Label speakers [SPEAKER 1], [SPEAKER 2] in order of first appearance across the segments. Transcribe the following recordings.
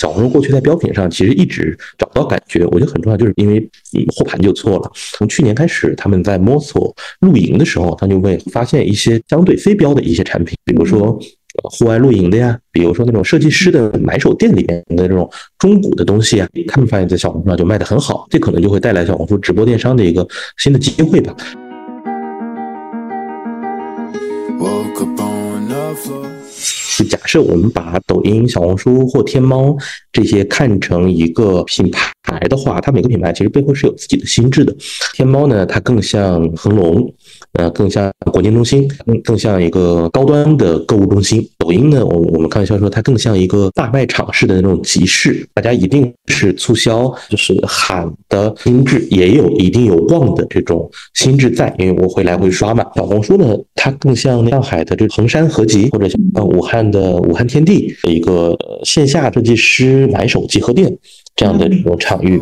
[SPEAKER 1] 小红书过去在标品上其实一直找不到感觉，我觉得很重要，就是因为货盘就错了。从去年开始，他们在摸索露营的时候，他就会发现一些相对非标的一些产品，比如说户外露营的呀，比如说那种设计师的买手店里面的这种中古的东西啊，他们发现在小红书上就卖的很好，这可能就会带来小红书直播电商的一个新的机会吧。就假设我们把抖音、小红书或天猫这些看成一个品牌的话，它每个品牌其实背后是有自己的心智的。天猫呢，它更像恒隆。呃，更像国金中心，更更像一个高端的购物中心。抖音呢，我我们开玩笑说，它更像一个大卖场式的那种集市，大家一定是促销，就是喊的心智，也有一定有望的这种心智在，因为我会来回刷嘛。小红书呢，它更像上海的这衡山合集，或者像武汉的武汉天地的一个线下设计师买手集合店这样的这种场域。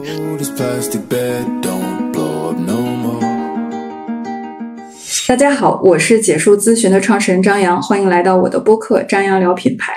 [SPEAKER 2] 大家好，我是解数咨询的创始人张扬，欢迎来到我的播客《张扬聊品牌》。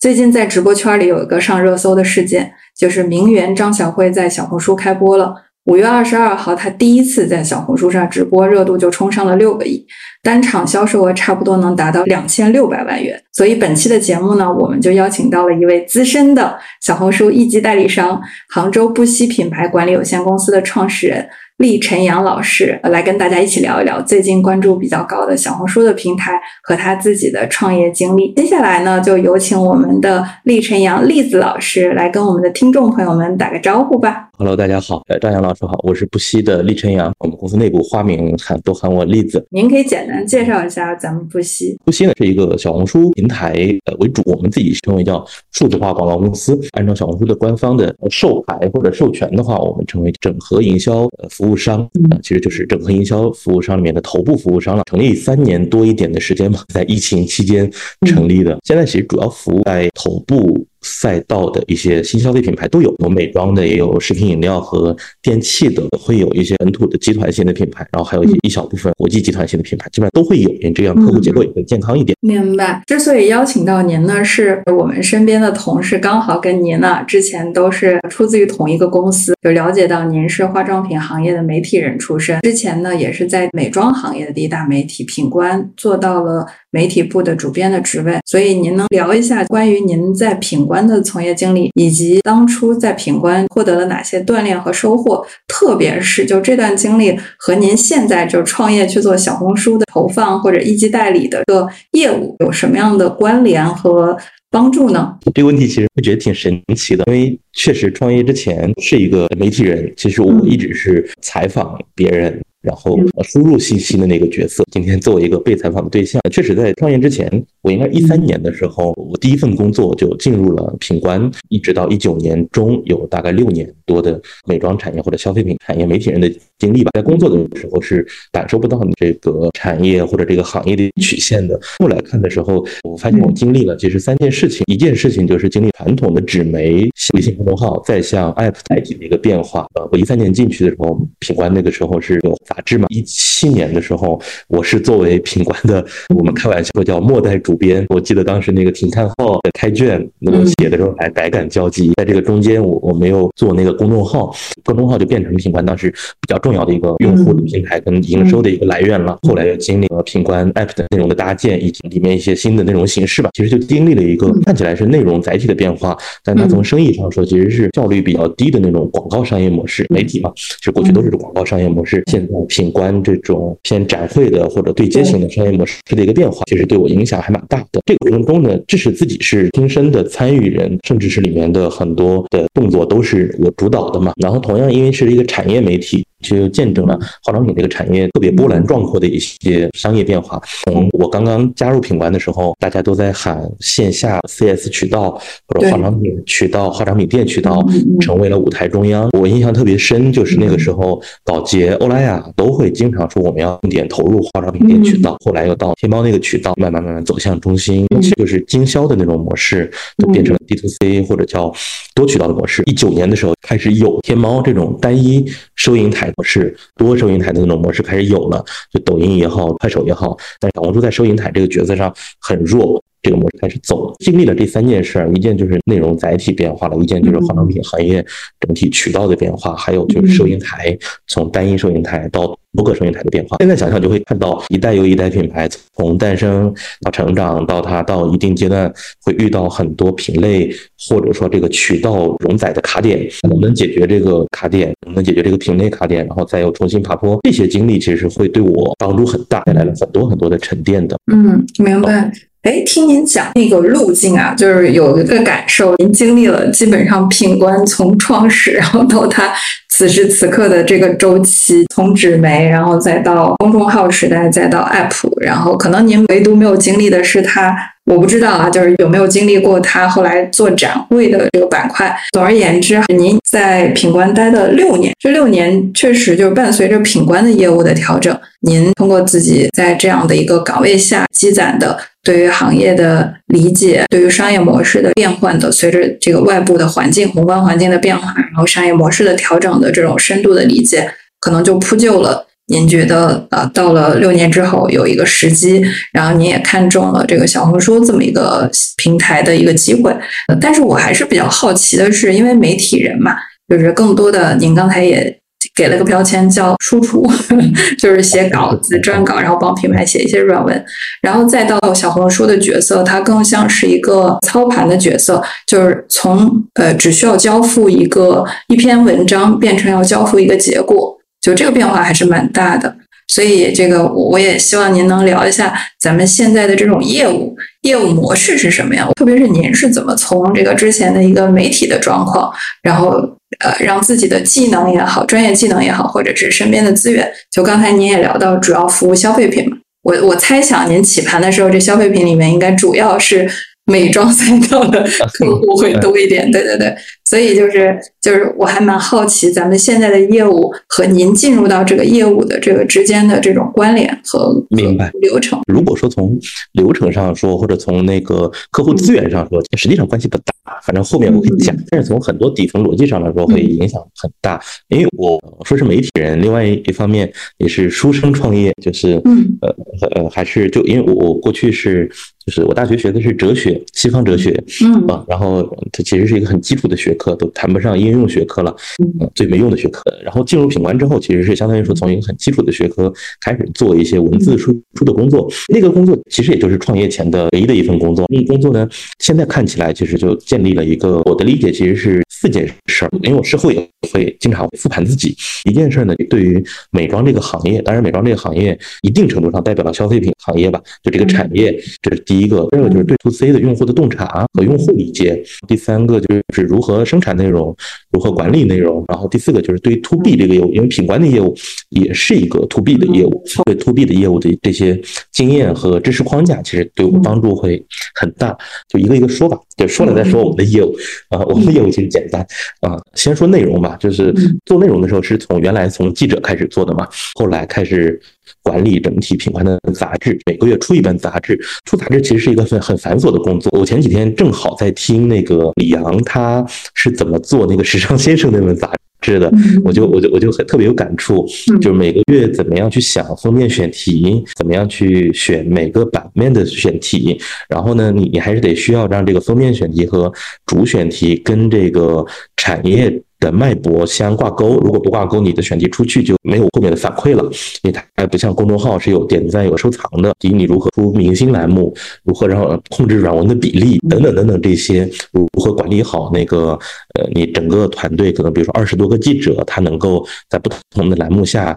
[SPEAKER 2] 最近在直播圈里有一个上热搜的事件，就是名媛张小慧在小红书开播了。五月二十二号，她第一次在小红书上直播，热度就冲上了六个亿，单场销售额差不多能达到两千六百万元。所以本期的节目呢，我们就邀请到了一位资深的小红书一级代理商——杭州不息品牌管理有限公司的创始人。厉晨阳老师来跟大家一起聊一聊最近关注比较高的小红书的平台和他自己的创业经历。接下来呢，就有请我们的厉晨阳栗子老师来跟我们的听众朋友们打个招呼吧。
[SPEAKER 1] Hello，大家好，呃，张扬老师好，我是不息的厉晨阳，我们公司内部花名喊都喊我栗子。
[SPEAKER 2] 您可以简单介绍一下咱们不息。
[SPEAKER 1] 不息呢是一个小红书平台呃为主，我们自己称为叫数字化广告公司。按照小红书的官方的授牌或者授权的话，我们称为整合营销呃服务商，其实就是整合营销服务商里面的头部服务商了。成立三年多一点的时间吧，在疫情期间成立的，现在其实主要服务在头部。赛道的一些新消费品牌都有，有美妆的，也有食品饮料和电器的，会有一些本土的集团型的品牌，然后还有一些一小部分国际集团型的品牌，基本上都会有，这样客户结构也会健康一点。
[SPEAKER 2] 明白。之所以邀请到您呢，是我们身边的同事刚好跟您呢之前都是出自于同一个公司，就了解到您是化妆品行业的媒体人出身，之前呢也是在美妆行业的第一大媒体品官做到了媒体部的主编的职位，所以您能聊一下关于您在品。官的从业经历，以及当初在品官获得了哪些锻炼和收获，特别是就这段经历和您现在就创业去做小红书的投放或者一级代理的个业务有什么样的关联和帮助呢？
[SPEAKER 1] 这个问题其实我觉得挺神奇的，因为确实创业之前是一个媒体人，其实我一直是采访别人。然后输入信息的那个角色，今天作为一个被采访的对象，确实在创业之前，我应该一三年的时候，我第一份工作就进入了品冠，一直到一九年中，有大概六年多的美妆产业或者消费品产业媒体人的经历吧。在工作的时候是感受不到你这个产业或者这个行业的曲线的。后来看的时候，我发现我经历了其实三件事情，一件事情就是经历传统的纸媒微信公众号再向 App 代替的一个变化。呃，我一三年进去的时候，品冠那个时候是有。杂志嘛，一七年的时候，我是作为品官的，我们开玩笑说叫末代主编。我记得当时那个停刊号的开卷，那我写的时候还百感交集。在这个中间，我我没有做那个公众号，公众号就变成品官当时比较重要的一个用户的平台跟营收的一个来源了。后来又经历了品官 app 的内容的搭建，以及里面一些新的内容形式吧，其实就经历了一个看起来是内容载体的变化，但它从生意上说，其实是效率比较低的那种广告商业模式。媒体嘛，其实过去都是广告商业模式，现在。品观这种偏展会的或者对接型的商业模式的一个变化，其实对我影响还蛮大的。这个过程中呢，致使自己是亲身的参与人，甚至是里面的很多的动作都是我主导的嘛。然后同样，因为是一个产业媒体。就见证了化妆品这个产业特别波澜壮阔的一些商业变化。从我刚刚加入品冠的时候，大家都在喊线下 CS 渠道或者化妆品渠道、化妆品店渠道成为了舞台中央。我印象特别深，就是那个时候，宝洁、欧莱雅都会经常说我们要重点投入化妆品店渠道。后来又到天猫那个渠道，慢慢慢慢走向中心，其就是经销的那种模式，就变成了 D to C 或者叫多渠道的模式。一九年的时候开始有天猫这种单一收银台。模式多收银台的那种模式开始有了，就抖音也好，快手也好，但是小红书在收银台这个角色上很弱。这个模式开始走。经历了这三件事儿，一件就是内容载体变化了，一件就是化妆品行业整体渠道的变化，还有就是收银台从单一收银台到多个收银台的变化。现在想想就会看到一代又一代品牌从诞生到成长到它到一定阶段会遇到很多品类或者说这个渠道容载的卡点，能不能解决这个卡点，能不能解决这个品类卡点，然后再又重新爬坡，这些经历其实会对我帮助很大，带来了很多很多的沉淀的。
[SPEAKER 2] 嗯，明白。哎，听您讲那个路径啊，就是有一个感受，您经历了基本上品冠从创始，然后到他此时此刻的这个周期，从纸媒，然后再到公众号时代，再到 App，然后可能您唯独没有经历的是他。我不知道啊，就是有没有经历过他后来做展会的这个板块。总而言之，您在品冠待了六年，这六年确实就是伴随着品冠的业务的调整，您通过自己在这样的一个岗位下积攒的对于行业的理解，对于商业模式的变换的，随着这个外部的环境、宏观环境的变化，然后商业模式的调整的这种深度的理解，可能就铺就了。您觉得呃，到了六年之后有一个时机，然后您也看中了这个小红书这么一个平台的一个机会，但是我还是比较好奇的是，因为媒体人嘛，就是更多的您刚才也给了个标签叫输出，就是写稿子、撰稿，然后帮品牌写一些软文，然后再到小红书的角色，它更像是一个操盘的角色，就是从呃只需要交付一个一篇文章，变成要交付一个结果。就这个变化还是蛮大的，所以这个我也希望您能聊一下咱们现在的这种业务业务模式是什么样，特别是您是怎么从这个之前的一个媒体的状况，然后呃让自己的技能也好，专业技能也好，或者是身边的资源，就刚才您也聊到主要服务消费品嘛，我我猜想您起盘的时候，这消费品里面应该主要是。美妆 赛道的客户会 多一点，对对对，所以就是就是我还蛮好奇咱们现在的业务和您进入到这个业务的这个之间的这种关联和
[SPEAKER 1] 明白
[SPEAKER 2] 流程。
[SPEAKER 1] 如果说从流程上说，或者从那个客户资源上说，实际上关系不大。反正后面我可以讲，但是从很多底层逻辑上来说，会影响很大。因为我说是媒体人，另外一方面也是书生创业，就是呃呃还是就因为我我过去是。就是我大学学的是哲学，西方哲学，
[SPEAKER 2] 嗯
[SPEAKER 1] 啊，然后它其实是一个很基础的学科，都谈不上应用学科了，嗯，最没用的学科。然后进入品冠之后，其实是相当于说从一个很基础的学科开始做一些文字输出的工作。那个工作其实也就是创业前的唯一的一份工作。那个工作呢，现在看起来其实就建立了一个我的理解，其实是四件事儿。因为我事后也会经常复盘自己。一件事呢，对于美妆这个行业，当然美妆这个行业一定程度上代表了消费品行业吧，就这个产业，这是第一个。第二个就是对 to C 的用户的洞察和用户理解。第三个就是如何生产内容，如何管理内容。然后第四个就是对于 to B 这个业务，因为品管的业务也是一个 to B 的业务，对 to B 的业务的这些经验和知识框架，其实对我们帮助会很大。就一个一个说吧，就说了再说我们的业务啊，我们的业务其实简单啊，先说内容吧，就是做内容的时候是从原来从记者开始做的嘛，后来开始。管理整体品牌的杂志，每个月出一本杂志。出杂志其实是一个很很繁琐的工作。我前几天正好在听那个李阳，他是怎么做那个时尚先生那本杂志的，我就我就我就很特别有感触。就是每个月怎么样去想封面选题，怎么样去选每个版面的选题，然后呢，你你还是得需要让这个封面选题和主选题跟这个产业。的脉搏相挂钩，如果不挂钩，你的选题出去就没有后面的反馈了，因为它还不像公众号是有点赞、有收藏的。第一，你如何出明星栏目，如何让控制软文的比例，等等等等这些，如何管理好那个呃，你整个团队可能比如说二十多个记者，他能够在不同的栏目下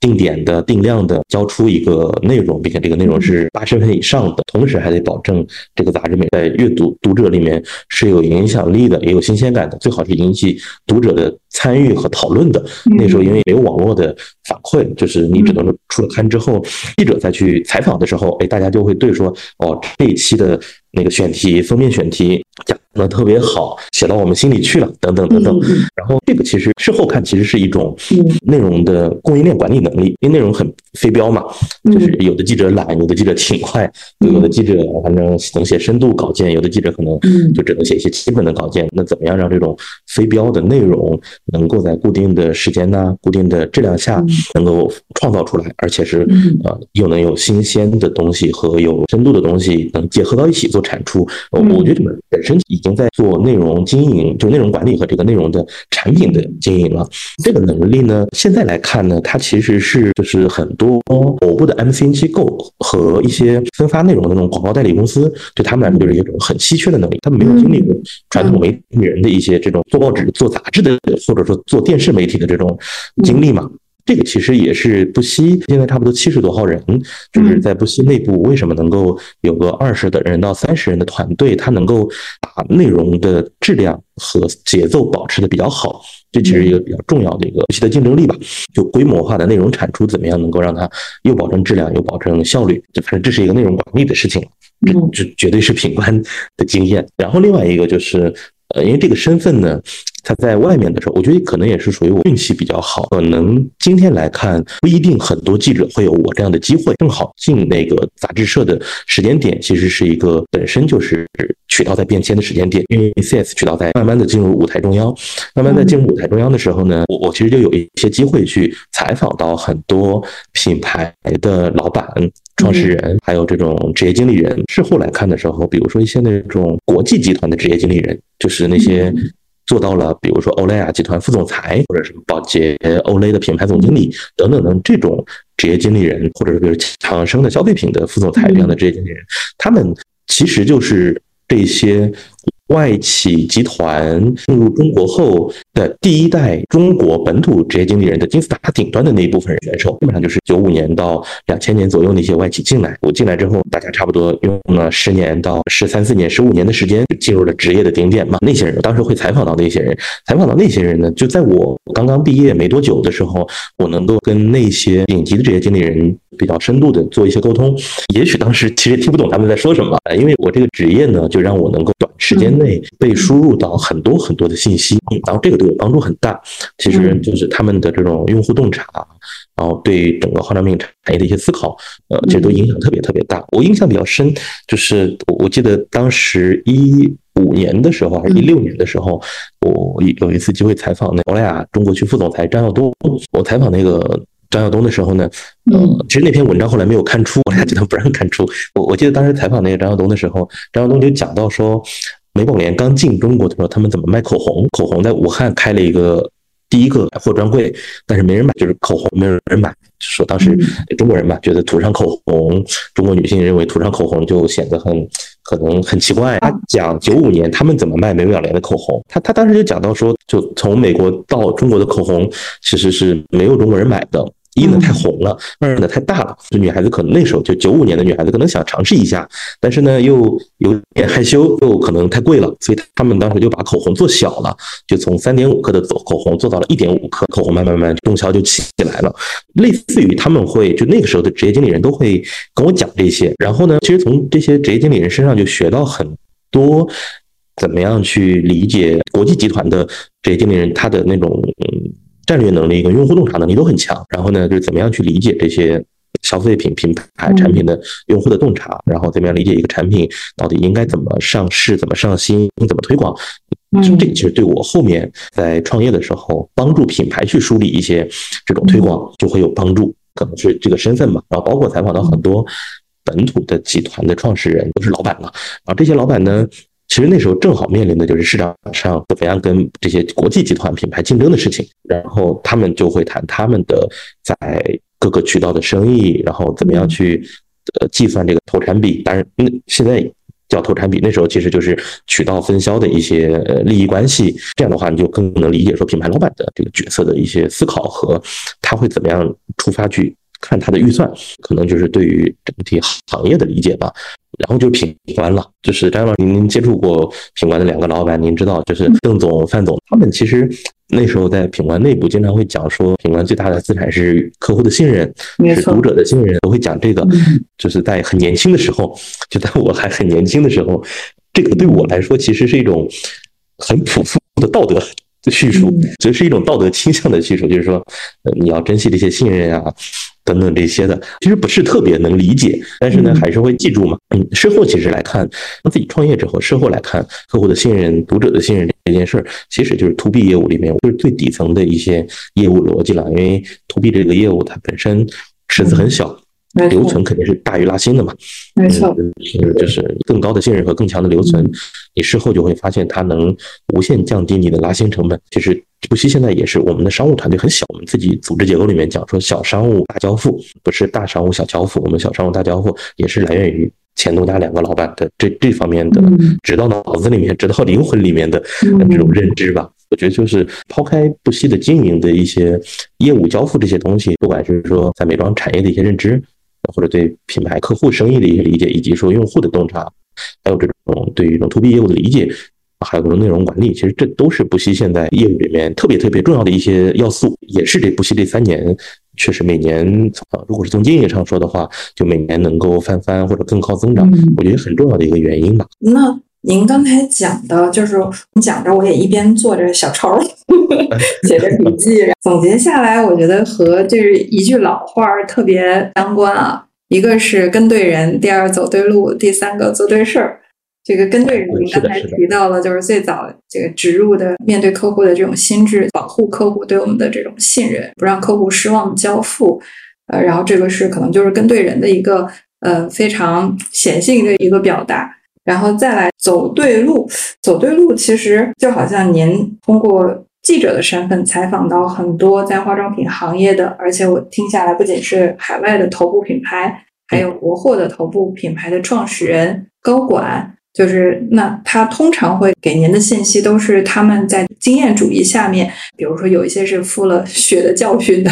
[SPEAKER 1] 定点的、定量的交出一个内容，并且这个内容是八十分以上的，同时还得保证这个杂志美在阅读读者里面是有影响力的，也有新鲜感的，最好是引起。读者的参与和讨论的。那时候，因为没有网络的反馈，就是你只能出了刊之后，记者再去采访的时候，哎，大家就会对说，哦，这一期的那个选题封面选题讲的特别好，写到我们心里去了，等等等等。然后这个其实事后看，其实是一种内容的供应链管理能力，因为内容很非标嘛，就是有的记者懒，有的记者勤快，有的记者反正能写深度稿件，有的记者可能就只能写一些基本的稿件。那怎么样让这种非标的内容能够在固定的时间呢、固定的质量下能够创造出来，而且是呃又能有新鲜的东西和有深度的东西能结合到一起做产出？我觉得这本本身已经在做内容经营，就内容管理和这个内容的产品的经营了。这个能力呢，现在来看呢，它其实是就是很多头部的 MCN 机构和一些分发内容的那种广告代理公司，对他们来说就是一种很稀缺的能力。他们没有经历过传统媒体人的一些这种做报纸、做杂志的，或者说做电视媒体的这种经历嘛。这个其实也是不惜，现在差不多七十多号人，就是在不惜内部为什么能够有个二十的人到三十人的团队，他能够把内容的质量和节奏保持的比较好，这其实一个比较重要的一个游戏的竞争力吧。就规模化的内容产出怎么样能够让它又保证质量又保证效率，就反正这是一个内容管理的事情，这这绝对是品官的经验。然后另外一个就是，呃，因为这个身份呢。他在外面的时候，我觉得可能也是属于我运气比较好。可能今天来看，不一定很多记者会有我这样的机会。正好进那个杂志社的时间点，其实是一个本身就是渠道在变迁的时间点。因为 CS 渠道在慢慢的进入舞台中央，慢慢在进入舞台中央的时候呢，我我其实就有一些机会去采访到很多品牌的老板、创始人，还有这种职业经理人。事后来看的时候，比如说一些那种国际集团的职业经理人，就是那些。做到了，比如说欧莱雅集团副总裁，或者什么宝洁、欧莱的品牌总经理等等等这种职业经理人，或者是比如强生的消费品的副总裁这样的职业经理人，他们其实就是这些。外企集团进入中国后的第一代中国本土职业经理人的金字塔顶端的那一部分人选手，基本上就是九五年到两千年左右那些外企进来。我进来之后，大家差不多用了十年到十三四年、十五年的时间，进入了职业的顶点嘛。那些人当时会采访到那些人，采访到那些人呢，就在我刚刚毕业没多久的时候，我能够跟那些顶级的职业经理人比较深度的做一些沟通。也许当时其实听不懂他们在说什么，因为我这个职业呢，就让我能够短时间。内被输入到很多很多的信息，然后这个对我帮助很大。其实就是他们的这种用户洞察，然后对整个化妆品产业的一些思考，呃，其实都影响特别特别大。我印象比较深，就是我我记得当时一五年的时候还是一六年的时候，我有一次机会采访那欧莱雅中国区副总裁张耀东。我采访那个张耀东的时候呢，呃，其实那篇文章后来没有看出，欧莱雅集团不让看出。我我记得当时采访那个张耀东的时候，张耀东就讲到说。美宝莲刚进中国的时候，他们怎么卖口红？口红在武汉开了一个第一个百货专柜，但是没人买，就是口红没有人买。说当时中国人嘛，觉得涂上口红，中国女性认为涂上口红就显得很可能很奇怪。他讲九五年他们怎么卖美宝莲的口红，他他当时就讲到说，就从美国到中国的口红其实是没有中国人买的。一呢太红了，二呢太大了，就女孩子可能那时候就九五年的女孩子可能想尝试一下，但是呢又有点害羞，又可能太贵了，所以他们当时就把口红做小了，就从三点五克的口红做到了一点五克，口红慢慢慢动销就起来了。类似于他们会就那个时候的职业经理人都会跟我讲这些，然后呢，其实从这些职业经理人身上就学到很多，怎么样去理解国际集团的职业经理人他的那种嗯。战略能力跟用户洞察能力都很强，然后呢，就是怎么样去理解这些消费品品牌产品的用户的洞察，然后怎么样理解一个产品到底应该怎么上市、怎么上新、怎么推广。嗯，这其实对我后面在创业的时候帮助品牌去梳理一些这种推广就会有帮助，可能是这个身份吧。然后包括采访到很多本土的集团的创始人，都是老板了。然后这些老板呢？其实那时候正好面临的就是市场上怎么样跟这些国际集团品牌竞争的事情，然后他们就会谈他们的在各个渠道的生意，然后怎么样去呃计算这个投产比。当然，那现在叫投产比，那时候其实就是渠道分销的一些呃利益关系。这样的话，你就更能理解说品牌老板的这个角色的一些思考和他会怎么样出发去看他的预算，可能就是对于整体行业的理解吧。然后就品官了，就是张老师，您接触过品官的两个老板，您知道，就是邓总、范总，他们其实那时候在品官内部经常会讲说，品官最大的资产是客户的信任，是读者的信任，都会讲这个。就是在很年轻的时候，就在我还很年轻的时候。这个对我来说其实是一种很朴素的道德叙述，所以是一种道德倾向的叙述，就是说，你要珍惜这些信任啊。等等这些的，其实不是特别能理解，但是呢，还是会记住嘛。嗯，事后其实来看，当自己创业之后，事后来看，客户的信任、读者的信任这件事儿，其实就是 to B 业务里面就是最底层的一些业务逻辑了。因为 to B 这个业务它本身池子很小。留存肯定是大于拉新的嘛，
[SPEAKER 2] 没错，
[SPEAKER 1] 是就是更高的信任和更强的留存，你事后就会发现它能无限降低你的拉新成本。其实不惜现在也是我们的商务团队很小，我们自己组织结构里面讲说小商务大交付，不是大商务小交付，我们小商务大交付也是来源于前东家两个老板的这这方面的直到脑子里面直到灵魂里面的这种认知吧。我觉得就是抛开不惜的经营的一些业务交付这些东西，不管是说在美妆产业的一些认知。或者对品牌客户生意的一些理解，以及说用户的洞察，还有这种对于这种 to B 业务的理解，还有这种内容管理，其实这都是不惜现在业务里面特别特别重要的一些要素，也是这不惜这三年确实每年啊，如果是从经营上说的话，就每年能够翻番或者更靠增长，我觉得很重要的一个原因吧。
[SPEAKER 2] 那您刚才讲的就是你讲着，我也一边做着小抄，写着笔记，总结下来，我觉得和就是一句老话特别相关啊。一个是跟对人，第二走对路，第三个做对事儿。这个跟对人，您刚才提到了，就是最早这个植入的面对客户的这种心智，保护客户对我们的这种信任，不让客户失望交付。呃，然后这个是可能就是跟对人的一个呃非常显性的一个表达。然后再来走对路，走对路其实就好像您通过记者的身份采访到很多在化妆品行业的，而且我听下来不仅是海外的头部品牌，还有国货的头部品牌的创始人、高管，就是那他通常会给您的信息都是他们在经验主义下面，比如说有一些是付了血的教训的，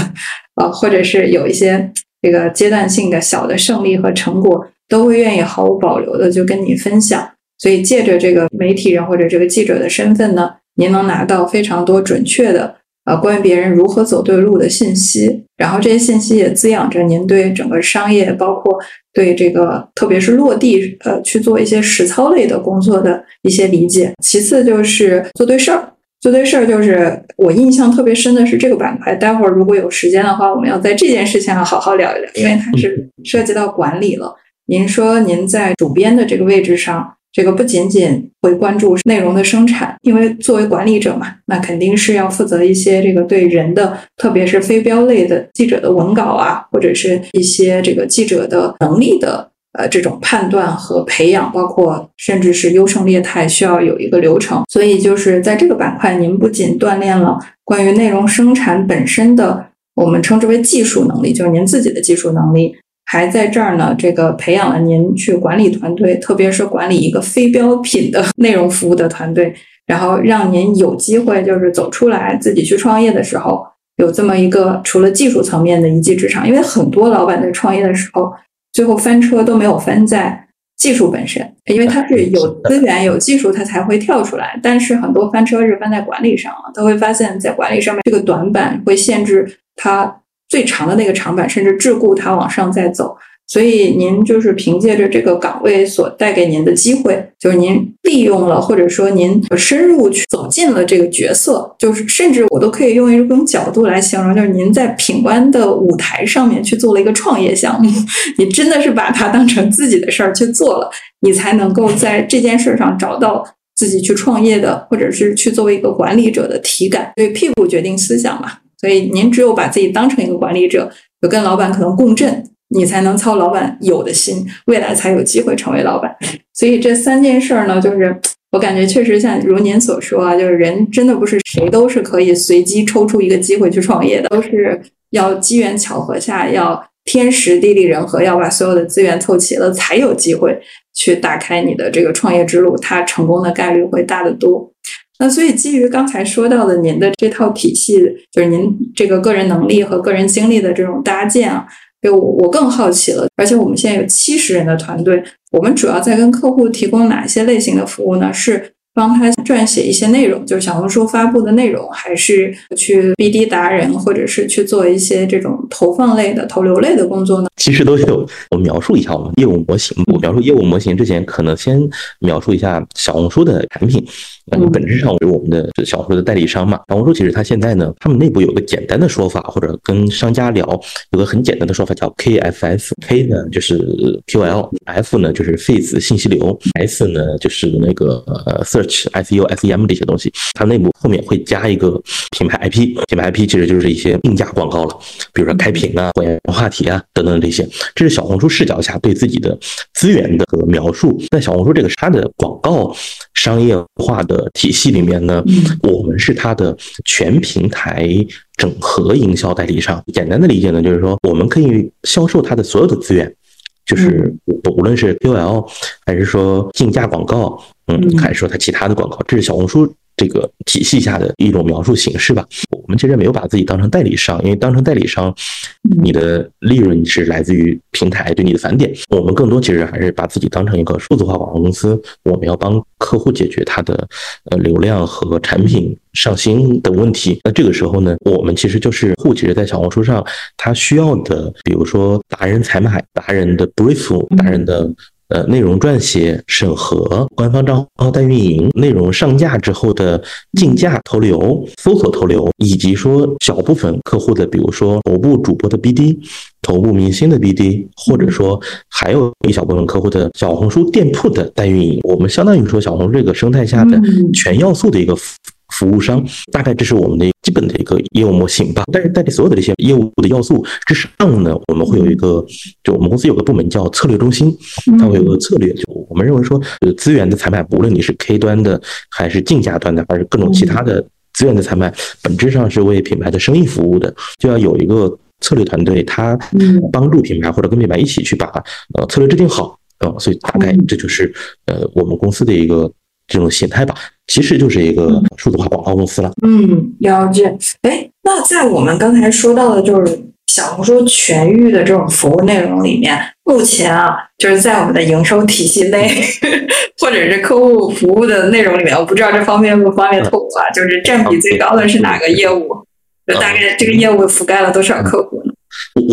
[SPEAKER 2] 呃，或者是有一些这个阶段性的小的胜利和成果。都会愿意毫无保留的就跟你分享，所以借着这个媒体人或者这个记者的身份呢，您能拿到非常多准确的呃关于别人如何走对路的信息，然后这些信息也滋养着您对整个商业，包括对这个特别是落地呃去做一些实操类的工作的一些理解。其次就是做对事儿，做对事儿就是我印象特别深的是这个板块，待会儿如果有时间的话，我们要在这件事情上好好聊一聊，因为它是涉及到管理了。您说您在主编的这个位置上，这个不仅仅会关注内容的生产，因为作为管理者嘛，那肯定是要负责一些这个对人的，特别是非标类的记者的文稿啊，或者是一些这个记者的能力的呃这种判断和培养，包括甚至是优胜劣汰，需要有一个流程。所以就是在这个板块，您不仅锻炼了关于内容生产本身的，我们称之为技术能力，就是您自己的技术能力。还在这儿呢，这个培养了您去管理团队，特别是管理一个非标品的内容服务的团队，然后让您有机会就是走出来自己去创业的时候，有这么一个除了技术层面的一技之长。因为很多老板在创业的时候，最后翻车都没有翻在技术本身，因为他是有资源有技术，他才会跳出来。但是很多翻车是翻在管理上了，他会发现，在管理上面这个短板会限制他。最长的那个长板，甚至桎梏它往上再走。所以您就是凭借着这个岗位所带给您的机会，就是您利用了，或者说您深入去走进了这个角色，就是甚至我都可以用一种角度来形容，就是您在品官的舞台上面去做了一个创业项目，你真的是把它当成自己的事儿去做了，你才能够在这件事上找到自己去创业的，或者是去作为一个管理者的体感。对屁股决定思想嘛。所以，您只有把自己当成一个管理者，有跟老板可能共振，你才能操老板有的心，未来才有机会成为老板。所以，这三件事儿呢，就是我感觉确实像如您所说啊，就是人真的不是谁都是可以随机抽出一个机会去创业的，都是要机缘巧合下，要天时地利人和，要把所有的资源凑齐了，才有机会去打开你的这个创业之路，它成功的概率会大得多。那所以，基于刚才说到的您的这套体系，就是您这个个人能力和个人经历的这种搭建啊，就我我更好奇了。而且我们现在有七十人的团队，我们主要在跟客户提供哪些类型的服务呢？是帮他撰写一些内容，就是小红书发布的内容，还是去 BD 达人，或者是去做一些这种投放类的、投流类的工作呢？
[SPEAKER 1] 其实都有。我描述一下我们业务模型。我描述业务模型之前，可能先描述一下小红书的产品。嗯，本质上是我们的小红书的代理商嘛。小红书其实它现在呢，他们内部有个简单的说法，或者跟商家聊，有个很简单的说法叫 KFS。K 呢就是 QL，F 呢就是 Face 信息流，S 呢就是那个呃 Search、SEO、SEM 这些东西。它内部后面会加一个品牌 IP，品牌 IP 其实就是一些定价广告了，比如说开屏啊、会员话题啊等等这些。这是小红书视角下对自己的资源的描述。在小红书这个它的广告商业化。的体系里面呢，我们是它的全平台整合营销代理商。简单的理解呢，就是说我们可以销售它的所有的资源，就是无论是 KOL 还是说竞价广告，嗯，还是说它其他的广告，这是小红书。这个体系下的一种描述形式吧。我们其实没有把自己当成代理商，因为当成代理商，你的利润是来自于平台对你的返点。我们更多其实还是把自己当成一个数字化广告公司，我们要帮客户解决他的呃流量和产品上新等问题。那这个时候呢，我们其实就是户，其实，在小红书上他需要的，比如说达人采买、达人的 brief、达人的。呃，内容撰写、审核、官方账号代运营、内容上架之后的竞价投流、搜索投流，以及说小部分客户的，比如说头部主播的 BD、头部明星的 BD，或者说还有一小部分客户的小红书店铺的代运营，我们相当于说小红书这个生态下的全要素的一个。服务商大概这是我们的基本的一个业务模型吧。但是在这所有的这些业务的要素之上呢，我们会有一个，就我们公司有个部门叫策略中心，它会有个策略。就我们认为说，呃，资源的采买，无论你是 K 端的，还是竞价端的，还是各种其他的资源的采买，本质上是为品牌的生意服务的，就要有一个策略团队，它帮助品牌或者跟品牌一起去把呃策略制定好啊。所以大概这就是呃我们公司的一个。这种形态吧，其实就是一个数字化广告公司了。
[SPEAKER 2] 嗯，了解。哎，那在我们刚才说到的，就是小红书全域的这种服务内容里面，目前啊，就是在我们的营收体系内，或者是客户服务的内容里面，我不知道这方面不方便透露啊。就是占比最高的是哪个业务？就大概这个业务覆盖了多少客户呢？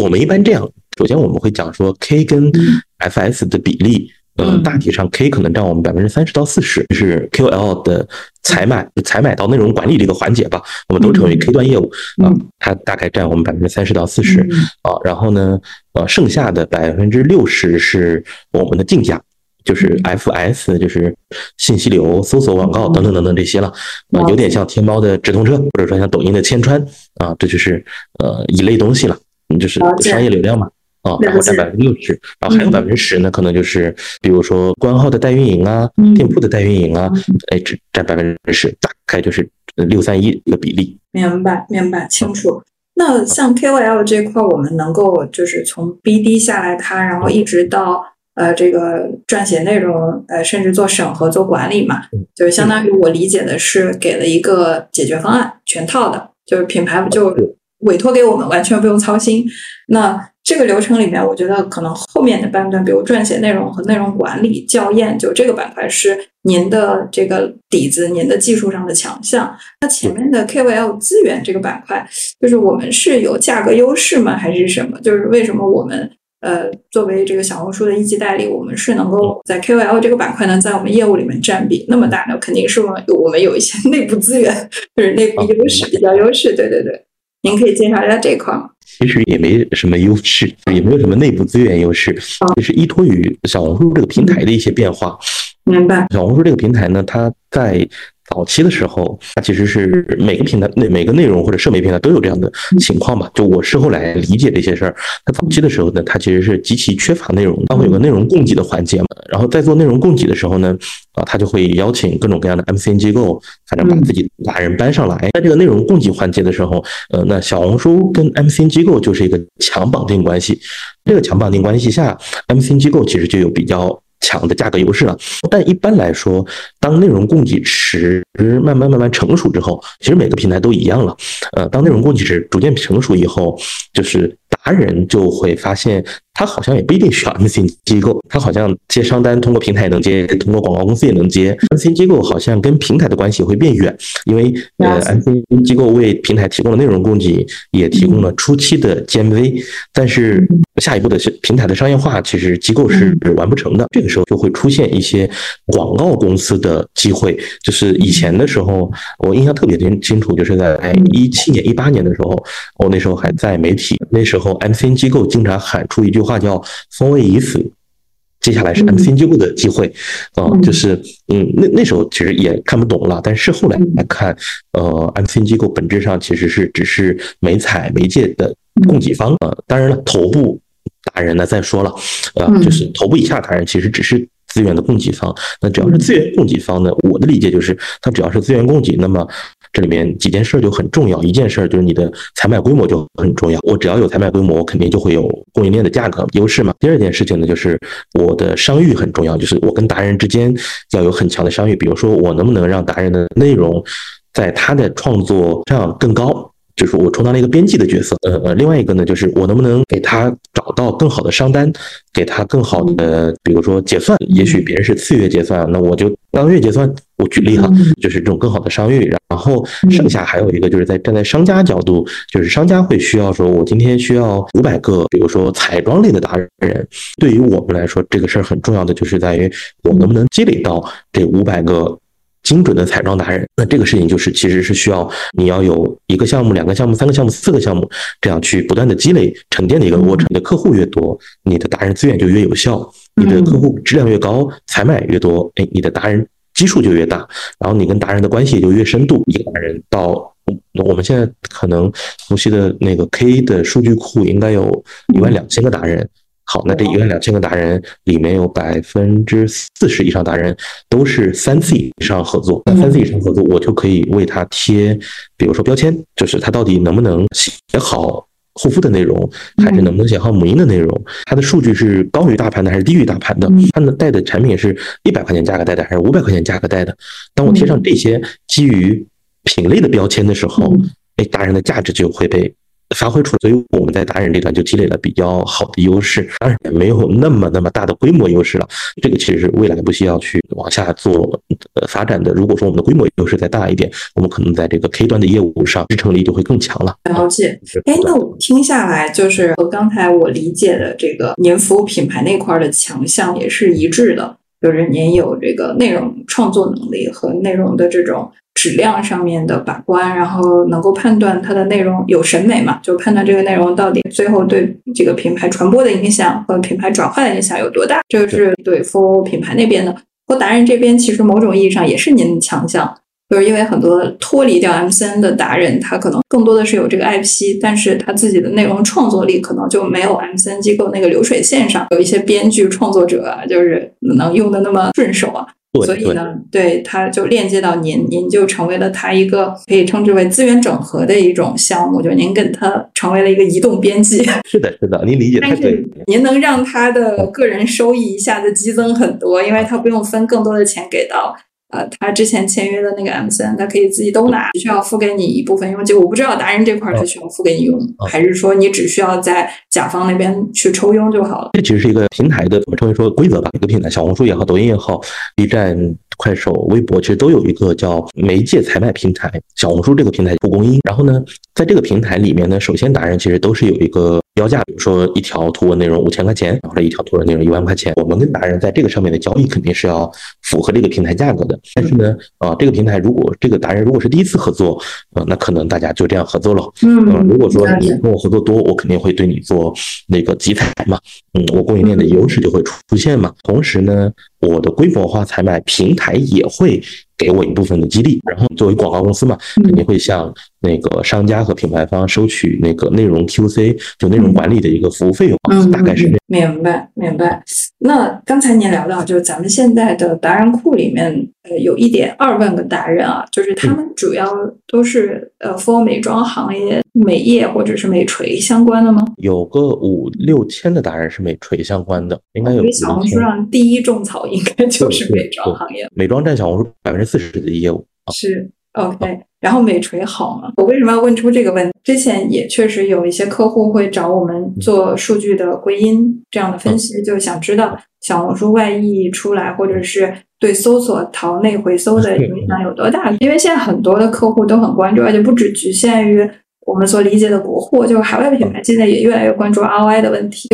[SPEAKER 1] 我们一般这样，首先我们会讲说 K 跟 FS 的比例。嗯，大体上 K 可能占我们百分之三十到四十，是 QL 的采买，采买到内容管理这个环节吧，我们都称为 K 端业务啊，它大概占我们百分之三十到四十啊，然后呢，呃，剩下的百分之六十是我们的竞价，就是 FS，就是信息流、搜索广告等等等等这些了啊，有点像天猫的直通车，或者说像抖音的千川啊，这就是呃一类东西了，就是商业流量嘛。啊，然后占百分之六十，然后还有百分之十呢，可能就是比如说官号的代运营啊，店铺的代运营啊，哎，只占百分之十，大概就是六三一的比例。
[SPEAKER 2] 明白，明白，清楚。那像 KOL 这块，我们能够就是从 BD 下来它，然后一直到呃这个撰写内容，呃甚至做审核、做管理嘛，就是相当于我理解的是给了一个解决方案，全套的，就是品牌就委托给我们，完全不用操心。那这个流程里面，我觉得可能后面的半段，比如撰写内容和内容管理、校验，就这个板块是您的这个底子，您的技术上的强项。那前面的 KOL 资源这个板块，就是我们是有价格优势吗？还是什么？就是为什么我们呃作为这个小红书的一级代理，我们是能够在 KOL 这个板块呢，在我们业务里面占比那么大呢？肯定是我我们有一些 内部资源，就是内部优势比较优势。对对对，您可以介绍一下这块吗？
[SPEAKER 1] 其实也没什么优势，也没有什么内部资源优势，就是依托于小红书这个平台的一些变化。
[SPEAKER 2] 明白。
[SPEAKER 1] 小红书这个平台呢，它在。早期的时候，它其实是每个平台、内每个内容或者社媒平台都有这样的情况吧。就我事后来理解这些事儿，它早期的时候呢，它其实是极其缺乏内容，它会有个内容供给的环节嘛。然后在做内容供给的时候呢，啊，它就会邀请各种各样的 MCN 机构，反正把自己达人搬上来。在这个内容供给环节的时候，呃，那小红书跟 MCN 机构就是一个强绑定关系。这个强绑定关系下，MCN 机构其实就有比较。强的价格优势了，但一般来说，当内容供给池慢慢慢慢成熟之后，其实每个平台都一样了。呃，当内容供给池逐渐成熟以后，就是达人就会发现他好像也不一定需要 MCN 机构，他好像接商单通过平台能接，通过广告公司也能接。MCN 机构好像跟平台的关系会变远，因为呃，MCN 机构为平台提供了内容供给，也提供了初期的 GMV，但是下一步的是平台的商业化，其实机构是完不成的。这个时候就会出现一些广告公司的机会，就是以前的时候，我印象特别清清楚，就是在一七年、一八年的时候，我那时候还在媒体，那时候 MCN 机构经常喊出一句。话叫风味已死，接下来是 MCN 机构的机会啊，就是嗯，那那时候其实也看不懂了，但是后来来看，呃，MCN 机构本质上其实是只是媒采媒介的供给方啊，当然了，头部达人呢再说了，呃，就是头部以下达人其实只是资源的供给方，那只要是资源供给方呢，我的理解就是它只要是资源供给，那么。这里面几件事就很重要，一件事就是你的采买规模就很重要。我只要有采买规模，我肯定就会有供应链的价格优势嘛。第二件事情呢，就是我的商誉很重要，就是我跟达人之间要有很强的商誉。比如说，我能不能让达人的内容在他的创作上更高？就是我充当了一个编辑的角色，呃呃，另外一个呢，就是我能不能给他找到更好的商单，给他更好的，比如说结算，也许别人是次月结算，那我就当月结算。我举例哈，就是这种更好的商誉。然后剩下还有一个，就是在站在商家角度，就是商家会需要说，我今天需要五百个，比如说彩妆类的达人。对于我们来说，这个事儿很重要的就是在于我能不能积累到这五百个。精准的彩妆达人，那这个事情就是其实是需要你要有一个项目、两个项目、三个项目、四个项目，这样去不断的积累沉淀的一个过程。你的客户越多，你的达人资源就越有效；你的客户质量越高，采买越多，哎，你的达人基数就越大，然后你跟达人的关系也就越深度。一个达人到我们现在可能熟悉的那个 K 的数据库，应该有一万两千个达人。好，那这一万两千个达人里面有百分之四十以上达人都是三次以上合作，那三次以上合作，我就可以为他贴，比如说标签，就是他到底能不能写好护肤的内容，还是能不能写好母婴的内容，他的数据是高于大盘的还是低于大盘的，他能带的产品是一百块钱价格带的还是五百块钱价格带的，当我贴上这些基于品类的标签的时候，哎，达人的价值就会被。发挥出来，所以我们在达人这段就积累了比较好的优势，当然也没有那么那么大的规模优势了。这个其实是未来不需要去往下做呃发展的。如果说我们的规模优势再大一点，我们可能在这个 K 端的业务上支撑力就会更强了。
[SPEAKER 2] 了解。哎，那我听下来就是和刚才我理解的这个年服务品牌那块的强项也是一致的，就是您有这个内容创作能力和内容的这种。质量上面的把关，然后能够判断它的内容有审美嘛？就判断这个内容到底最后对这个品牌传播的影响和品牌转化的影响有多大？这个是对 for 品牌那边的。或达人这边其实某种意义上也是您的强项，就是因为很多脱离掉 MCN 的达人，他可能更多的是有这个 IP，但是他自己的内容创作力可能就没有 MCN 机构那个流水线上有一些编剧创作者啊，就是能用的那么顺手啊。所以呢，对他就链接到您，您就成为了他一个可以称之为资源整合的一种项目，就您跟他成为了一个移动编辑。
[SPEAKER 1] 是的，是的，您理解太对。
[SPEAKER 2] 您能让他的个人收益一下子激增很多，因为他不用分更多的钱给到。呃，他之前签约的那个 M C N，他可以自己都拿，只需要付给你一部分佣金。我不知道达人这块他需要付给你佣，还是说你只需要在甲方那边去抽佣就好了？
[SPEAKER 1] 这其实是一个平台的，我们称为说规则吧。一个平台，小红书也好，抖音也好，B 站、快手、微博，其实都有一个叫媒介采买平台。小红书这个平台蒲公英，然后呢，在这个平台里面呢，首先达人其实都是有一个。标价，比如说一条图文内容五千块钱，或者一条图文内容一万块钱，我们跟达人在这个上面的交易肯定是要符合这个平台价格的。但是呢，啊，这个平台如果这个达人如果是第一次合作，啊，那可能大家就这样合作了。嗯，如果说你跟我合作多，我肯定会对你做那个集采嘛，嗯，我供应链的优势就会出现嘛。同时呢，我的规模化采买平台也会。给我一部分的激励，然后作为广告公司嘛，肯定会向那个商家和品牌方收取那个内容 QC，就内容管理的一个服务费用，大概是这样。
[SPEAKER 2] 明白，明白。那刚才您聊到，就是咱们现在的达人库里面，呃，有一点二万个达人啊，就是他们主要都是呃，for 美妆行业、美业或者是美垂相关的吗？
[SPEAKER 1] 有个五六千的达人是美垂相关的，应该有。
[SPEAKER 2] 小红书上第一种草应该就是美妆行业，
[SPEAKER 1] 美妆占小红书百分之。四十的业务
[SPEAKER 2] 是 OK，然后美锤好吗？我为什么要问出这个问题？之前也确实有一些客户会找我们做数据的归因这样的分析，就是想知道小红书外溢出来，或者是对搜索淘内回搜的影响有多大？因为现在很多的客户都很关注，而且不只局限于。我们所理解的国货，就是海外品牌，现在也越来越关注 ROI 的问题，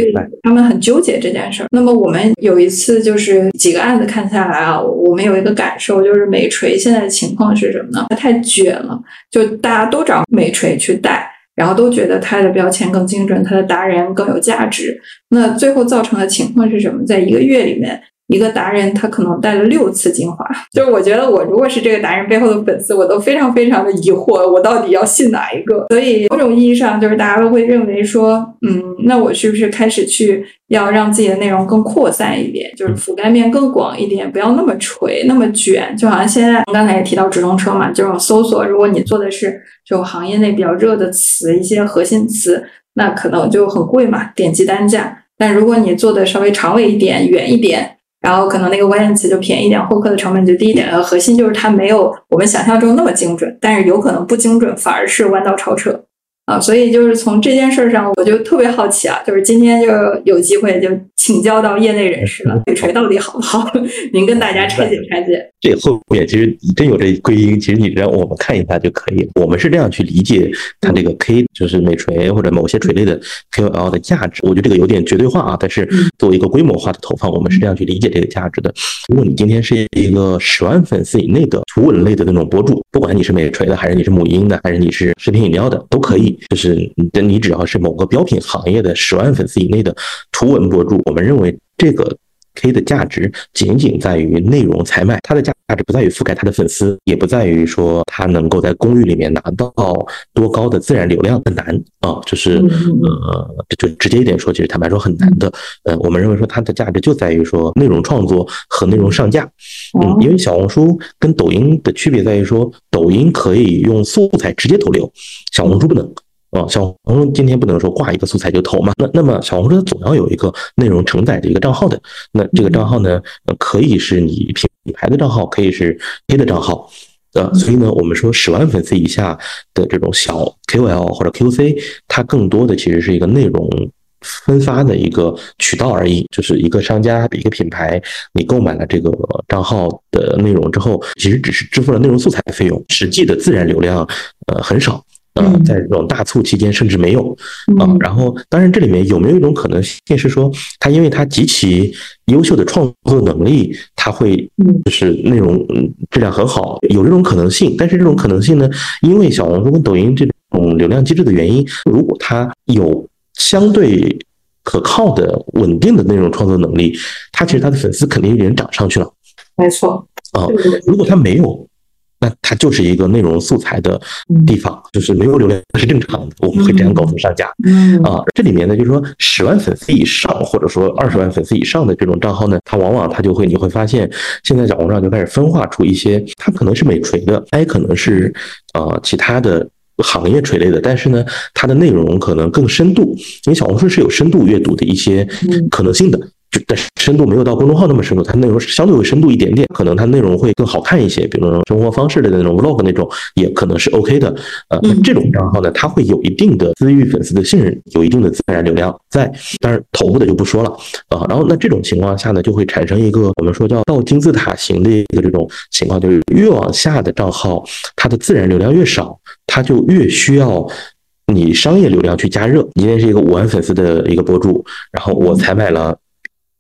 [SPEAKER 2] 他们很纠结这件事儿。那么我们有一次就是几个案子看下来啊，我们有一个感受，就是美锤现在的情况是什么呢？它太卷了，就大家都找美锤去带，然后都觉得它的标签更精准，它的达人更有价值。那最后造成的情况是什么？在一个月里面。一个达人，他可能带了六次精华，就是我觉得我如果是这个达人背后的粉丝，我都非常非常的疑惑，我到底要信哪一个？所以某种意义上，就是大家都会认为说，嗯，那我是不是开始去要让自己的内容更扩散一点，就是覆盖面更广一点，不要那么垂那么卷？就好像现在刚才也提到直通车嘛，这种搜索，如果你做的是就行业内比较热的词，一些核心词，那可能就很贵嘛，点击单价。但如果你做的稍微长尾一点、远一点，然后可能那个关键词就便宜点，获客的成本就低一点。呃，核心就是它没有我们想象中那么精准，但是有可能不精准反而是弯道超车。啊，所以就是从这件事上，我就特别好奇啊，就是今天就有机会就请教到业内人士了，北锤到底好不好？您跟大家拆解拆解。
[SPEAKER 1] 这后面其实真有这归因，其实你让我们看一下就可以了。我们是这样去理解它这个 K，就是美锤或者某些锤类的 KOL 的价值。我觉得这个有点绝对化啊，但是作为一个规模化的投放，我们是这样去理解这个价值的。如果你今天是一个十万粉丝以内的图文类的那种博主，不管你是美锤的，还是你是母婴的，还是你是食品饮料的，都可以。就是你，你只要是某个标品行业的十万粉丝以内的图文博主，我们认为这个 K 的价值仅仅在于内容采买，它的价值不在于覆盖它的粉丝，也不在于说它能够在公寓里面拿到多高的自然流量，很难啊，就是呃，就直接一点说，其实坦白说很难的。呃，我们认为说它的价值就在于说内容创作和内容上架。嗯，因为小红书跟抖音的区别在于说，抖音可以用素材直接投流，小红书不能。啊，小红书今天不能说挂一个素材就投嘛？那那么小红书它总要有一个内容承载的一个账号的。那这个账号呢，可以是你品牌的账号，可以是 A 的账号。呃，所以呢，我们说十万粉丝以下的这种小 KOL 或者 QC，它更多的其实是一个内容分发的一个渠道而已。就是一个商家一个品牌，你购买了这个账号的内容之后，其实只是支付了内容素材的费用，实际的自然流量呃很少。嗯，在这种大促期间，甚至没有啊。然后，当然这里面有没有一种可能性是说，他因为他极其优秀的创作能力，他会就是内容质量很好，有这种可能性。但是这种可能性呢，因为小红书跟抖音这种流量机制的原因，如果他有相对可靠的稳定的内容创作能力，他其实他的粉丝肯定已经涨上去了。
[SPEAKER 2] 没错
[SPEAKER 1] 啊，如果他没有。那它就是一个内容素材的地方，就是没有流量是正常的，我们会这样告诉商家。啊，这里面呢，就是说十万粉丝以上，或者说二十万粉丝以上的这种账号呢，它往往它就会，你会发现，现在小红书上就开始分化出一些，它可能是美垂的，它也可能是呃其他的行业垂类的，但是呢，它的内容可能更深度，因为小红书是有深度阅读的一些可能性的。就但是深度没有到公众号那么深度，它内容相对会深度一点点，可能它内容会更好看一些，比如说生活方式的那种 vlog 那种，也可能是 OK 的。呃，这种账号呢，它会有一定的私域粉丝的信任，有一定的自然流量在，当然头部的就不说了啊。然后那这种情况下呢，就会产生一个我们说叫倒金字塔型的一个这种情况，就是越往下的账号，它的自然流量越少，它就越需要你商业流量去加热。你今天是一个五万粉丝的一个博主，然后我才买了。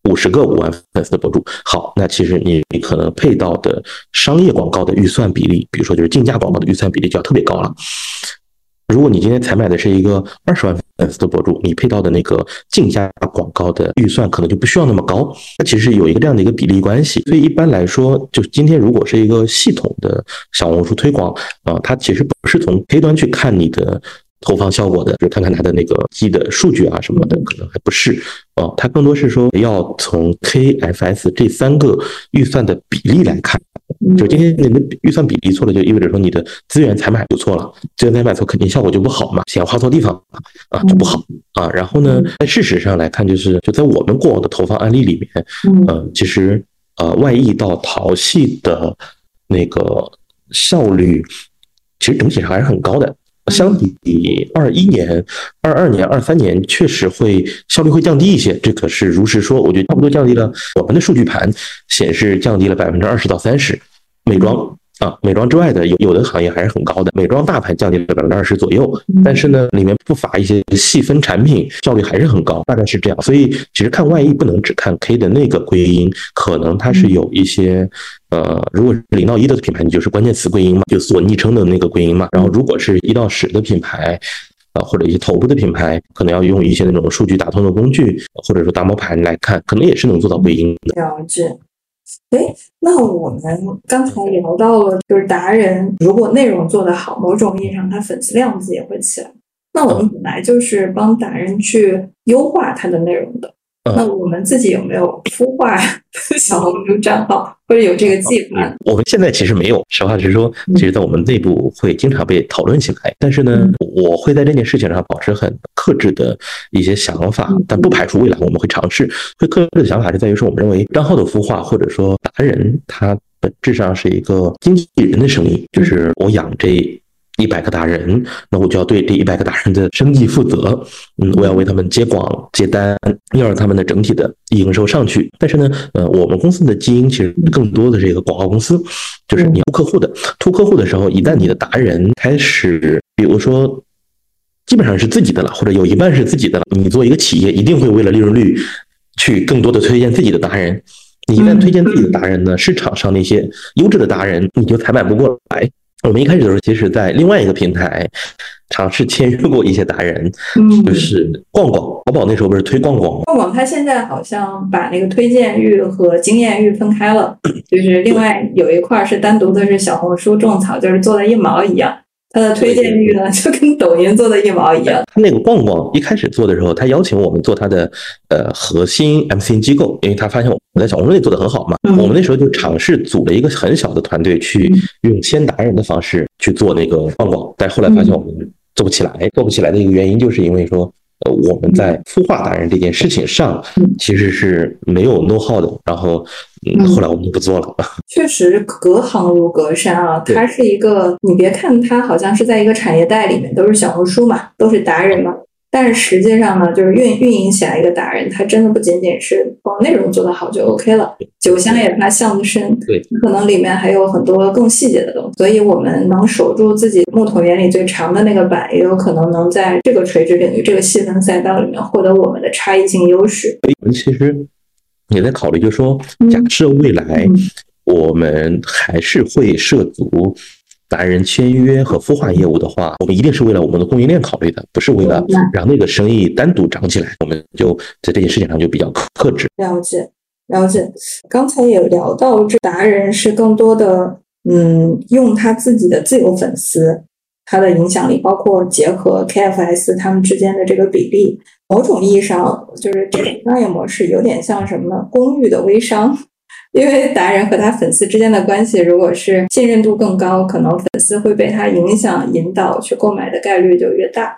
[SPEAKER 1] 五十个五万粉丝的博主，好，那其实你你可能配到的商业广告的预算比例，比如说就是竞价广告的预算比例就要特别高了。如果你今天采买的是一个二十万粉丝的博主，你配到的那个竞价广告的预算可能就不需要那么高。那其实有一个这样的一个比例关系，所以一般来说，就今天如果是一个系统的小红书推广啊，它其实不是从 K 端去看你的。投放效果的，就看看它的那个基的数据啊什么的，可能还不是哦。它更多是说要从 KFS 这三个预算的比例来看。就今天你的预算比例错了，就意味着说你的资源采买就错了，资源采买错肯定效果就不好嘛，钱花错地方啊就不好啊。然后呢，在事实上来看，就是就在我们过往的投放案例里面，嗯，其实呃外溢到淘系的那个效率。其实整体上还是很高的。相比二一年、二二年、二三年，确实会效率会降低一些。这可是如实说，我觉得差不多降低了。我们的数据盘显示降低了百分之二十到三十。美妆啊，美妆之外的有有的行业还是很高的。美妆大盘降低了百分之二十左右，但是呢，里面不乏一些细分产品效率还是很高，大概是这样。所以其实看外溢不能只看 K 的那个归因，可能它是有一些。呃，如果是零到一的品牌，你就是关键词归因嘛，就所昵称的那个归因嘛。然后，如果是一到十的品牌，啊，或者一些头部的品牌，可能要用一些那种数据打通的工具，或者说大模盘来看，可能也是能做到归因
[SPEAKER 2] 的。了解。哎，那我们刚才聊到了，就是达人如果内容做得好，某种意义上他粉丝量子也会起来。那我们本来就是帮达人去优化他的内容的。那我们自己有没有孵化 小红书账号，或者有这个计划？
[SPEAKER 1] 我们现在其实没有。实话实说，其实在我们内部会经常被讨论起来。但是呢，我会在这件事情上保持很克制的一些想法，但不排除未来我们会尝试。会克制的想法是在于说，我们认为账号的孵化或者说达人，他本质上是一个经纪人的生意，就是我养这。一百个达人，那我就要对这一百个达人的生计负责。嗯，我要为他们接广接单，要让他们的整体的营收上去。但是呢，呃，我们公司的基因其实更多的是一个广告公司，就是你突客户的，突客户的时候，一旦你的达人开始，比如说基本上是自己的了，或者有一半是自己的了，你做一个企业，一定会为了利润率去更多的推荐自己的达人。你一旦推荐自己的达人呢，市场上那些优质的达人，你就采买不过来。我们一开始的时候，其实，在另外一个平台尝试签约过一些达人，嗯，就是逛逛淘宝那时候不是推逛逛，
[SPEAKER 2] 逛逛它现在好像把那个推荐域和经验域分开了，就是另外有一块是单独的是小红书种草，就是做的一毛一样。它的推荐率呢，就跟抖音做的一毛一样。
[SPEAKER 1] 他那个逛逛一开始做的时候，他邀请我们做他的呃核心 MCN 机构，因为他发现我们在小红书里做的很好嘛。我们那时候就尝试组了一个很小的团队，去用签达人的方式去做那个逛逛，但后来发现我们做不起来。做不起来的一个原因，就是因为说。呃，我们在孵化达人这件事情上，其实是没有 know how 的。然后，嗯，后来我们就不做了。
[SPEAKER 2] 确实，隔行如隔山啊。它是一个，你别看它好像是在一个产业带里面，都是小红书嘛，都是达人嘛。但是实际上呢，就是运运营起来一个达人，他真的不仅仅是光内容做得好就 OK 了。酒香也怕巷子深，
[SPEAKER 1] 对，
[SPEAKER 2] 可能里面还有很多更细节的东西。所以我们能守住自己木桶原理最长的那个板，也有可能能在这个垂直领域、这个细分赛道里面获得我们的差异性优势。
[SPEAKER 1] 我们其实也在考虑，就是说，假设未来我们还是会涉足。达人签约和孵化业务的话，我们一定是为了我们的供应链考虑的，不是为了让那个生意单独涨起来。我们就在这件事情上就比较克制。
[SPEAKER 2] 了解，了解。刚才也聊到，这达人是更多的，嗯，用他自己的自有粉丝，他的影响力，包括结合 KFS 他们之间的这个比例，某种意义上就是这种商业模式有点像什么呢？公寓的微商。因为达人和他粉丝之间的关系，如果是信任度更高，可能粉丝会被他影响、引导去购买的概率就越大。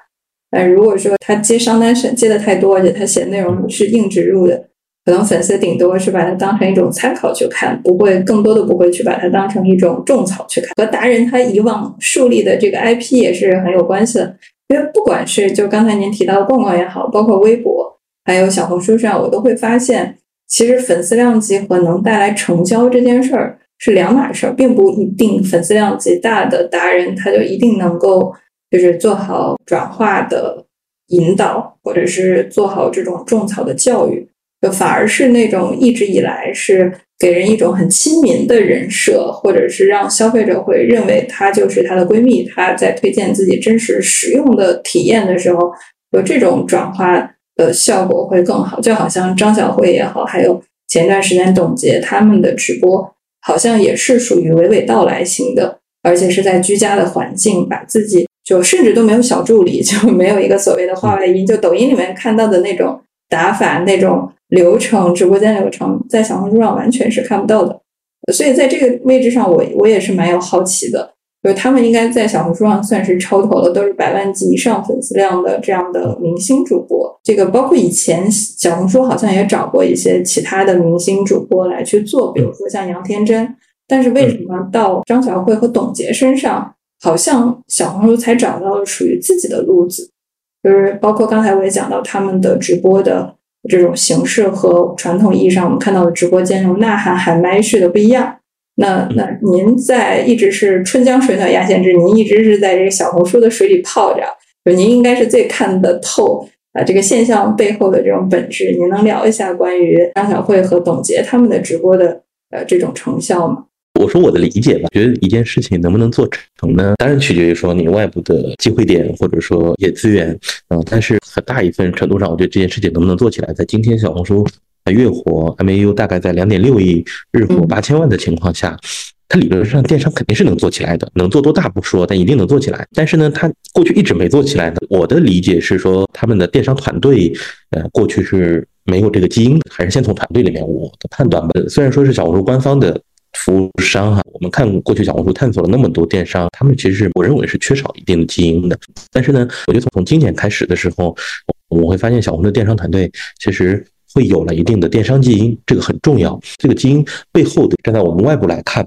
[SPEAKER 2] 但如果说他接商单是接的太多，而且他写内容是硬植入的，可能粉丝顶多是把它当成一种参考去看，不会更多的不会去把它当成一种种草去看。和达人他以往树立的这个 IP 也是很有关系的。因为不管是就刚才您提到的逛逛也好，包括微博，还有小红书上，我都会发现。其实粉丝量级和能带来成交这件事儿是两码事儿，并不一定粉丝量级大的达人他就一定能够就是做好转化的引导，或者是做好这种种草的教育，就反而是那种一直以来是给人一种很亲民的人设，或者是让消费者会认为她就是她的闺蜜，她在推荐自己真实使用的体验的时候，有这种转化。的效果会更好，就好像张小慧也好，还有前段时间董洁他们的直播，好像也是属于娓娓道来型的，而且是在居家的环境，把自己就甚至都没有小助理，就没有一个所谓的话外音，就抖音里面看到的那种打法、那种流程、直播间流程，在小红书上完全是看不到的。所以在这个位置上，我我也是蛮有好奇的。就是他们应该在小红书上算是超头了，都是百万级以上粉丝量的这样的明星主播。这个包括以前小红书好像也找过一些其他的明星主播来去做，比如说像杨天真。但是为什么到张小慧和董洁身上，好像小红书才找到了属于自己的路子，就是包括刚才我也讲到他们的直播的这种形式和传统意义上我们看到的直播间那种呐喊喊麦式的不一样。那那您在一直是春江水暖鸭先知，您一直是在这个小红书的水里泡着，就您应该是最看得透啊这个现象背后的这种本质。您能聊一下关于张小慧和董洁他们的直播的呃这种成效吗？
[SPEAKER 1] 我说我的理解吧，觉得一件事情能不能做成呢，当然取决于说你外部的机会点或者说一些资源，嗯，但是很大一份程度上，我觉得这件事情能不能做起来，在今天小红书。月活 MAU 大概在两点六亿，日活八千万的情况下，它理论上电商肯定是能做起来的，能做多大不说，但一定能做起来。但是呢，它过去一直没做起来呢。我的理解是说，他们的电商团队，呃，过去是没有这个基因，还是先从团队里面。我的判断吧，虽然说是小红书官方的服务商哈，我们看过去小红书探索了那么多电商，他们其实是我认为是缺少一定的基因的。但是呢，我觉得从从今年开始的时候，我会发现小红书的电商团队其实。会有了一定的电商基因，这个很重要。这个基因背后的，站在我们外部来看，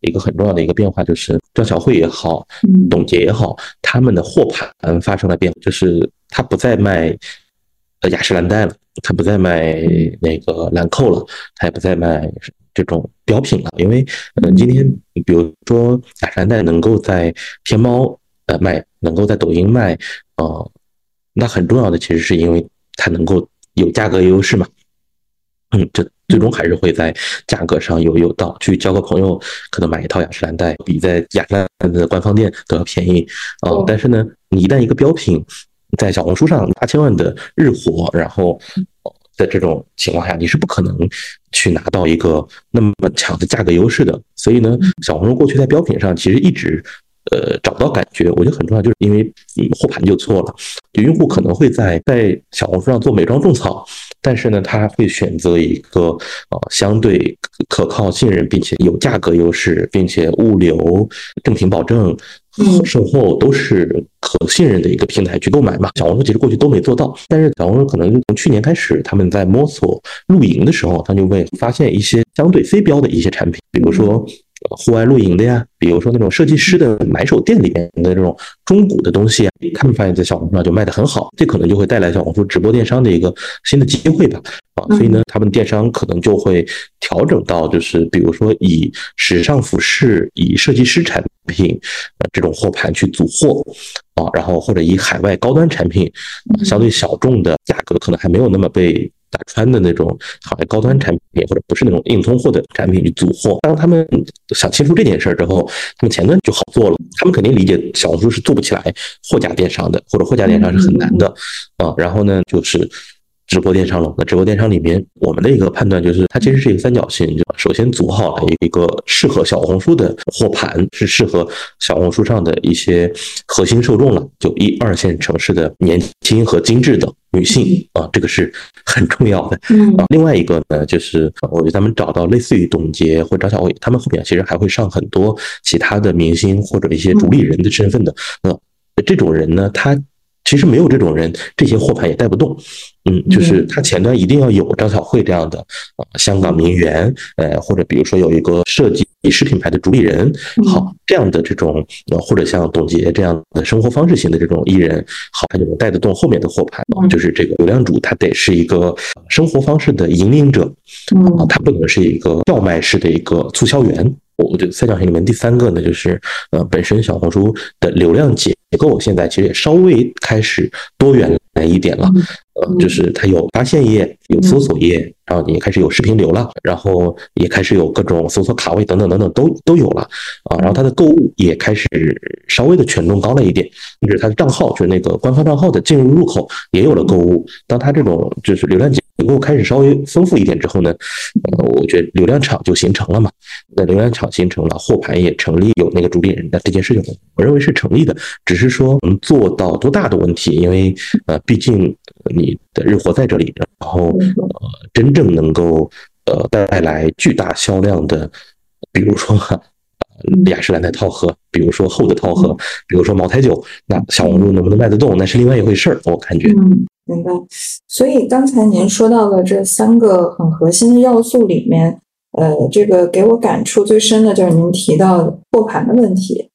[SPEAKER 1] 一个很重要的一个变化就是张小慧也好，董洁也好，他们的货盘发生了变化，就是他不再卖呃雅诗兰黛了，他不再卖那个兰蔻了，他也不再卖这种标品了。因为嗯，今天比如说雅诗兰黛能够在天猫呃卖，能够在抖音卖，呃，那很重要的其实是因为它能够。有价格优势嘛？嗯，这最终还是会在价格上有有到去交个朋友，可能买一套雅诗兰黛比在雅诗兰黛的官方店都要便宜啊。但是呢，你一旦一个标品在小红书上八千万的日活，然后在这种情况下，你是不可能去拿到一个那么强的价格优势的。所以呢，小红书过去在标品上其实一直。呃，找不到感觉，我觉得很重要，就是因为货盘就错了。就用户可能会在在小红书上做美妆种草，但是呢，他会选择一个呃相对可靠、信任，并且有价格优势，并且物流、正品保证、售后都是可信任的一个平台去购买嘛。小红书其实过去都没做到，但是小红书可能从去年开始，他们在摸索露营的时候，他就会发现一些相对非标的一些产品，比如说。户外露营的呀，比如说那种设计师的买手店里面的这种中古的东西啊，他们发现在小红书上就卖得很好，这可能就会带来小红书直播电商的一个新的机会吧。啊，所以呢，他们电商可能就会调整到，就是比如说以时尚服饰、以设计师产品呃这种货盘去组货啊，然后或者以海外高端产品相对小众的价格可能还没有那么被。打穿的那种好像高端产品，或者不是那种硬通货的产品去组货。当他们想清楚这件事儿之后，他们前端就好做了。他们肯定理解小红书是做不起来货架电商的，或者货架电商是很难的啊。然后呢，就是。直播电商了，那直播电商里面，我们的一个判断就是，它其实是一个三角形，就首先组好了一个适合小红书的货盘，是适合小红书上的一些核心受众了，就一二线城市的年轻和精致的女性啊，这个是很重要的。啊，另外一个呢，就是我觉得咱们找到类似于董洁或张小伟，他们后面其实还会上很多其他的明星或者一些主理人的身份的，那，这种人呢，他。其实没有这种人，这些货盘也带不动。嗯，就是它前端一定要有张小慧这样的啊，香港名媛，呃，或者比如说有一个设计师品牌的主理人，好这样的这种，呃，或者像董洁这样的生活方式型的这种艺人，好，他就能带得动后面的货盘。就是这个流量主，他得是一个生活方式的引领者，啊，他不能是一个叫卖式的一个促销员。我觉得三角形里面第三个呢，就是呃，本身小红书的流量结构现在其实也稍微开始多元了一点了，呃，就是它有发现页，有搜索页，然后也开始有视频流了，然后也开始有各种搜索卡位等等等等都都有了啊，然后它的购物也开始稍微的权重高了一点，就是它的账号就是那个官方账号的进入入口也有了购物，当它这种就是流量结结构开始稍微丰富一点之后呢，呃，我觉得流量场就形成了嘛。那流量场形成了，货盘也成立，有那个主理人，那这件事情我认为是成立的。只是说能做到多大的问题，因为呃，毕竟你的日活在这里，然后呃，真正能够呃带来巨大销量的，比如说雅诗兰黛套盒，比如说厚的套盒，比如说茅台酒，那小红书能不能卖得动，那是另外一回事儿。我感觉。
[SPEAKER 2] 嗯明白，所以刚才您说到的这三个很核心的要素里面，呃，这个给我感触最深的就是您提到货盘的问题。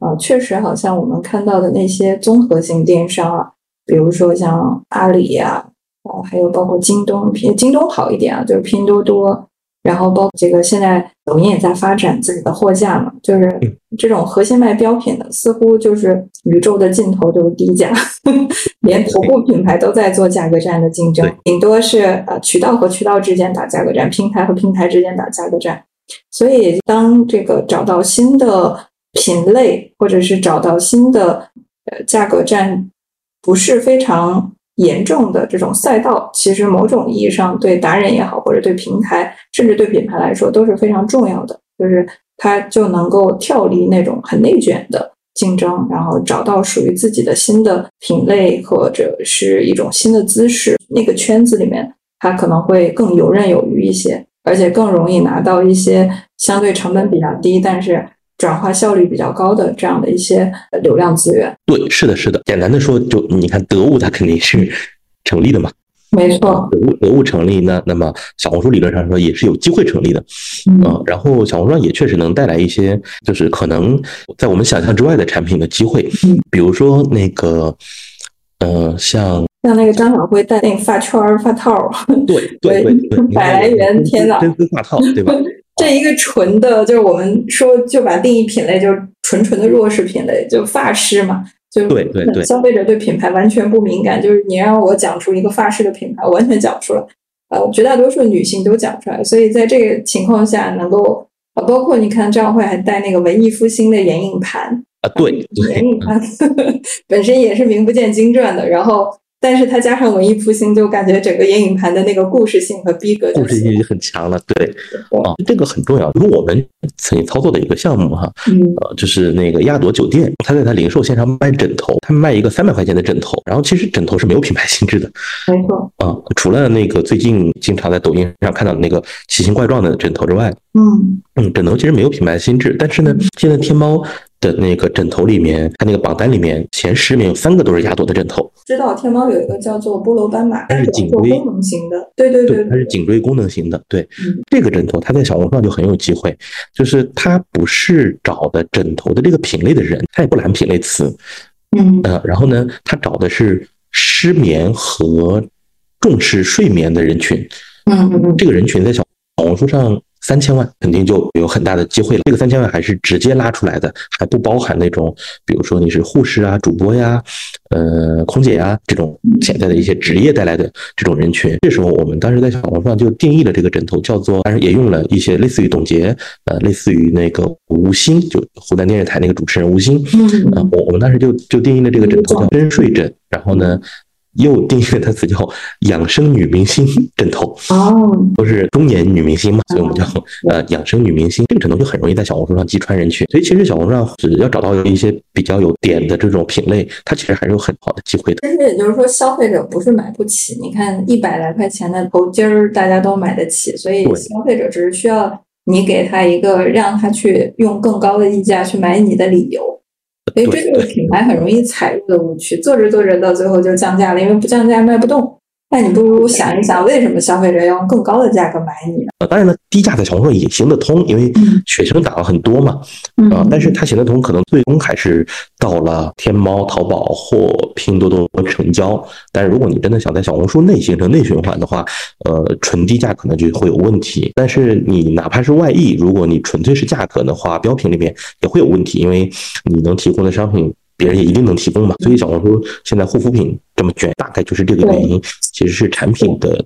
[SPEAKER 2] 啊，确实好像我们看到的那些综合性电商啊，比如说像阿里呀，啊，还有包括京东，拼京东好一点啊，就是拼多多。然后包括这个，现在抖音也在发展自己的货架嘛，就是这种核心卖标品的，似乎就是宇宙的尽头就是低价，连头部品牌都在做价格战的竞争，顶多是呃渠道和渠道之间打价格战，平台和平台之间打价格战。所以当这个找到新的品类，或者是找到新的呃价格战，不是非常。严重的这种赛道，其实某种意义上对达人也好，或者对平台，甚至对品牌来说都是非常重要的。就是它就能够跳离那种很内卷的竞争，然后找到属于自己的新的品类或者是一种新的姿势。那个圈子里面，它可能会更游刃有余一些，而且更容易拿到一些相对成本比较低，但是。转化效率比较高的这样的一些流量资源，
[SPEAKER 1] 对，是的，是的。简单的说，就你看得物，它肯定是成立的嘛。
[SPEAKER 2] 没错，
[SPEAKER 1] 得物得物成立，那那么小红书理论上说也是有机会成立的。嗯，然后小红书上也确实能带来一些，就是可能在我们想象之外的产品的机会。嗯，比如说那个，呃，像
[SPEAKER 2] 像那个张小辉戴那个发圈发套，
[SPEAKER 1] 对对对，
[SPEAKER 2] 百来元，天呐，
[SPEAKER 1] 真丝发套，对吧？
[SPEAKER 2] 这一个纯的，就是我们说就把定义品类就是纯纯的弱势品类，就发饰嘛，就
[SPEAKER 1] 对对对，
[SPEAKER 2] 消费者对品牌完全不敏感，就是你让我讲出一个发饰的品牌，完全讲不出来，呃，绝大多数女性都讲出来，所以在这个情况下，能够呃，包括你看张慧还带那个文艺复兴的眼影盘
[SPEAKER 1] 啊，对，
[SPEAKER 2] 眼影盘 本身也是名不见经传的，然后。但是它加上文艺复兴，就感觉整个眼影盘的那个故事性和逼格，
[SPEAKER 1] 故事性很强了。对，啊，这个很重要。因为我们曾经操作的一个项目哈，呃，就是那个亚朵酒店，他在他零售线上卖枕头，他卖一个三百块钱的枕头，然后其实枕头是没有品牌性质的，
[SPEAKER 2] 没错。
[SPEAKER 1] 啊，除了那个最近经常在抖音上看到的那个奇形怪状的枕头之外，
[SPEAKER 2] 嗯
[SPEAKER 1] 嗯，枕头其实没有品牌性质，但是呢，现在天猫。的那个枕头里面，它那个榜单里面前十名有三个都是雅朵的枕头。
[SPEAKER 2] 知道天猫有一个叫做菠萝斑马，
[SPEAKER 1] 它是颈椎
[SPEAKER 2] 功能型的，对对对，
[SPEAKER 1] 它是颈椎功能型的。对，这个枕头它在小红书上就很有机会，就是它不是找的枕头的这个品类的人，它也不揽品类词，
[SPEAKER 2] 嗯
[SPEAKER 1] 呃，然后呢，它找的是失眠和重视睡眠的人群，
[SPEAKER 2] 嗯，
[SPEAKER 1] 这个人群在小红书上。三千万肯定就有很大的机会了。这个三千万还是直接拉出来的，还不包含那种，比如说你是护士啊、主播呀、呃、空姐呀这种潜在的一些职业带来的这种人群。这时候我们当时在小红书上就定义了这个枕头叫做，当然也用了一些类似于董洁，呃，类似于那个吴昕，就湖南电视台那个主持人吴昕，嗯，我我们当时就就定义了这个枕头叫真睡枕，然后呢。又定义了它词叫养生女明星枕头
[SPEAKER 2] 哦，
[SPEAKER 1] 都是中年女明星嘛，所以我们叫呃养生女明星。这个枕头就很容易在小红书上击穿人群，所以其实小红书上只要找到一些比较有点的这种品类，它其实还是有很好的机会的。
[SPEAKER 2] 其实也就是说，消费者不是买不起，你看一百来块钱的头巾儿，大家都买得起，所以消费者只是需要你给他一个让他去用更高的溢价去买你的理由。所以这就是品牌很容易踩入的误区，做着做着到最后就降价了，因为不降价卖不动。那你不如想一想，为什么消费者要用更高的价格买你呢？
[SPEAKER 1] 呃，当然了，低价在小红书也行得通，因为学生党很多嘛。啊，但是它行得通，可能最终还是到了天猫、淘宝或拼多多成交。但是如果你真的想在小红书内形成内循环的话，呃，纯低价可能就会有问题。但是你哪怕是外溢，如果你纯粹是价格的话，标品里面也会有问题，因为你能提供的商品。别人也一定能提供嘛，所以小红书现在护肤品这么卷，大概就是这个原因。其实是产品的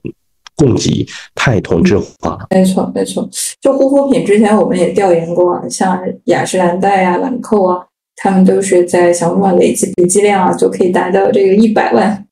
[SPEAKER 1] 供给太同质化了。
[SPEAKER 2] 没错，没错。就护肤品之前我们也调研过，像雅诗兰黛啊、兰蔻啊，他们都是在小红书上累计笔记量啊，就可以达到这个一百万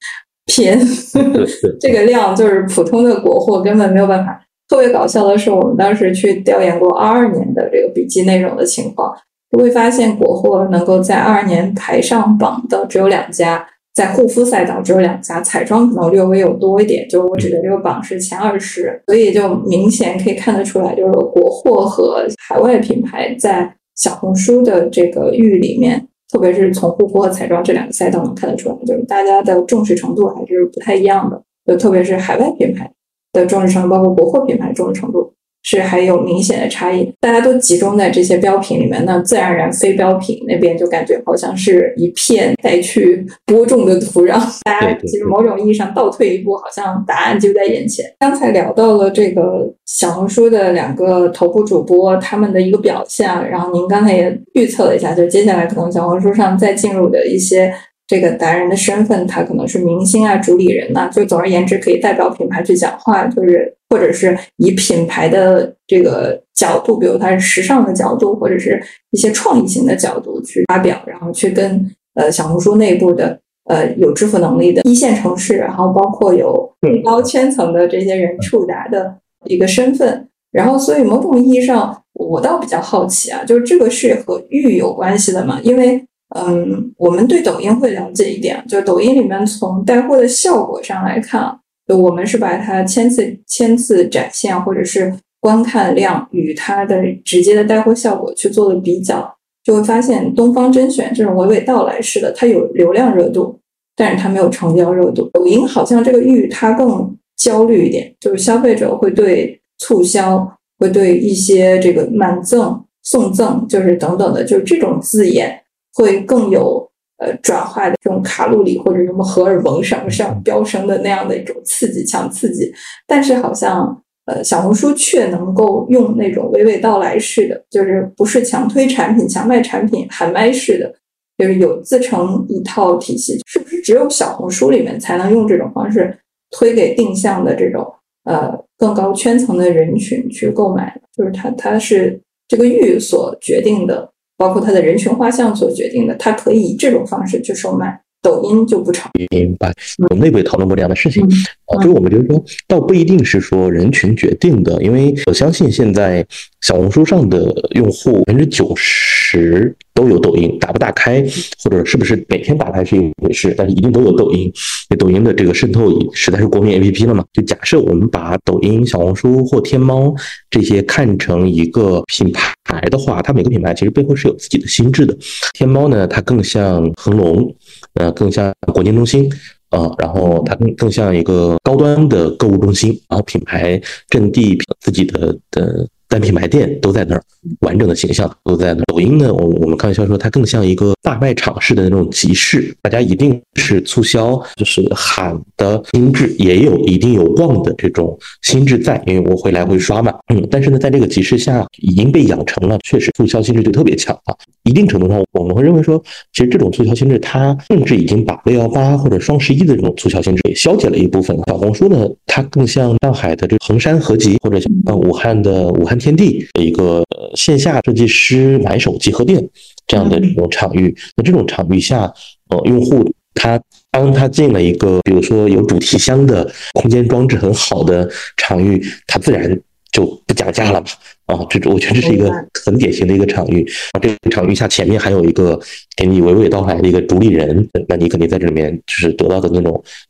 [SPEAKER 2] 篇。这个量就是普通的国货根本没有办法。特别搞笑的是，我们当时去调研过二二年的这个笔记内容的情况。会发现国货能够在二二年排上榜的只有两家，在护肤赛道只有两家，彩妆可能略微有多一点。就我指的这个榜是前二十，所以就明显可以看得出来，就是国货和海外品牌在小红书的这个域里面，特别是从护肤和彩妆这两个赛道能看得出来，就是大家的重视程度还是不太一样的。就特别是海外品牌的重视程度，包括国货品牌重视程度是还有明显的差异。大家都集中在这些标品里面，那自然而然非标品那边就感觉好像是一片待去播种的土壤。大家其实某种意义上倒退一步，好像答案就在眼前。刚才聊到了这个小红书的两个头部主播他们的一个表现，然后您刚才也预测了一下，就接下来可能小红书上再进入的一些。这个达人的身份，他可能是明星啊、主理人呐，就总而言之，可以代表品牌去讲话，就是或者是以品牌的这个角度，比如他是时尚的角度，或者是一些创意型的角度去发表，然后去跟呃小红书内部的呃有支付能力的一线城市，然后包括有高圈层的这些人触达的一个身份，然后所以某种意义上，我倒比较好奇啊，就是这个是和玉有关系的嘛？因为嗯，我们对抖音会了解一点，就抖音里面从带货的效果上来看，就我们是把它千次千次展现或者是观看量与它的直接的带货效果去做了比较，就会发现东方甄选这种娓娓道来式的，它有流量热度，但是它没有成交热度。抖音好像这个域它更焦虑一点，就是消费者会对促销，会对一些这个满赠送赠，就是等等的，就是这种字眼。会更有呃转化的这种卡路里或者什么荷尔蒙上上飙升的那样的一种刺激强刺激，但是好像呃小红书却能够用那种娓娓道来式的，就是不是强推产品、强卖产品、喊麦式的，就是有自成一套体系。是不是只有小红书里面才能用这种方式推给定向的这种呃更高圈层的人群去购买？就是它它是这个域所决定的。包括它的人群画像所决定的，它可以以这种方式去售卖。抖音就不成。
[SPEAKER 1] 明白，我们内部也讨论过这样的事情啊，就是我们觉得说，倒不一定是说人群决定的，因为我相信现在小红书上的用户百分之九十都有抖音，打不打开或者是不是每天打开是一回事，但是一定都有抖音。抖音的这个渗透实在是国民 APP 了嘛？就假设我们把抖音、小红书或天猫这些看成一个品牌的话，它每个品牌其实背后是有自己的心智的。天猫呢，它更像恒隆。呃，更像国金中心啊，然后它更更像一个高端的购物中心，然后品牌阵地、自己的的单品牌店都在那儿，完整的形象都在那儿。抖音呢，我我们开玩笑说，它更像一个大卖场式的那种集市，大家一定是促销，就是喊的心智，也有一定有望的这种心智在，因为我会来回刷嘛，嗯，但是呢，在这个集市下已经被养成了，确实促销心智就特别强啊。一定程度上，我们会认为说，其实这种促销心智，它甚至已经把六幺八或者双十一的这种促销心智给消解了一部分。小红书呢，它更像上海的这衡山合集，或者像武汉的武汉天地的一个线下设计师买手集合店这样的这种场域。那这种场域下，呃，用户他当他进了一个，比如说有主题箱的空间装置很好的场域，他自然。就不讲价了嘛？啊，这我觉得这是一个很典型的一个场域啊。这个场域下前面还有一个给你娓娓道来的一个主理人，那你肯定在这里面就是得到的那种呃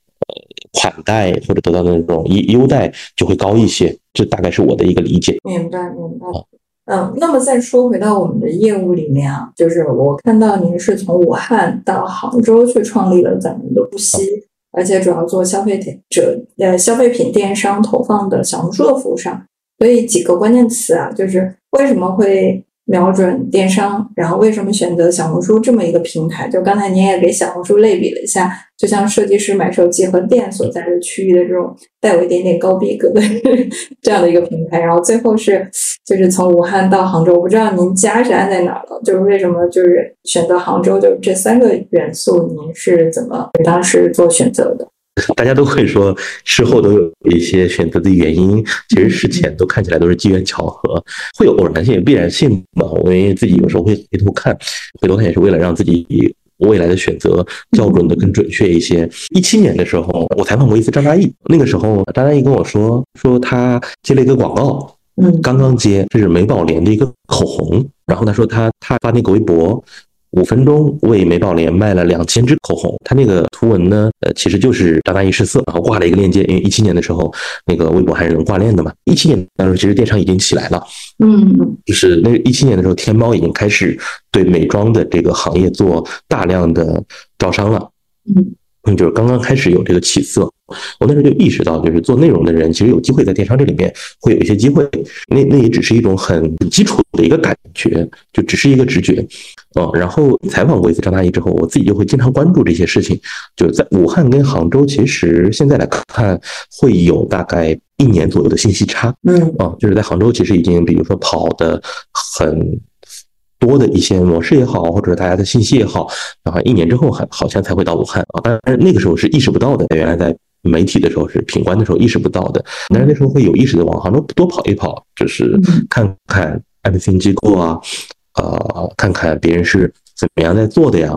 [SPEAKER 1] 款待或者得到的那种优优待就会高一些。这大概是我的一个理解。
[SPEAKER 2] 明白，明白。嗯，那么再说回到我们的业务里面啊，就是我看到您是从武汉到杭州去创立了咱们的呼吸，而且主要做消费者呃消费品电商投放的小红书的服务商。所以几个关键词啊，就是为什么会瞄准电商，然后为什么选择小红书这么一个平台？就刚才您也给小红书类比了一下，就像设计师买手机和店所在的区域的这种带有一点点高逼格的 这样的一个平台。然后最后是就是从武汉到杭州，我不知道您家是安在哪儿了？就是为什么就是选择杭州？就这三个元素，您是怎么当时做选择的？
[SPEAKER 1] 大家都会说，事后都有一些选择的原因，其实事前都看起来都是机缘巧合，会有偶然性、必然性嘛。我因为自己有时候会回头看，回头看也是为了让自己未来的选择校准的更准确一些。一七年的时候，我采访过一次张嘉译，那个时候张嘉译跟我说，说他接了一个广告，嗯，刚刚接，这是美宝莲的一个口红，然后他说他他发那个微博。五分钟为美宝莲卖了两千支口红，它那个图文呢，呃，其实就是张大一试色，然后挂了一个链接。因为一七年的时候，那个微博还是能挂链的嘛。一七年当时其实电商已经起来了，
[SPEAKER 2] 嗯，
[SPEAKER 1] 就是那一七年的时候，天猫已经开始对美妆的这个行业做大量的招商了，嗯，就是刚刚开始有这个起色。我那时候就意识到，就是做内容的人其实有机会在电商这里面会有一些机会。那那也只是一种很基础的一个感觉，就只是一个直觉。哦，然后采访过一次张大奕之后，我自己就会经常关注这些事情。就在武汉跟杭州，其实现在来看会有大概一年左右的信息差。
[SPEAKER 2] 嗯，
[SPEAKER 1] 啊，就是在杭州其实已经，比如说跑的很。多的一些模式也好，或者大家的信息也好，然后一年之后还好像才会到武汉啊，但是那个时候是意识不到的。原来在媒体的时候是品官的时候意识不到的，但是那时候会有意识的往杭州多跑一跑，就是看看 MCN 机构啊，呃，看看别人是怎么样在做的呀，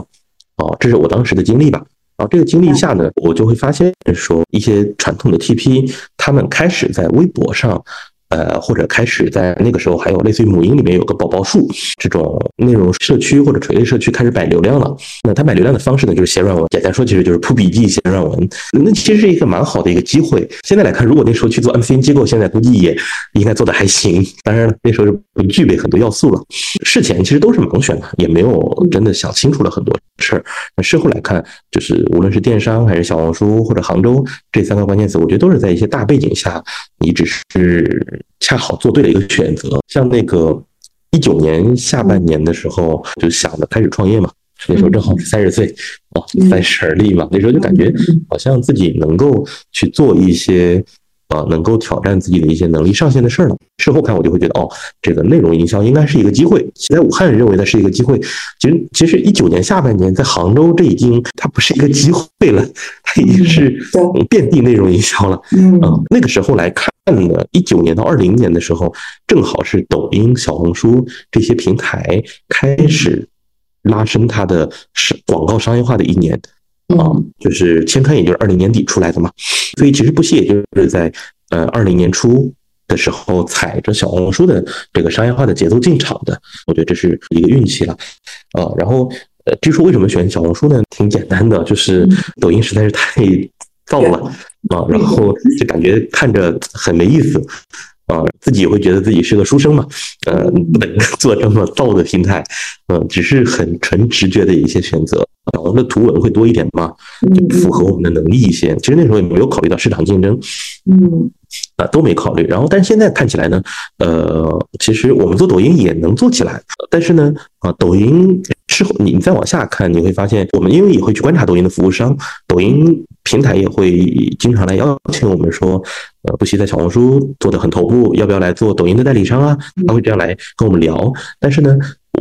[SPEAKER 1] 哦，这是我当时的经历吧。然后这个经历下呢，我就会发现说一些传统的 TP 他们开始在微博上。呃，或者开始在那个时候，还有类似于母婴里面有个宝宝树这种内容社区或者垂类社区开始买流量了。那他买流量的方式呢，就是写软文，简单说其实就是铺笔记、写软文。那其实是一个蛮好的一个机会。现在来看，如果那时候去做 MCN 机构，现在估计也应该做的还行。当然了那时候是不具备很多要素了。事前其实都是盲选的，也没有真的想清楚了很多事儿。那事后来看，就是无论是电商还是小红书或者杭州这三个关键词，我觉得都是在一些大背景下，你只是。恰好做对了一个选择，像那个一九年下半年的时候，就想着开始创业嘛。那时候正好是三十岁，哦，三十而立嘛。那时候就感觉好像自己能够去做一些。啊，能够挑战自己的一些能力上限的事儿了。事后看，我就会觉得，哦，这个内容营销应该是一个机会。在武汉认为它是一个机会，其实其实一九年下半年在杭州，这已经它不是一个机会了，它已经是遍地内容营销了。嗯，那个时候来看呢，一九年到二零年的时候，正好是抖音、小红书这些平台开始拉升它的是广告商业化的一年。啊，就是千川，也就是二零年底出来的嘛，所以其实不惜，也就是在呃二零年初的时候踩着小红书的这个商业化的节奏进场的，我觉得这是一个运气了啊。然后呃，据说为什么选小红书呢？挺简单的，就是抖音实在是太 燥了啊，然后就感觉看着很没意思。啊，自己也会觉得自己是个书生嘛，呃，不能 做这么燥的平台，嗯，只是很纯直觉的一些选择。我们的图文会多一点嘛，就符合我们的能力一些。其实那时候也没有考虑到市场竞争，
[SPEAKER 2] 嗯，
[SPEAKER 1] 啊都没考虑。然后，但是现在看起来呢，呃，其实我们做抖音也能做起来，但是呢，啊，抖音之后你再往下看，你会发现我们因为也会去观察抖音的服务商，抖音。平台也会经常来邀请我们说，呃，不惜在小红书做的很头部，要不要来做抖音的代理商啊？他会这样来跟我们聊。但是呢，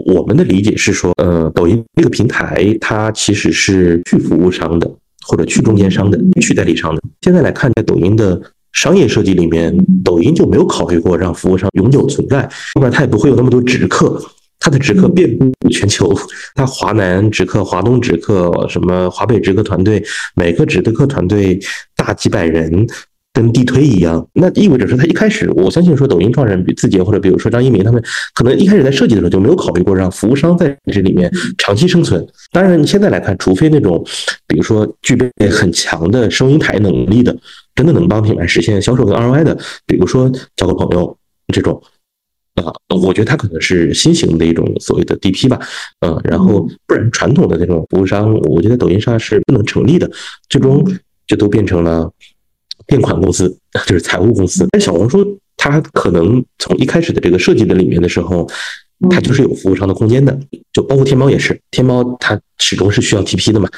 [SPEAKER 1] 我们的理解是说，呃，抖音这个平台它其实是去服务商的，或者去中间商的，去代理商的。现在来看，在抖音的商业设计里面，抖音就没有考虑过让服务商永久存在，要不然它也不会有那么多直客。它的直客遍布全球，它华南直客、华东直客、什么华北直客团队，每个直客团队大几百人，跟地推一样。那意味着说，他一开始，我相信说，抖音创始人比字节或者比如说张一鸣他们，可能一开始在设计的时候就没有考虑过让服务商在这里面长期生存。当然，你现在来看，除非那种，比如说具备很强的收银台能力的，真的能帮品牌实现销售跟 ROI 的，比如说交个朋友这种。啊，我觉得它可能是新型的一种所谓的 DP 吧，嗯，然后不然传统的那种服务商，我觉得抖音上是不能成立的，最终就都变成了垫款公司，就是财务公司。但小红书它可能从一开始的这个设计的里面的时候，它就是有服务商的空间的，就包括天猫也是，天猫它始终是需要 TP 的嘛，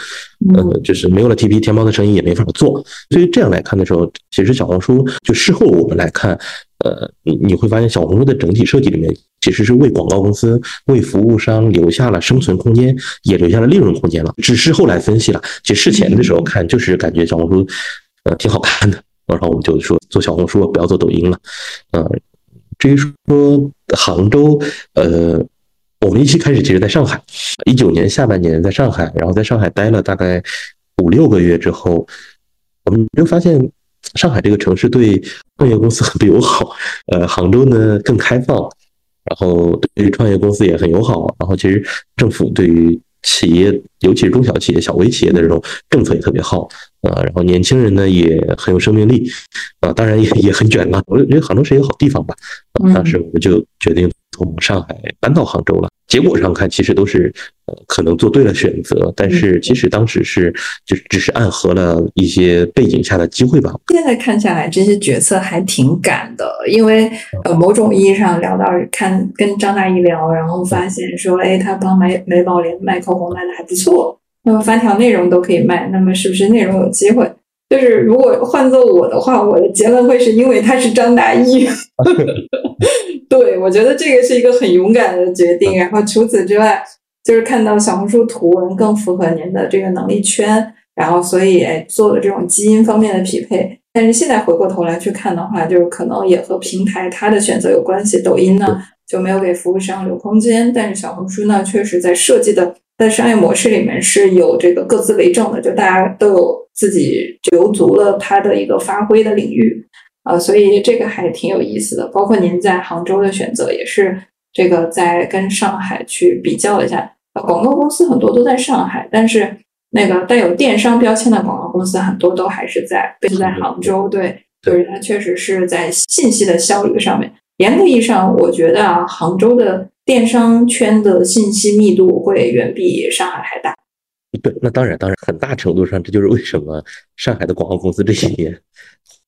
[SPEAKER 1] 呃，就是没有了 TP，天猫的生意也没法做。所以这样来看的时候，其实小红书就事后我们来看。呃，你你会发现小红书的整体设计里面其实是为广告公司、为服务商留下了生存空间，也留下了利润空间了。只是后来分析了，其实事前的时候看就是感觉小红书呃挺好看的，然后我们就说做小红书不要做抖音了。呃，至于说杭州，呃，我们一期开始其实在上海，一九年下半年在上海，然后在上海待了大概五六个月之后，我们就发现。上海这个城市对创业公司很不友好，呃，杭州呢更开放，然后对于创业公司也很友好，然后其实政府对于企业，尤其是中小企业、小微企业的这种政策也特别好，呃，然后年轻人呢也很有生命力，啊，当然也也很卷嘛。我觉得杭州是一个好地方吧，当时我们就决定从上海搬到杭州了。结果上看，其实都是呃可能做对了选择，但是其实当时是就只是暗合了一些背景下的机会吧。
[SPEAKER 2] 现在看下来，这些决策还挺赶的，因为呃，某种意义上聊到看跟张大一聊，然后发现说，哎，他帮美美宝莲卖口红卖的还不错，那么发条内容都可以卖，那么是不是内容有机会？就是如果换做我的话，我的结论会是因为他是张大奕。对，我觉得这个是一个很勇敢的决定。然后除此之外，就是看到小红书图文更符合您的这个能力圈，然后所以做了这种基因方面的匹配。但是现在回过头来去看的话，就是可能也和平台它的选择有关系。抖音呢就没有给服务商留空间，但是小红书呢确实在设计的在商业模式里面是有这个各自为政的，就大家都有自己留足了它的一个发挥的领域。啊，所以这个还挺有意思的。包括您在杭州的选择，也是这个在跟上海去比较了一下。广告公司很多都在上海，但是那个带有电商标签的广告公司很多都还是在是在杭州。对，就是它确实是在信息的效率上面。严格意义上，我觉得啊，杭州的电商圈的信息密度会远比上海还大。
[SPEAKER 1] 对，那当然，当然，很大程度上，这就是为什么上海的广告公司这些年。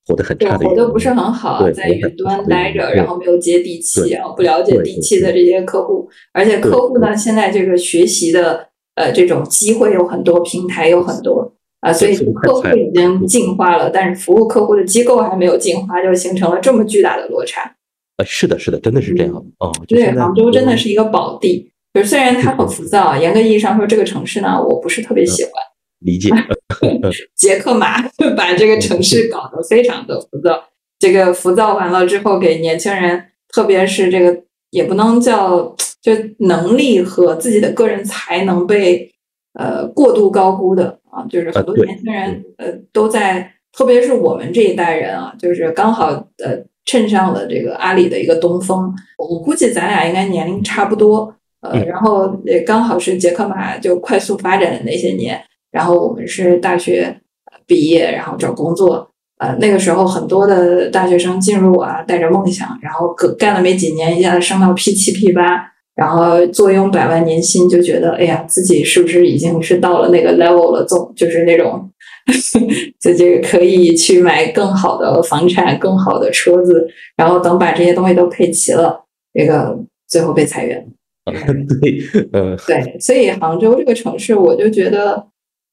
[SPEAKER 1] 活得很差的，
[SPEAKER 2] 活得不是很好，在云端待着，然后没有接地气，然后不了解地气的这些客户，而且客户呢，现在这个学习的呃这种机会有很多，平台有很多啊，所以客户已经进化了，但是服务客户的机构还没有进化，就形成了这么巨大的落差。
[SPEAKER 1] 呃，是的，是的，真的是这样哦。
[SPEAKER 2] 对，杭州真的是一个宝地，就虽然它很浮躁，严格意义上说，这个城市呢，我不是特别喜欢。
[SPEAKER 1] 理解
[SPEAKER 2] 杰克马把这个城市搞得非常的浮躁。这个浮躁完了之后，给年轻人，特别是这个也不能叫就能力和自己的个人才能被呃过度高估的啊，就是很多年轻人呃都在，特别是我们这一代人啊，就是刚好呃趁上了这个阿里的一个东风。我估计咱俩应该年龄差不多，呃，然后也刚好是杰克马就快速发展的那些年。然后我们是大学毕业，然后找工作。呃，那个时候很多的大学生进入啊，带着梦想，然后干干了没几年，一下子升到 P 七 P 八，然后坐拥百万年薪，就觉得哎呀，自己是不是已经是到了那个 level 了？总就是那种 自己可以去买更好的房产、更好的车子，然后等把这些东西都配齐了，这个最后被裁员。
[SPEAKER 1] 对，嗯，
[SPEAKER 2] 对，所以杭州这个城市，我就觉得。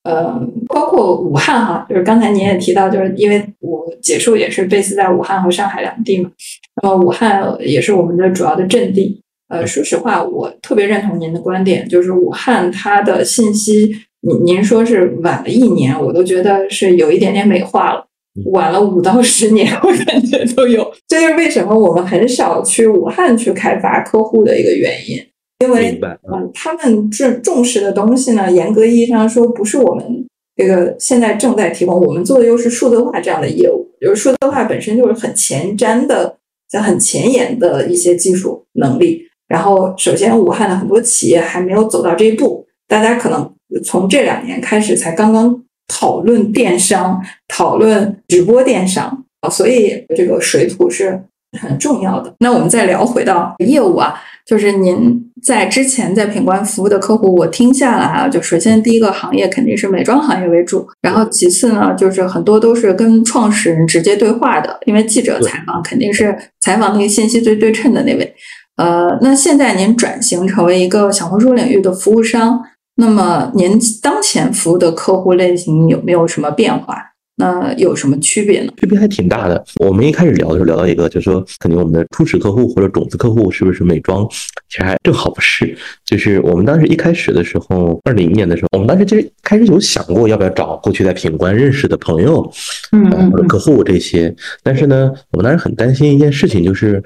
[SPEAKER 2] 嗯，包括武汉哈，就是刚才您也提到，就是因为我结束也是 base 在武汉和上海两地嘛。那么武汉也是我们的主要的阵地。呃，说实话，我特别认同您的观点，就是武汉它的信息，您您说是晚了一年，我都觉得是有一点点美化了，晚了五到十年，我感觉都有。这就是为什么我们很少去武汉去开发客户的一个原因。因为嗯，他们重重视的东西呢，严格意义上说，不是我们这个现在正在提供。我们做的又是数字化这样的业务，就是数字化本身就是很前瞻的、在很前沿的一些技术能力。然后，首先，武汉的很多企业还没有走到这一步，大家可能从这两年开始才刚刚讨论电商、讨论直播电商啊，所以这个水土是很重要的。那我们再聊回到业务啊。就是您在之前在品冠服务的客户，我听下来啊，就首先第一个行业肯定是美妆行业为主，然后其次呢，就是很多都是跟创始人直接对话的，因为记者采访肯定是采访那个信息最对称的那位。呃，那现在您转型成为一个小红书领域的服务商，那么您当前服务的客户类型有没有什么变化？那有什么区别呢？
[SPEAKER 1] 区别还挺大的。我们一开始聊的时候聊到一个，就是说，肯定我们的初始客户或者种子客户是不是美妆？其实还正好不是。就是我们当时一开始的时候，二零年的时候，我们当时其实开始有想过要不要找过去在品冠认识的朋友，
[SPEAKER 2] 嗯，
[SPEAKER 1] 或者客户这些。但是呢，我们当时很担心一件事情，就是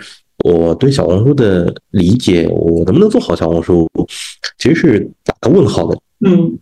[SPEAKER 1] 我对小红书的理解，我能不能做好小红书，其实是打个问号的。
[SPEAKER 2] 嗯。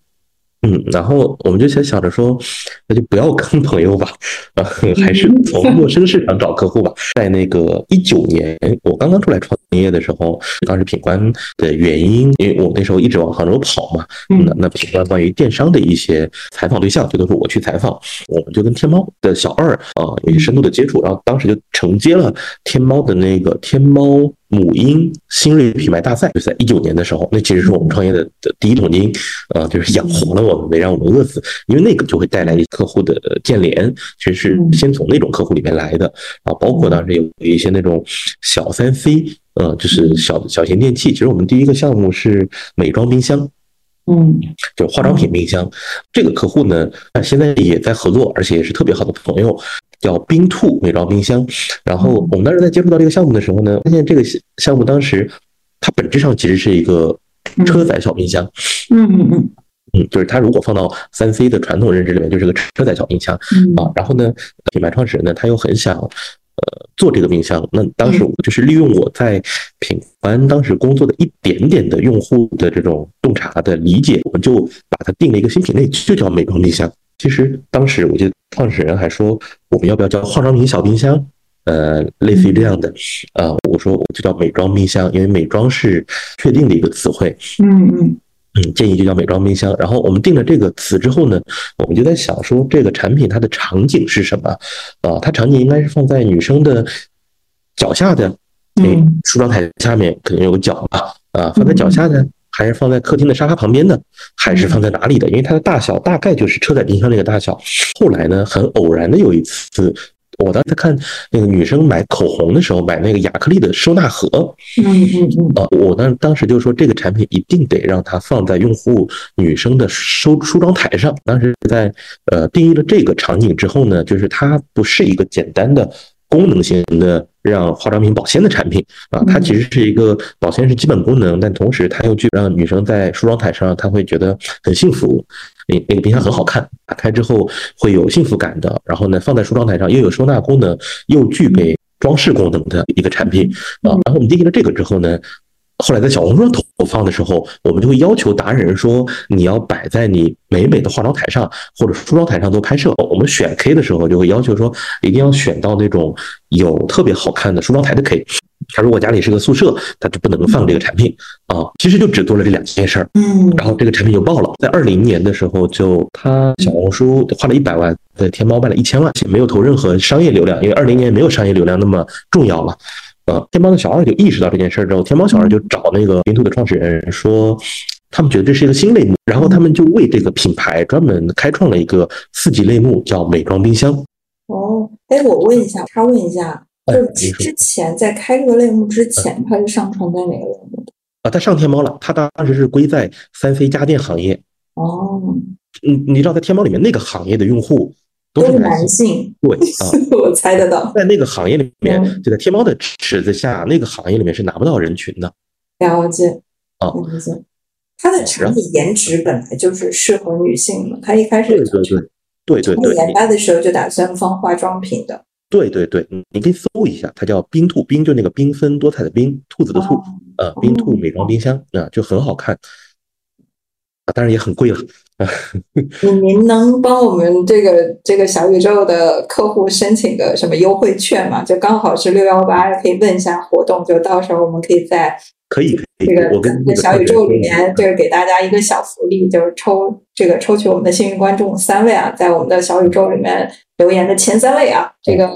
[SPEAKER 1] 嗯，然后我们就先想着说，那就不要坑朋友吧，啊，还是从 陌生市场找客户吧。在那个一九年，我刚刚出来创业的时候，当时品冠的原因，因为我那时候一直往杭州跑嘛，那那品冠关于电商的一些采访对象，就都是我去采访，我们就跟天猫的小二啊有一些深度的接触，然后当时就承接了天猫的那个天猫。母婴新锐品牌大赛，就是在一九年的时候，那其实是我们创业的的第一桶金，呃，就是养活了我们，没让我们饿死，因为那个就会带来客户的建联，其实是先从那种客户里面来的。啊，包括当时有一些那种小三 C，呃，就是小小型电器，其实我们第一个项目是美妆冰箱。
[SPEAKER 2] 嗯，
[SPEAKER 1] 就化妆品冰箱，这个客户呢，现在也在合作，而且也是特别好的朋友，叫冰兔美妆冰箱。然后我们当时在接触到这个项目的时候呢，发现这个项目当时它本质上其实是一个车载小冰箱。
[SPEAKER 2] 嗯嗯嗯，
[SPEAKER 1] 嗯，就是它如果放到三 C 的传统认知里面，就是个车载小冰箱啊。然后呢，品牌创始人呢，他又很想。呃，做这个冰箱，那当时我就是利用我在品牌当时工作的一点点的用户的这种洞察的理解，我们就把它定了一个新品类，就叫美妆冰箱。其实当时我记得创始人还说，我们要不要叫化妆品小冰箱？呃，类似于这样的。呃，我说我就叫美妆冰箱，因为美妆是确定的一个词汇。
[SPEAKER 2] 嗯嗯。
[SPEAKER 1] 嗯，建议就叫美妆冰箱。然后我们定了这个词之后呢，我们就在想说，这个产品它的场景是什么？啊，它场景应该是放在女生的脚下的，嗯，梳妆台下面肯定有个脚嘛？啊，放在脚下的，还是放在客厅的沙发旁边的，还是放在哪里的？因为它的大小大概就是车载冰箱那个大小。后来呢，很偶然的有一次。我当时看那个女生买口红的时候，买那个亚克力的收纳盒。
[SPEAKER 2] 嗯嗯嗯。
[SPEAKER 1] 呃，我当当时就说这个产品一定得让它放在用户女生的梳梳妆台上。当时在呃定义了这个场景之后呢，就是它不是一个简单的功能性的让化妆品保鲜的产品啊，它其实是一个保鲜是基本功能，但同时它又具让女生在梳妆台上她会觉得很幸福。那那个冰箱很好看，打开之后会有幸福感的。然后呢，放在梳妆台上又有收纳功能，又具备装饰功能的一个产品啊。然后我们定义了这个之后呢，后来在小红书上投放的时候，我们就会要求达人说，你要摆在你美美的化妆台上或者梳妆台上做拍摄。我们选 K 的时候就会要求说，一定要选到那种有特别好看的梳妆台的 K。他如果家里是个宿舍，他就不能放这个产品啊。其实就只做了这两件事儿，
[SPEAKER 2] 嗯，
[SPEAKER 1] 然后这个产品就爆了。在二零年的时候，就他小红书花了一百万，在天猫卖了一千万，没有投任何商业流量，因为二零年没有商业流量那么重要了。呃，天猫的小二就意识到这件事儿之后，天猫小二就找那个云兔的创始人说，他们觉得这是一个新类目，然后他们就为这个品牌专门开创了一个四级类目，叫美妆冰箱。
[SPEAKER 2] 哦，哎，我问一下，他问一下。就是之前在开这个类目之前，他是上传在哪个类目的？
[SPEAKER 1] 啊，他上天猫了。他当时是归在三 C 家电行业。
[SPEAKER 2] 哦，
[SPEAKER 1] 嗯，你知道在天猫里面那个行业的用户
[SPEAKER 2] 都
[SPEAKER 1] 是
[SPEAKER 2] 男性。
[SPEAKER 1] 对啊，
[SPEAKER 2] 我猜得到。
[SPEAKER 1] 在那个行业里面，就在天猫的尺子下，那个行业里面是拿不到人群的。
[SPEAKER 2] 了解。
[SPEAKER 1] 啊，
[SPEAKER 2] 了解。它的产品颜值本来就是适合女性的。它一开始
[SPEAKER 1] 对对对对对对，
[SPEAKER 2] 研发的时候就打算放化妆品的。
[SPEAKER 1] 对对对，你可以搜一下，它叫冰兔冰，就那个缤纷多彩的冰，兔子的兔，呃，冰兔美妆冰箱啊，就很好看啊，当然也很贵了。
[SPEAKER 2] 您 您能帮我们这个这个小宇宙的客户申请个什么优惠券吗？就刚好是六幺八，可以问一下活动，就到时候我们可以在。
[SPEAKER 1] 可以，
[SPEAKER 2] 这个我跟小宇宙里面，就是给大家一个小福利，就是抽这个抽取我们的幸运观众三位啊，在我们的小宇宙里面留言的前三位啊，这个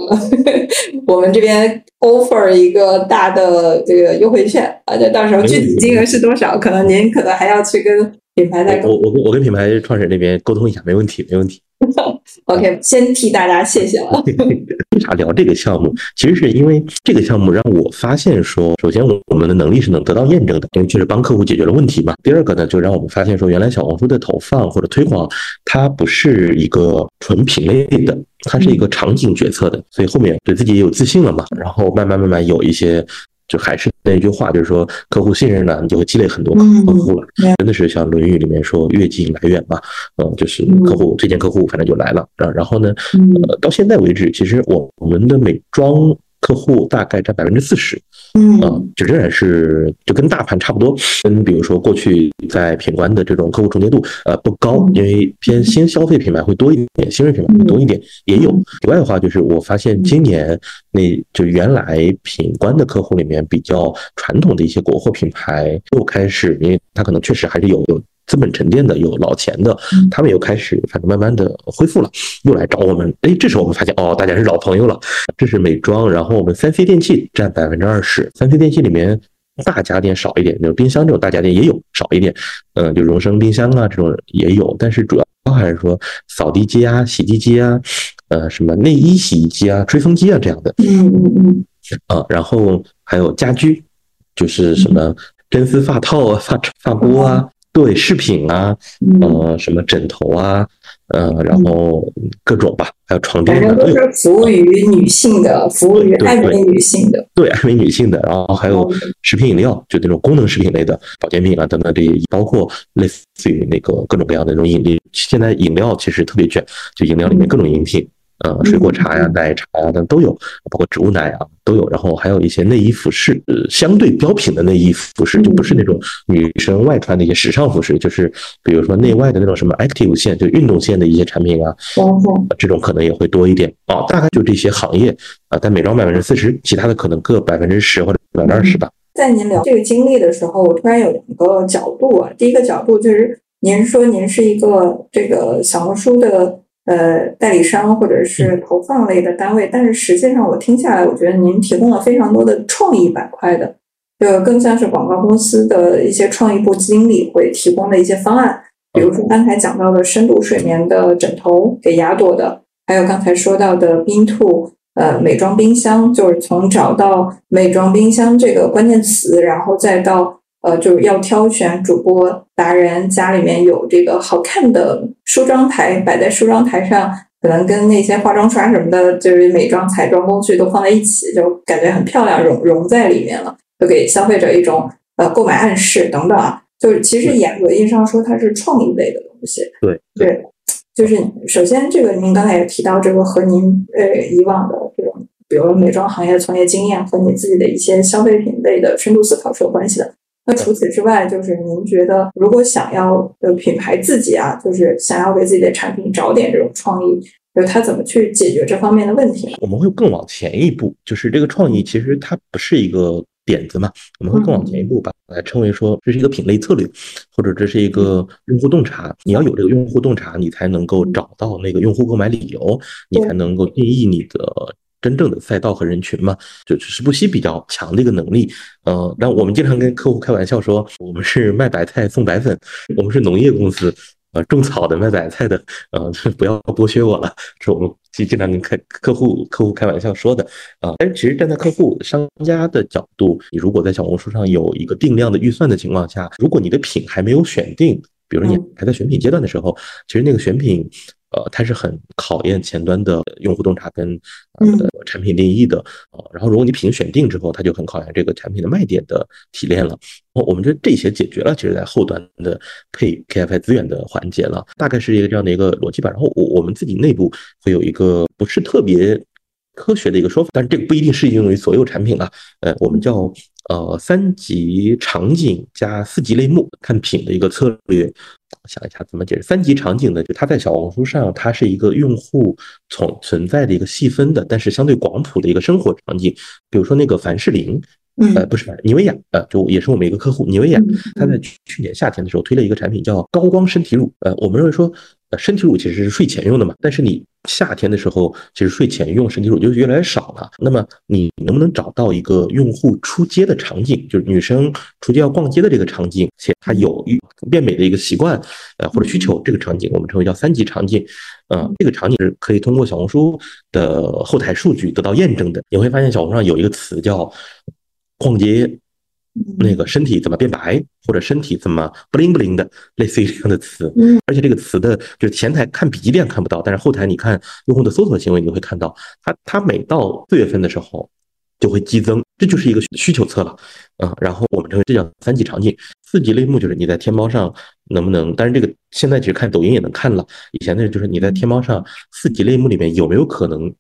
[SPEAKER 2] 我们这边 offer 一个大的这个优惠券啊，就到时候具体金额是多少，可能您可能还要去跟品牌在
[SPEAKER 1] 我我跟我跟品牌创始人那边沟通一下，没问题，没问题。
[SPEAKER 2] OK，先替大家谢谢了。
[SPEAKER 1] 为啥聊这个项目？其实是因为这个项目让我发现说，首先我们的能力是能得到验证的，因为确实帮客户解决了问题嘛。第二个呢，就让我们发现说，原来小红书的投放或者推广，它不是一个纯品类的，它是一个场景决策的。所以后面对自己也有自信了嘛，然后慢慢慢慢有一些。就还是那句话，就是说客户信任了，你就会积累很多客户了。真的是像《论语》里面说“越近来远”嘛，嗯，就是客户推荐客户，反正就来了。然然后呢，呃，到现在为止，其实我我们的美妆。客户大概占百分之四十，
[SPEAKER 2] 嗯，
[SPEAKER 1] 就仍然是就跟大盘差不多，跟比如说过去在品冠的这种客户重叠度呃不高，因为偏新消费品牌会多一点，新锐品牌会多一点，也有。以外的话，就是我发现今年那就原来品冠的客户里面比较传统的一些国货品牌又开始，因为它可能确实还是有有资本沉淀的，有老钱的，他们又开始反正慢慢的恢复了，又来找我们。哎，这时候我们发现哦，大家是老朋友了。这是美妆，然后我们三 C 电器占百分之二十，三 C 电器里面大家电少一点，就冰箱这种大家电也有少一点，嗯，就荣升冰箱啊这种也有，但是主要还是说扫地机啊、洗地机啊。呃，什么内衣洗衣机啊、吹风机啊这样的，
[SPEAKER 2] 嗯嗯嗯，
[SPEAKER 1] 啊，然后还有家居，就是什么真丝发套啊、发发箍啊，对，饰品啊，呃，什么枕头啊，呃，然后各种吧，还有床垫，
[SPEAKER 2] 反正都是服务于女性的，服务于爱美女性的，
[SPEAKER 1] 对，爱美女性的，然后还有食品饮料，就那种功能食品类的保健品啊等等，这些包括类似于那个各种各样的那种饮料，现在饮料其实特别卷，就饮料里面各种饮品。呃，水果茶呀、奶茶呀等都有，包括植物奶啊都有。然后还有一些内衣服饰，呃，相对标品的内衣服饰，就不是那种女生外穿的一些时尚服饰，就是比如说内外的那种什么 active 线，就运动线的一些产品啊，这种可能也会多一点。哦，大概就这些行业啊，但美妆百分之四十，其他的可能各百分之十或者百分之二十吧。
[SPEAKER 2] 在您聊这个经历的时候，我突然有两个角度啊。第一个角度就是您说您是一个这个小红书的。呃，代理商或者是投放类的单位，但是实际上我听下来，我觉得您提供了非常多的创意板块的，就更像是广告公司的一些创意部经理会提供的一些方案，比如说刚才讲到的深度睡眠的枕头给雅朵的，还有刚才说到的冰兔呃美妆冰箱，就是从找到美妆冰箱这个关键词，然后再到。呃，就是要挑选主播达人家里面有这个好看的梳妆台，摆在梳妆台上，可能跟那些化妆刷什么的，就是美妆彩妆工具都放在一起，就感觉很漂亮，融融在里面了，就给消费者一种呃购买暗示等等啊。就是其实严格意义上说，它是创意类的东西。
[SPEAKER 1] 对
[SPEAKER 2] 对，就是首先这个您刚才也提到，这个和您呃以往的这种，比如美妆行业从业经验和你自己的一些消费品类的深度思考是有关系的。那除此之外，就是您觉得，如果想要的品牌自己啊，就是想要给自己的产品找点这种创意，就是他怎么去解决这方面的问题？
[SPEAKER 1] 我们会更往前一步，就是这个创意其实它不是一个点子嘛，我们会更往前一步，把它称为说这是一个品类策略，或者这是一个用户洞察。你要有这个用户洞察，你才能够找到那个用户购买理由，你才能够定义你的。真正的赛道和人群嘛，就是不惜比较强的一个能力。呃，那我们经常跟客户开玩笑说，我们是卖白菜送白粉，我们是农业公司，呃，种草的卖白菜的，呃，不要剥削我了，是我们经经常跟开客户客户开玩笑说的啊。但是其实站在客户商家的角度，你如果在小红书上有一个定量的预算的情况下，如果你的品还没有选定，比如说你还在选品阶段的时候，其实那个选品。呃，它是很考验前端的用户洞察跟呃产品定义的呃。然后，如果你品选定之后，它就很考验这个产品的卖点的提炼了。我我们觉得这些解决了，其实在后端的配 KFI 资源的环节了，大概是一个这样的一个逻辑吧。然后我我们自己内部会有一个不是特别科学的一个说法，但是这个不一定适用于所有产品啊。呃，我们叫呃三级场景加四级类目看品的一个策略。想一下怎么解释三级场景呢？就它在小红书上，它是一个用户存存在的一个细分的，但是相对广谱的一个生活场景。比如说那个凡士林，呃，不是妮维雅，呃，就也是我们一个客户，妮维雅，他在去年夏天的时候推了一个产品叫高光身体乳。呃，我们认为说，呃，身体乳其实是睡前用的嘛，但是你。夏天的时候，其实睡前用身体乳就越来越少了。那么你能不能找到一个用户出街的场景，就是女生出街要逛街的这个场景，且她有变美的一个习惯，呃或者需求，这个场景我们称为叫三级场景。嗯，这个场景是可以通过小红书的后台数据得到验证的。你会发现小红书上有一个词叫逛街。那个身体怎么变白，或者身体怎么不灵不灵的，类似于这样的词。嗯，而且这个词的，就是前台看笔记店看不到，但是后台你看用户的搜索行为，你会看到，它它每到四月份的时候就会激增，这就是一个需求侧了。啊，然后我们称为这叫三级场景，四级类目就是你在天猫上能不能，但是这个现在其实看抖音也能看了，以前的就是你在天猫上四级类目里面有没有可能。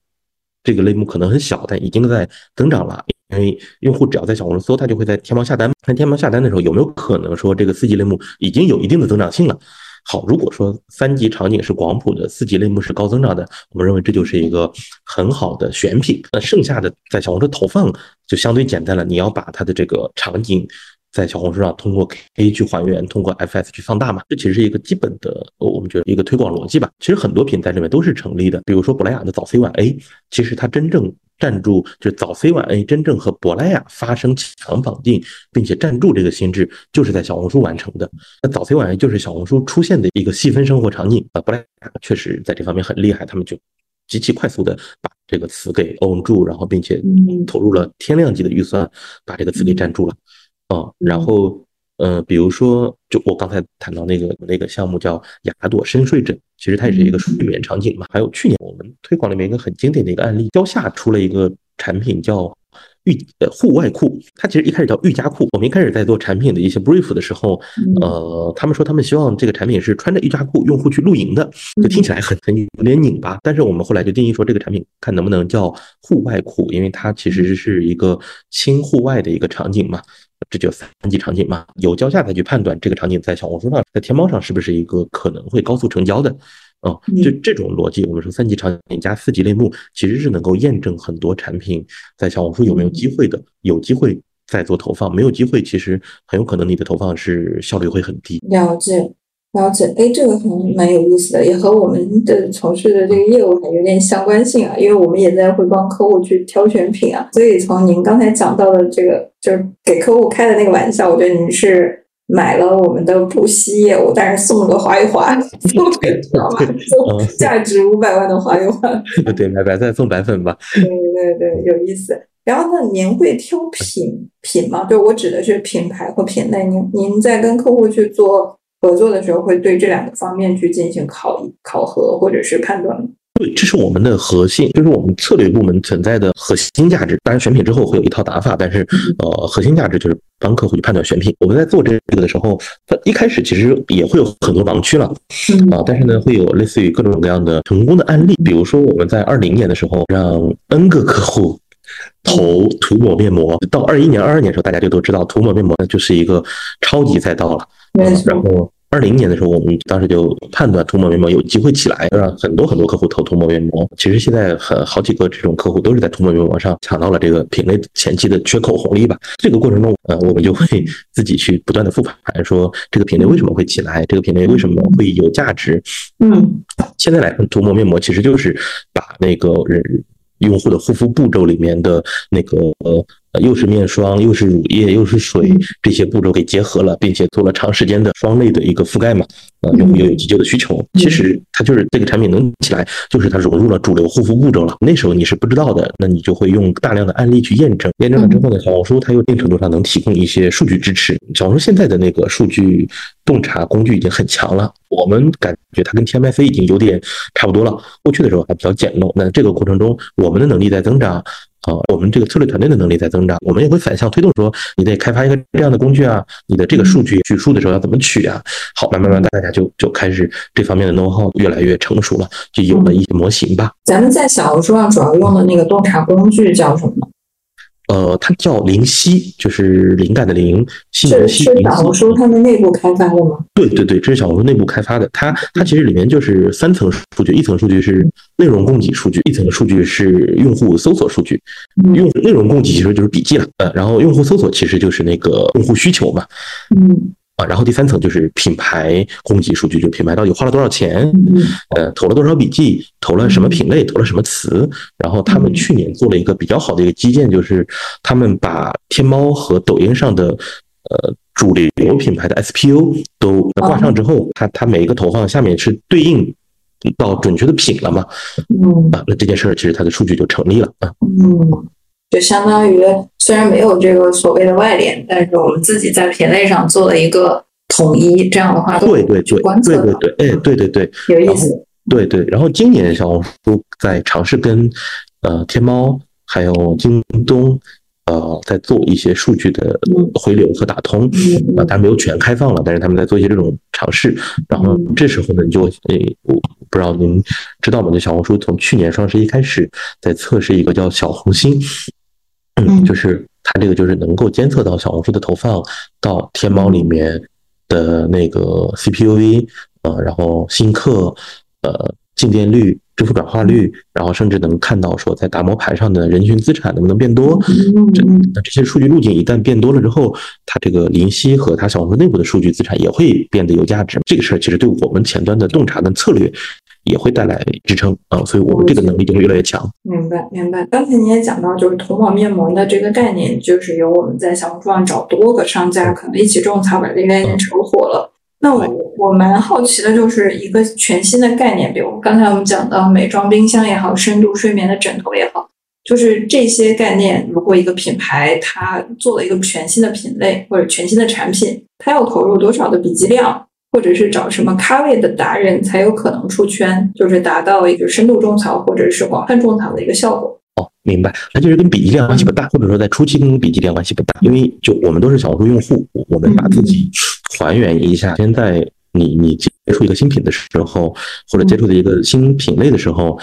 [SPEAKER 1] 这个类目可能很小，但已经在增长了。因为用户只要在小红书搜，他就会在天猫下单。看天猫下单的时候，有没有可能说这个四级类目已经有一定的增长性了？好，如果说三级场景是广谱的，四级类目是高增长的，我们认为这就是一个很好的选品。那剩下的在小红书投放就相对简单了，你要把它的这个场景在小红书上通过 K 去还原，通过 FS 去放大嘛，这其实是一个基本的，我们觉得一个推广逻辑吧。其实很多品在里面都是成立的，比如说珀莱雅的早 C 晚 A，其实它真正站住就是早 C 晚 A 真正和珀莱雅发生强绑定，并且站住这个心智，就是在小红书完成的。那早 C 晚 A 就是小红书出现的一个细分生活场景啊，珀莱雅确实在这方面很厉害，他们就。极其快速的把这个词给 own 住，然后并且投入了天量级的预算，把这个词给占住了。啊，然后，呃，比如说，就我刚才谈到那个那个项目叫雅朵深睡枕，其实它也是一个睡眠场景嘛。还有去年我们推广里面一个很经典的一个案例，蕉下出了一个产品叫。浴呃户外裤，它其实一开始叫瑜伽裤。我们一开始在做产品的一些 brief 的时候，呃，他们说他们希望这个产品是穿着瑜伽裤用户去露营的，就听起来很很有点拧巴。但是我们后来就定义说，这个产品看能不能叫户外裤，因为它其实是一个轻户外的一个场景嘛，这就三级场景嘛，有交下再去判断这个场景在小红书上、在天猫上是不是一个可能会高速成交的。啊，就这种逻辑，我们说三级场景加四级类目，其实是能够验证很多产品在小红书有没有机会的。有机会再做投放，没有机会，其实很有可能你的投放是效率会很低。
[SPEAKER 2] 了解，了解。哎，这个还蛮有意思的，也和我们的从事的这个业务还有点相关性啊，因为我们也在会帮客户去挑选品啊。所以从您刚才讲到的这个，就是给客户开的那个玩笑，我觉得您是。买了我们的布希业务，但是送了个华为华，送价值五百万的华为华。
[SPEAKER 1] 对，买白菜送白粉吧。
[SPEAKER 2] 对对对，有意思。然后呢，您会挑品品吗？就我指的是品牌或品类。您您在跟客户去做合作的时候，会对这两个方面去进行考考核或者是判断吗？
[SPEAKER 1] 对，这是我们的核心，就是我们策略部门存在的核心价值。当然，选品之后会有一套打法，但是呃，核心价值就是帮客户去判断选品。我们在做这个的时候，它一开始其实也会有很多盲区了啊，但是呢，会有类似于各种各样的成功的案例。比如说，我们在二零年的时候，让 N 个客户投涂抹面膜，到二一年、二二年的时候，大家就都知道涂抹面膜呢就是一个超级赛道了。然后。二零年的时候，我们当时就判断涂抹面膜有机会起来，让很多很多客户投涂抹面膜。其实现在很好几个这种客户都是在涂抹面膜上抢到了这个品类前期的缺口红利吧。这个过程中，呃，我们就会 自己去不断的复盘，说这个品类为什么会起来，这个品类为什么会有价值。
[SPEAKER 2] 嗯，
[SPEAKER 1] 现在来看，涂抹面膜其实就是把那个人用户的护肤步骤里面的那个呃。又是面霜，又是乳液，又是水，这些步骤给结合了，并且做了长时间的霜类的一个覆盖嘛，呃，用户又有急救的需求。其实它就是这个产品能起来，就是它融入了主流护肤步骤了。那时候你是不知道的，那你就会用大量的案例去验证。验证了之后呢，小红书它又一定程度上能提供一些数据支持。小红书现在的那个数据洞察工具已经很强了，我们感觉它跟 TMS 已经有点差不多了。过去的时候还比较简陋，那这个过程中我们的能力在增长。啊，我们这个策略团队的能力在增长，我们也会反向推动，说你得开发一个这样的工具啊，你的这个数据取数的时候要怎么取啊？好，慢慢慢大家就就开始这方面的 know how 越来越成熟了，就有了一些模型吧。
[SPEAKER 2] 咱们在小红书上主要用的那个洞察工具叫什么？
[SPEAKER 1] 呃，它叫灵犀，就是灵感的灵，
[SPEAKER 2] 是是小红书他们内部开发的吗？
[SPEAKER 1] 对对对，这是小红书内部开发的。它它其实里面就是三层数据，一层数据是内容供给数据，一层数据是用户搜索数据。用内容供给其实就是笔记了，呃，然后用户搜索其实就是那个用户需求嘛。
[SPEAKER 2] 嗯。
[SPEAKER 1] 啊，然后第三层就是品牌供给数据，就品牌到底花了多少钱，呃，投了多少笔记，投了什么品类，投了什么词。然后他们去年做了一个比较好的一个基建，就是他们把天猫和抖音上的呃主流品牌的 SPU 都挂上之后，它它每一个投放下面是对应到准确的品了嘛？
[SPEAKER 2] 嗯，
[SPEAKER 1] 啊，那这件事儿其实它的数据就成立了啊。
[SPEAKER 2] 嗯。就相当于虽然没有这个所谓的外联，但是我们自己在品类上做了一个统一，这样的话
[SPEAKER 1] 对对对，观测对对对，哎对对对，
[SPEAKER 2] 有意思。
[SPEAKER 1] 对对，然后今年小红书在尝试跟呃天猫还有京东呃在做一些数据的回流和打通啊，但没有全开放了，但是他们在做一些这种尝试。然后这时候呢，你就诶，我不知道您知道吗？就小红书从去年双十一开始在测试一个叫小红心。嗯，就是它这个就是能够监测到小红书的投放到天猫里面的那个 CPUV，呃，然后新客，呃，进店率、支付转化率，然后甚至能看到说在打磨盘上的人群资产能不能变多。这这些数据路径一旦变多了之后，它这个灵犀和它小红书内部的数据资产也会变得有价值。这个事儿其实对我们前端的洞察跟策略。也会带来支撑啊，所以我们这个能力就会越来越强。
[SPEAKER 2] 明白，明白。刚才你也讲到，就是涂抹面膜的这个概念，就是由我们在小红书上找多个商家，可能一起种草，把这个概念炒火了。那我我蛮好奇的，就是一个全新的概念，比如刚才我们讲到美妆冰箱也好，深度睡眠的枕头也好，就是这些概念，如果一个品牌它做了一个全新的品类或者全新的产品，它要投入多少的笔记量？或者是找什么咖位的达人才有可能出圈，就是达到一个深度种草或者是广泛种草的一个效果。
[SPEAKER 1] 哦，明白，那就是跟笔记量关系不大，或者说在初期跟笔记量关系不大，因为就我们都是小红书用户，我们把自己还原一下，现在你你接触一个新品的时候，或者接触的一个新品类的时候。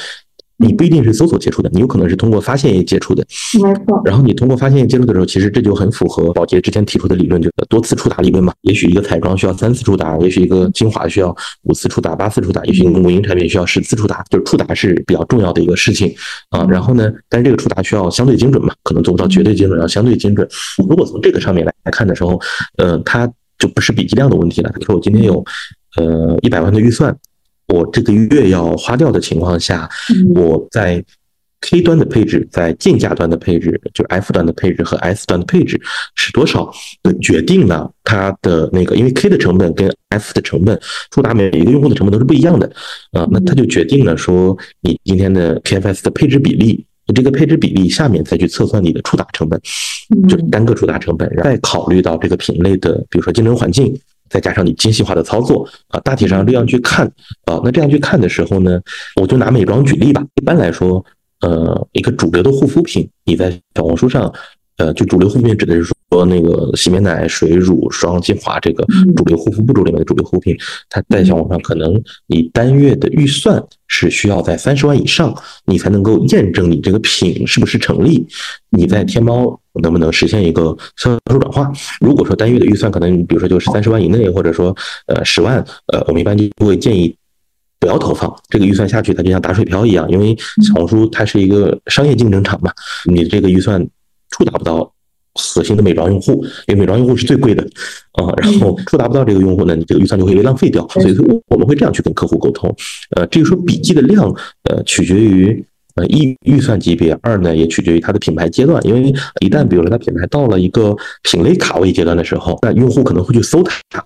[SPEAKER 1] 你不一定是搜索接触的，你有可能是通过发现页接触的。
[SPEAKER 2] 没错。
[SPEAKER 1] 然后你通过发现页接触的时候，其实这就很符合宝洁之前提出的理论，就是多次触达理论嘛。也许一个彩妆需要三次触达，也许一个精华需要五次触达、八次触达，也许一个母婴产品需要十次触达。就是触达是比较重要的一个事情啊。然后呢，但是这个触达需要相对精准嘛，可能做不到绝对精准，要相对精准。如果从这个上面来看的时候，呃，它就不是笔记量的问题了。比如说我今天有呃一百万的预算。我这个月要花掉的情况下，我在 K 端的配置，在竞价端的配置，就是 F 端的配置和 S 端的配置是多少，决定了它的那个，因为 K 的成本跟 F 的成本，触达每一个用户的成本都是不一样的。啊，那它就决定了说你今天的 KFS 的配置比例，这个配置比例下面再去测算你的触达成本，就是单个触达成本，再考虑到这个品类的，比如说竞争环境。再加上你精细化的操作啊，大体上这样去看啊，那这样去看的时候呢，我就拿美妆举例吧。一般来说，呃，一个主流的护肤品，你在小红书上，呃，就主流护肤品指的是说那个洗面奶、水乳、霜、精华这个主流护肤步骤里面的主流护肤品，它在小红书上可能你单月的预算是需要在三十万以上，你才能够验证你这个品是不是成立。你在天猫。能不能实现一个销售转化？如果说单月的预算可能，比如说就是三十万以内，或者说呃十万，呃，我们一般就会建议不要投放这个预算下去，它就像打水漂一样，因为小红书它是一个商业竞争场嘛，你这个预算触达不到核心的美妆用户，因为美妆用户是最贵的啊，然后触达不到这个用户呢，你这个预算就会被浪费掉，所以我们会这样去跟客户沟通。呃，至于说笔记的量，呃，取决于。呃，一预算级别，二呢也取决于它的品牌阶段，因为一旦比如说它品牌到了一个品类卡位阶段的时候，那用户可能会去搜它，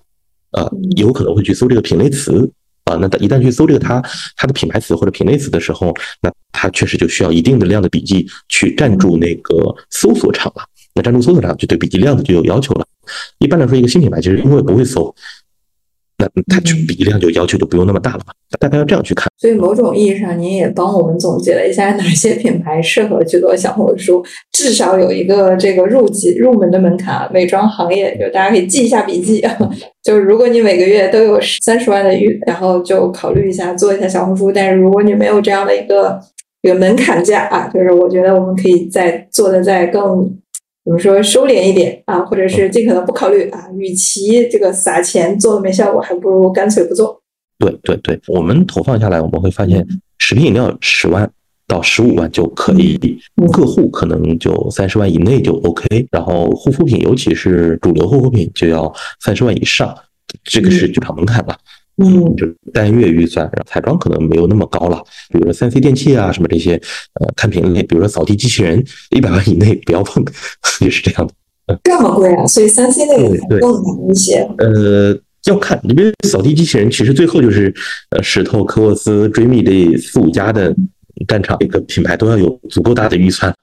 [SPEAKER 1] 呃，有可能会去搜这个品类词啊，那一旦去搜这个它它的品牌词或者品类词的时候，那它确实就需要一定的量的笔记去占住那个搜索场了，那占住搜索场就对笔记量就有要求了。一般来说，一个新品牌其实因为不会搜。那它就比例量就要求就不用那么大了嘛，大概要这样去看。
[SPEAKER 2] 所以某种意义上，您也帮我们总结了一下哪些品牌适合去做小红书，至少有一个这个入级入门的门槛。美妆行业就大家可以记一下笔记，就是如果你每个月都有三十万的预，然后就考虑一下做一下小红书。但是如果你没有这样的一个一个门槛价啊，就是我觉得我们可以再做的再更。怎么说收敛一点啊，或者是尽可能不考虑啊？与其这个撒钱做的没效果，还不如干脆不做。
[SPEAKER 1] 对对对，我们投放下来，我们会发现食品饮料十万到十五万就可以，个户可能就三十万以内就 OK。然后护肤品，尤其是主流护肤品，就要三十万以上，这个是剧场门槛了。嗯，就单月预算，然后彩妆可能没有那么高了，比如说三 C 电器啊什么这些，呃，看品类，比如说扫地机器人，一百万以内不要碰，也是这样的。
[SPEAKER 2] 这么贵啊？所以三 C 类更难一些。
[SPEAKER 1] 呃，要看，你比如扫地机器人其实最后就是呃石头、科沃斯、追觅这四五家的战场，一个品牌都要有足够大的预算。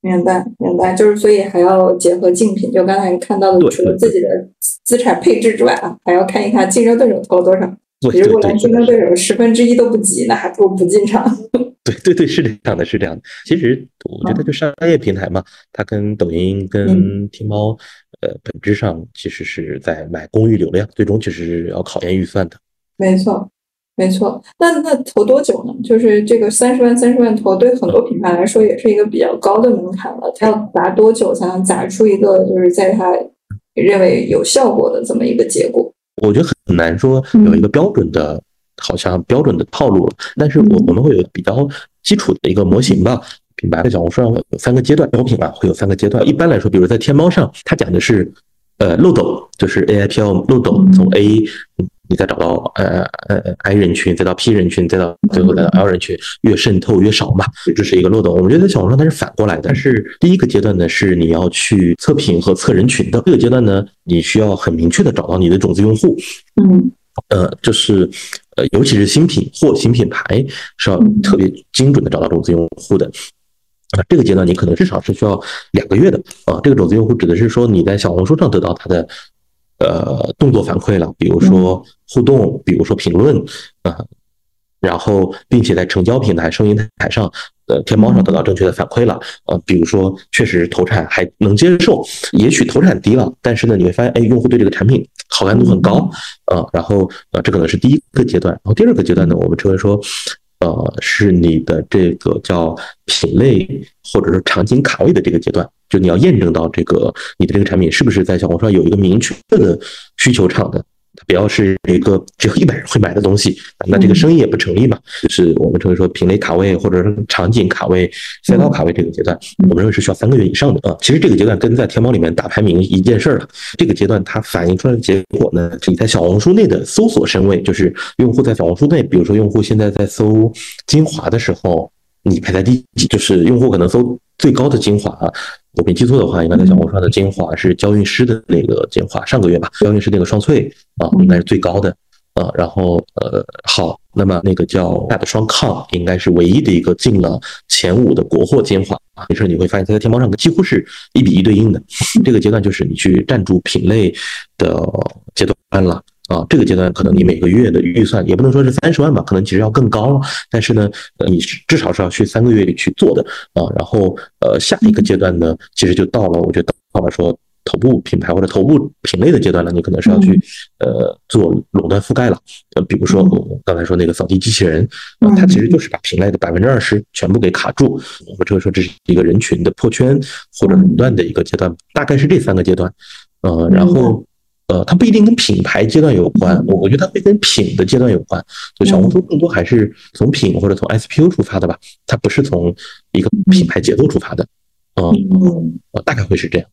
[SPEAKER 2] 明白，明白，就是所以还要结合竞品，就刚才看到的，除了自己的资产配置之外啊，还要看一看竞争对手投了多少。如果连竞争对手十分之一都不及，那还不如不进场。
[SPEAKER 1] 对对对，是这样的，是这样的。其实我觉得就商业平台嘛，它跟抖音、跟天猫，呃，本质上其实是在买公域流量，最终其实是要考验预算的。
[SPEAKER 2] 没错。没错，那那投多久呢？就是这个三十万三十万投，对很多品牌来说也是一个比较高的门槛了。它要砸多久才能砸出一个就是在他认为有效果的这么一个结果？
[SPEAKER 1] 我觉得很难说有一个标准的好像标准的套路了。但是我我们会有比较基础的一个模型吧。品牌在小红书上有三个阶段，小品啊会有三个阶段。一般来说，比如在天猫上，它讲的是呃漏斗，就是 AIPL 漏斗，从 A 你再找到呃呃 I 人群，再到 P 人群，再到最后再到 L 人群，越渗透越少嘛，这是一个漏洞。我们觉得在小红书它是反过来的，但是第一个阶段呢是你要去测评和测人群的，这个阶段呢你需要很明确的找到你的种子用户，
[SPEAKER 2] 嗯
[SPEAKER 1] 呃就是呃尤其是新品或新品牌是要特别精准的找到种子用户的。啊，这个阶段你可能至少是需要两个月的啊。这个种子用户指的是说你在小红书上得到他的呃动作反馈了，比如说互动，比如说评论啊，然后并且在成交平台、声音台上、呃天猫上得到正确的反馈了呃，比如说确实投产还能接受，也许投产低了，但是呢你会发现，哎，用户对这个产品好感度很高啊。然后呃，这可能是第一个阶段，然后第二个阶段呢，我们称为说。呃，是你的这个叫品类或者是场景卡位的这个阶段，就你要验证到这个你的这个产品是不是在小红书上有一个明确的需求场的。它不要是一个只有一百人会买的东西，那这个生意也不成立嘛。就是我们称为说品类卡位或者说场景卡位、赛道卡位这个阶段，我们认为是需要三个月以上的啊。其实这个阶段跟在天猫里面打排名一件事儿了。这个阶段它反映出来的结果呢，你在小红书内的搜索身位，就是用户在小红书内，比如说用户现在在搜精华的时候，你排在第几？就是用户可能搜最高的精华。我没记错的话，应该在小红书上的精华是娇韵诗的那个精华，上个月吧，娇韵诗那个双萃啊，应该是最高的啊。然后呃，好，那么那个叫大的双抗，应该是唯一的一个进了前五的国货精华啊。没事，你会发现它在天猫上几乎是一比一对应的。这个阶段就是你去站住品类的阶段了。啊，这个阶段可能你每个月的预算也不能说是三十万吧，可能其实要更高了。但是呢，呃，你至少是要去三个月里去做的啊。然后，呃，下一个阶段呢，其实就到了，我觉得到了说头部品牌或者头部品类的阶段了，你可能是要去呃做垄断覆盖了。呃，比如说我刚才说那个扫地机器人，啊，它其实就是把品类的百分之二十全部给卡住。我们这个说这是一个人群的破圈或者垄断的一个阶段，大概是这三个阶段。呃，然后。呃，它不一定跟品牌阶段有关，我我觉得它会跟品的阶段有关。就小红书更多还是从品或者从 SPU 出发的吧，它不是从一个品牌节奏出发的。嗯嗯，大概会是这样。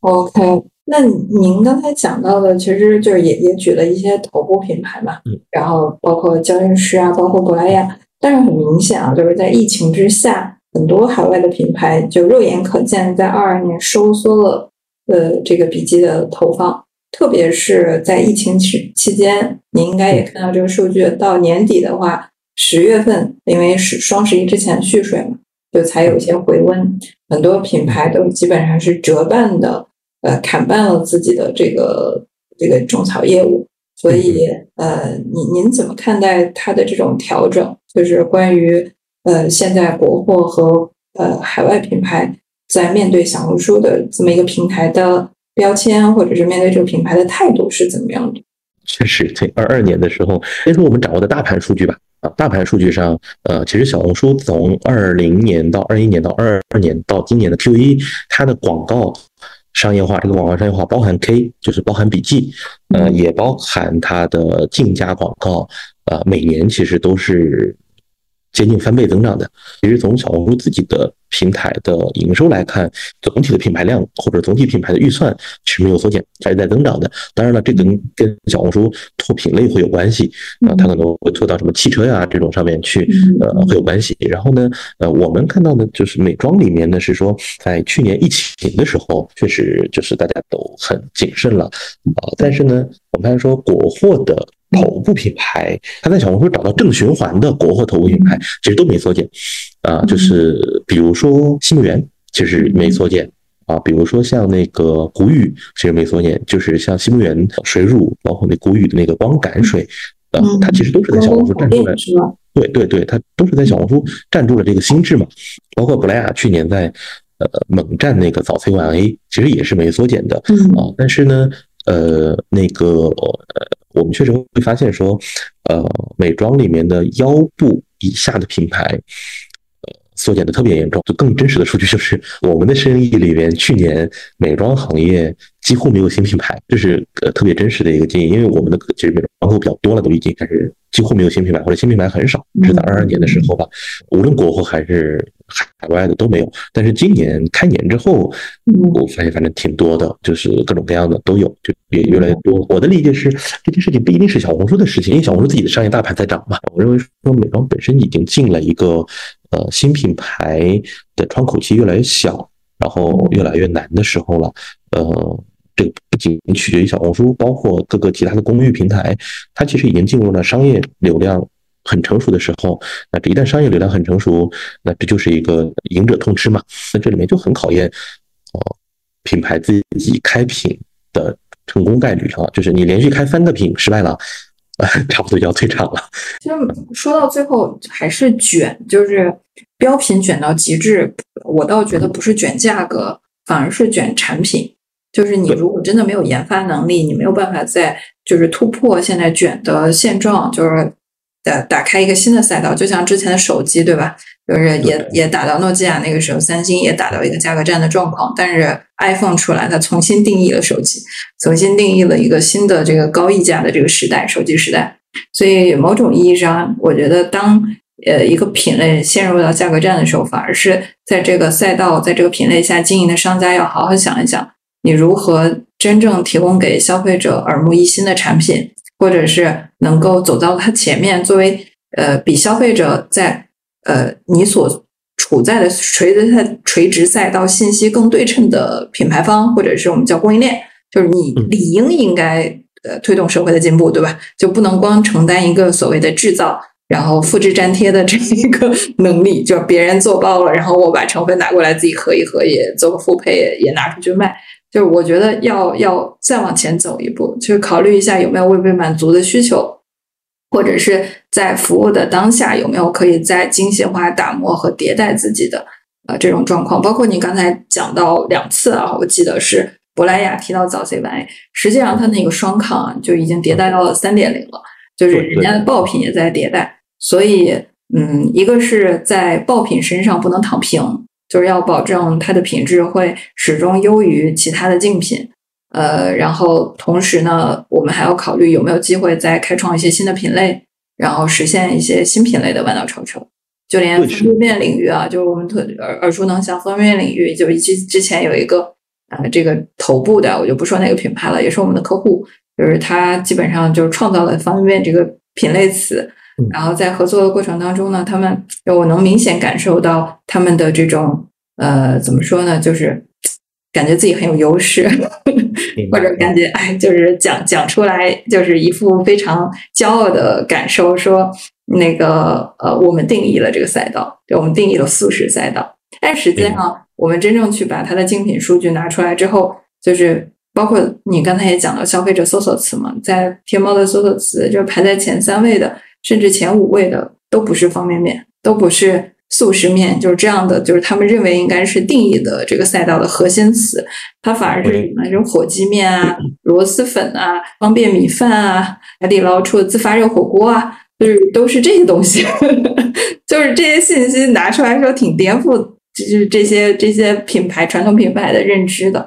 [SPEAKER 2] OK，那您刚才讲到的，其实就是也也举了一些头部品牌嘛，
[SPEAKER 1] 嗯，
[SPEAKER 2] 然后包括娇韵诗啊，包括珀莱雅，但是很明显啊，就是在疫情之下，很多海外的品牌就肉眼可见在二二年收缩了呃这个笔记的投放。特别是在疫情期期间，你应该也看到这个数据。到年底的话，十月份因为是双十一之前蓄水嘛，就才有一些回温。很多品牌都基本上是折半的，呃，砍半了自己的这个这个种草业务。所以，呃，您您怎么看待它的这种调整？就是关于呃，现在国货和呃海外品牌在面对小红书的这么一个平台的。标签或者是面对这个品牌的态度是怎么样的？
[SPEAKER 1] 确实，对二二年的时候，先说我们掌握的大盘数据吧。啊，大盘数据上，呃，其实小红书从二零年到二一年到二二年到今年的 Q 一，它的广告商业化，这个广告商业化包含 K，就是包含笔记，呃，也包含它的竞价广告，呃，每年其实都是。接近翻倍增长的，其实从小红书自己的平台的营收来看，总体的品牌量或者总体品牌的预算是没有缩减，还是在增长的。当然了，这跟跟小红书拓品类会有关系啊，它可能会拓到什么汽车呀这种上面去，呃，会有关系。然后呢，呃，我们看到的就是美妆里面呢是说，在去年疫情的时候，确实就是大家都很谨慎了啊。但是呢，我们看说国货的。头部品牌，他在小红书找到正循环的国货头部品牌，其实都没缩减，啊，就是比如说新木源，其实没缩减。啊，比如说像那个谷雨，其实没缩减，就是像新木源水乳，包括那谷雨的那个光感水，呃，它其实都是在小红书站住了，对对对，它都是在小红书站住了这个心智嘛，包括珀莱雅去年在呃猛战那个早 C 晚 A，其实也是没缩减的，啊，但是呢，呃，那个呃。我们确实会发现说，呃，美妆里面的腰部以下的品牌，呃，缩减的特别严重。就更真实的数据就是，我们的生意里边，去年美妆行业几乎没有新品牌，这是呃特别真实的一个经验。因为我们的其实美妆客户比较多了，都已经开始几乎没有新品牌，或者新品牌很少，是在二二年的时候吧。无论国货还是海外的都没有。但是今年开年之后，我发现反正挺多的，就是各种各样的都有，就也越来越多。我的理解是，这件事情不一定是小红书的事情，因为小红书自己的商业大盘在涨嘛。我认为说美妆本身已经进了一个。呃，新品牌的窗口期越来越小，然后越来越难的时候了。呃，这个不仅取决于小红书，包括各个其他的公域平台，它其实已经进入了商业流量很成熟的时候。那这一旦商业流量很成熟，那这就是一个赢者通吃嘛。那这里面就很考验哦，品牌自己开品的成功概率啊，就是你连续开三个品失败了。差不多就要退场了。
[SPEAKER 2] 其实说到最后还是卷，就是标品卷到极致。我倒觉得不是卷价格，反而是卷产品。就是你如果真的没有研发能力，你没有办法在就是突破现在卷的现状，就是打打开一个新的赛道。就像之前的手机，对吧？就是也也打到诺基亚那个时候，三星也打到一个价格战的状况。但是 iPhone 出来，它重新定义了手机，重新定义了一个新的这个高溢价的这个时代，手机时代。所以某种意义上，我觉得当呃一个品类陷入到价格战的时候，反而是在这个赛道，在这个品类下经营的商家要好好想一想，你如何真正提供给消费者耳目一新的产品，或者是能够走到它前面，作为呃比消费者在。呃，你所处在的垂直赛垂直赛道信息更对称的品牌方，或者是我们叫供应链，就是你理应应该呃推动社会的进步，对吧？就不能光承担一个所谓的制造，然后复制粘贴的这一个能力，就别人做爆了，然后我把成分拿过来自己合一合，也做个复配，也也拿出去卖。就是我觉得要要再往前走一步，就是考虑一下有没有未被满足的需求。或者是在服务的当下，有没有可以再精细化打磨和迭代自己的呃这种状况？包括你刚才讲到两次啊，我记得是珀莱雅提到早 C 晚 A，实际上它那个双抗就已经迭代到了三点零了，就是人家的爆品也在迭代。所以，嗯，一个是在爆品身上不能躺平，就是要保证它的品质会始终优于其他的竞品。呃，然后同时呢，我们还要考虑有没有机会再开创一些新的品类，然后实现一些新品类的弯道超车。就连方便面领域啊，就是我们特耳耳熟能详方便面领域，就之之前有一个呃这个头部的，我就不说哪个品牌了，也是我们的客户，就是他基本上就是创造了方便面这个品类词。然后在合作的过程当中呢，他们我能明显感受到他们的这种呃怎么说呢，就是。感觉自己很有优势，或者感觉哎，就是讲讲出来就是一副非常骄傲的感受，说那个呃，我们定义了这个赛道，对，我们定义了素食赛道。但实际上，我们真正去把它的竞品数据拿出来之后，就是包括你刚才也讲到消费者搜索词嘛，在天猫的搜索词就排在前三位的，甚至前五位的都不是方便面，都不是。速食面就是这样的，就是他们认为应该是定义的这个赛道的核心词，它反而是什么？这种火鸡面啊、螺蛳粉啊、方便米饭啊、海底捞出的自发热火锅啊，就是都是这些东西。就是这些信息拿出来说，挺颠覆，就是这些这些品牌传统品牌的认知的。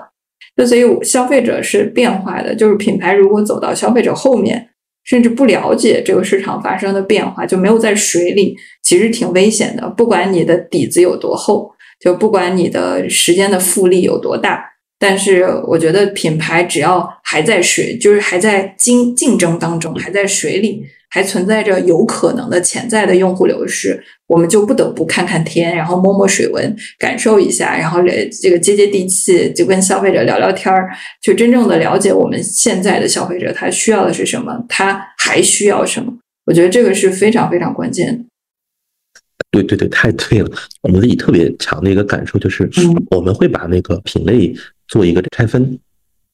[SPEAKER 2] 就所以消费者是变化的，就是品牌如果走到消费者后面。甚至不了解这个市场发生的变化，就没有在水里，其实挺危险的。不管你的底子有多厚，就不管你的时间的复利有多大，但是我觉得品牌只要还在水，就是还在竞竞争当中，还在水里。还存在着有可能的潜在的用户流失，我们就不得不看看天，然后摸摸水温，感受一下，然后这个接接地气，就跟消费者聊聊天儿，去真正的了解我们现在的消费者他需要的是什么，他还需要什么。我觉得这个是非常非常关键的。
[SPEAKER 1] 对对对，太对了。我们自己特别强的一个感受就是，我们会把那个品类做一个拆分。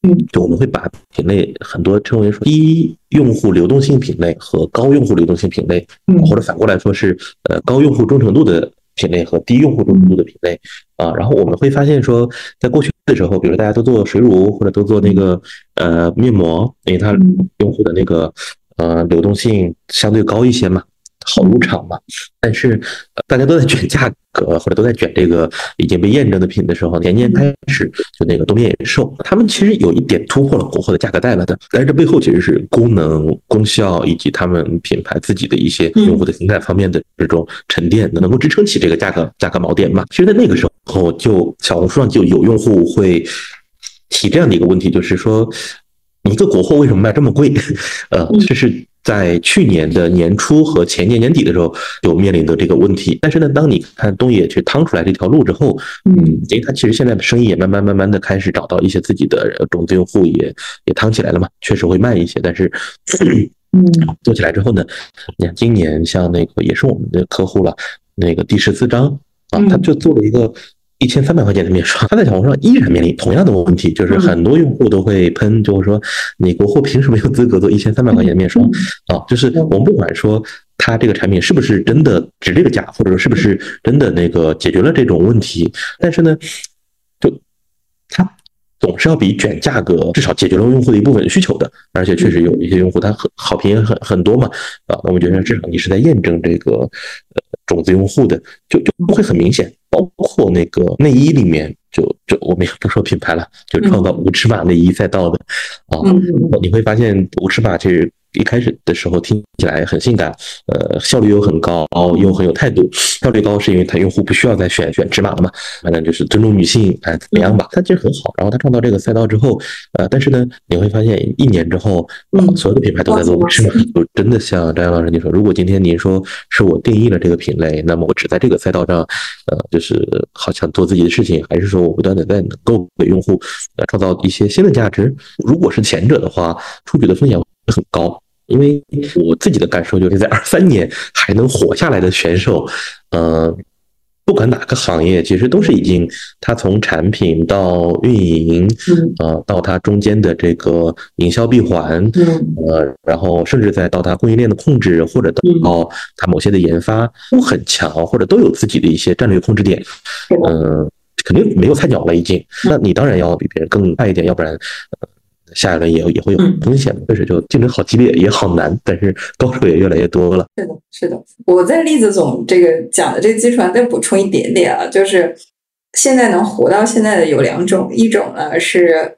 [SPEAKER 2] 嗯，
[SPEAKER 1] 就我们会把品类很多称为说低用户流动性品类和高用户流动性品类，或者反过来说是呃高用户忠诚度的品类和低用户忠诚度的品类啊。然后我们会发现说，在过去的时候，比如大家都做水乳或者都做那个呃面膜，因为它用户的那个呃流动性相对高一些嘛，好入场嘛。但是大家都在卷价格或者都在卷这个已经被验证的品的时候，年年开始就那个东边野兽，他们其实有一点突破了国货的价格带了的，但是这背后其实是功能、功效以及他们品牌自己的一些用户的情感方面的这种沉淀，能够支撑起这个价格价格锚点嘛？其实，在那个时候，就小红书上就有用户会提这样的一个问题，就是说，一个国货为什么卖这么贵？呃，这是。在去年的年初和前年年底的时候，就面临的这个问题。但是呢，当你看东野去趟出来这条路之后，嗯，因为他其实现在的生意也慢慢慢慢的开始找到一些自己的种子用户，也也趟起来了嘛。确实会慢一些，但是，嗯，做起来之后呢，你看今年像那个也是我们的客户了，那个第十四章啊，他就做了一个。一千三百块钱的面霜，它在小红书上依然面临同样的问题，就是很多用户都会喷，就是说你国货凭什么有资格做一千三百块钱的面霜啊？就是我们不管说它这个产品是不是真的值这个价，或者说是不是真的那个解决了这种问题，但是呢，就它总是要比卷价格至少解决了用户的一部分需求的，而且确实有一些用户他很好评也很很多嘛啊，我们觉得至少你是在验证这个呃种子用户的，就就不会很明显。包括那个内衣里面，就就我们也不说品牌了，就创造无尺码内衣赛道的啊，你会发现无尺码其实。一开始的时候听起来很性感，呃，效率又很高，又很有态度。效率高是因为它用户不需要再选选尺码了嘛，反正就是尊重女性，哎，怎么样吧？它其实很好。然后它创造这个赛道之后，呃，但是呢，你会发现一年之后，所有的品牌都在做无尺码。就真的像张阳老师你说，如果今天您说是我定义了这个品类，那么我只在这个赛道上，呃，就是好像做自己的事情，还是说我不断的在能够给用户呃创造一些新的价值？如果是前者的话，出局的风险。很高，因为我自己的感受就是在二三年还能活下来的选手，呃，不管哪个行业，其实都是已经他从产品到运营，呃，到他中间的这个营销闭环，呃，然后甚至再到他供应链的控制，或者到他某些的研发都很强，或者都有自己的一些战略控制点，嗯，肯定没有菜鸟了已经。那你当然要比别人更快一点，要不然。下一轮也也会有风险，确实就竞争好激烈，也好难，但是高手也越来越多了。
[SPEAKER 2] 是的，是的。我在栗子总这个讲的这个基础上再补充一点点啊，就是现在能活到现在的有两种，一种呢是，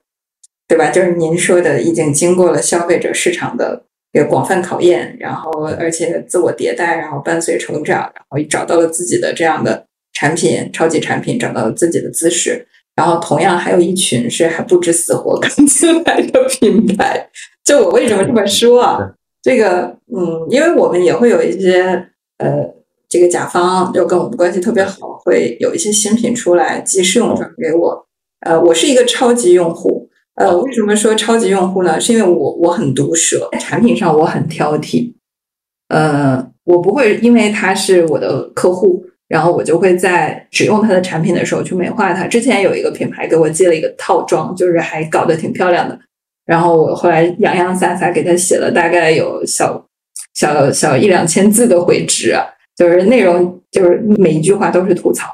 [SPEAKER 2] 对吧？就是您说的已经经过了消费者市场的一个广泛考验，然后而且自我迭代，然后伴随成长，然后找到了自己的这样的产品，超级产品，找到了自己的姿势。然后，同样还有一群是还不知死活刚进来的品牌。就我为什么这么说啊？这个，嗯，因为我们也会有一些呃，这个甲方就跟我们关系特别好，会有一些新品出来寄试用装给我。呃，我是一个超级用户。呃，为什么说超级用户呢？是因为我我很毒舌，在产品上我很挑剔。呃，我不会因为他是我的客户。然后我就会在使用它的产品的时候去美化它。之前有一个品牌给我寄了一个套装，就是还搞得挺漂亮的。然后我后来洋洋洒洒给他写了大概有小小小一两千字的回执，就是内容就是每一句话都是吐槽。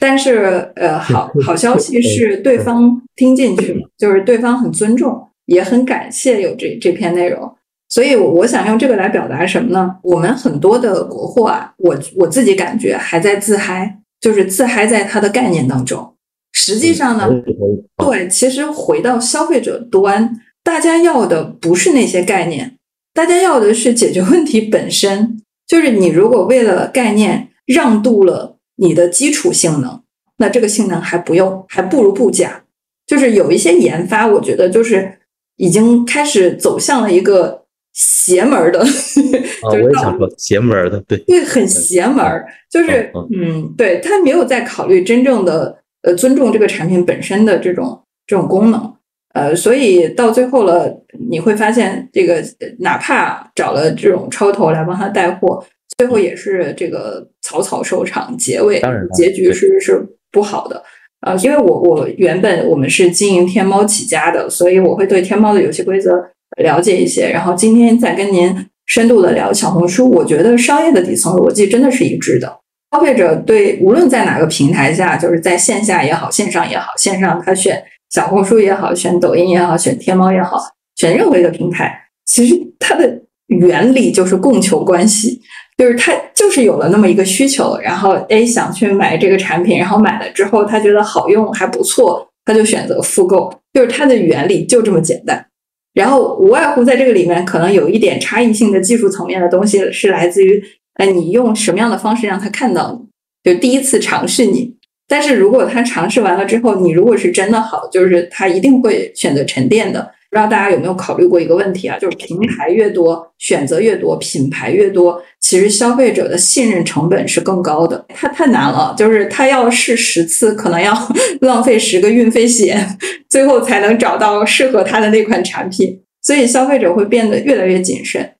[SPEAKER 2] 但是呃，好好消息是对方听进去了，就是对方很尊重，也很感谢有这这篇内容。所以，我想用这个来表达什么呢？我们很多的国货啊，我我自己感觉还在自嗨，就是自嗨在它的概念当中。实际上呢，对，其实回到消费者端，大家要的不是那些概念，大家要的是解决问题本身。就是你如果为了概念让渡了你的基础性能，那这个性能还不用，还不如不加。就是有一些研发，我觉得就是已经开始走向了一个。邪门儿的，
[SPEAKER 1] 我也想说邪门儿的，对，
[SPEAKER 2] 对，很邪门儿，就是嗯，对他没有在考虑真正的呃尊重这个产品本身的这种这种功能，呃，所以到最后了，你会发现这个哪怕找了这种超头来帮他带货，最后也是这个草草收场，结尾结局是是不好的。呃，因为我我原本我们是经营天猫起家的，所以我会对天猫的游戏规则。了解一些，然后今天再跟您深度的聊小红书。我觉得商业的底层逻辑真的是一致的。消费者对无论在哪个平台下，就是在线下也好，线上也好，线上他选小红书也好，选抖音也好，选天猫也好，选任何一个平台，其实它的原理就是供求关系，就是他就是有了那么一个需求，然后 A 想去买这个产品，然后买了之后他觉得好用还不错，他就选择复购，就是它的原理就这么简单。然后无外乎在这个里面可能有一点差异性的技术层面的东西是来自于，哎你用什么样的方式让他看到你，就第一次尝试你。但是如果他尝试完了之后，你如果是真的好，就是他一定会选择沉淀的。不知道大家有没有考虑过一个问题啊？就是平台越多，选择越多，品牌越多，其实消费者的信任成本是更高的。它太难了，就是他要试十次，可能要 浪费十个运费险，最后才能找到适合他的那款产品。所以消费者会变得越来越谨慎。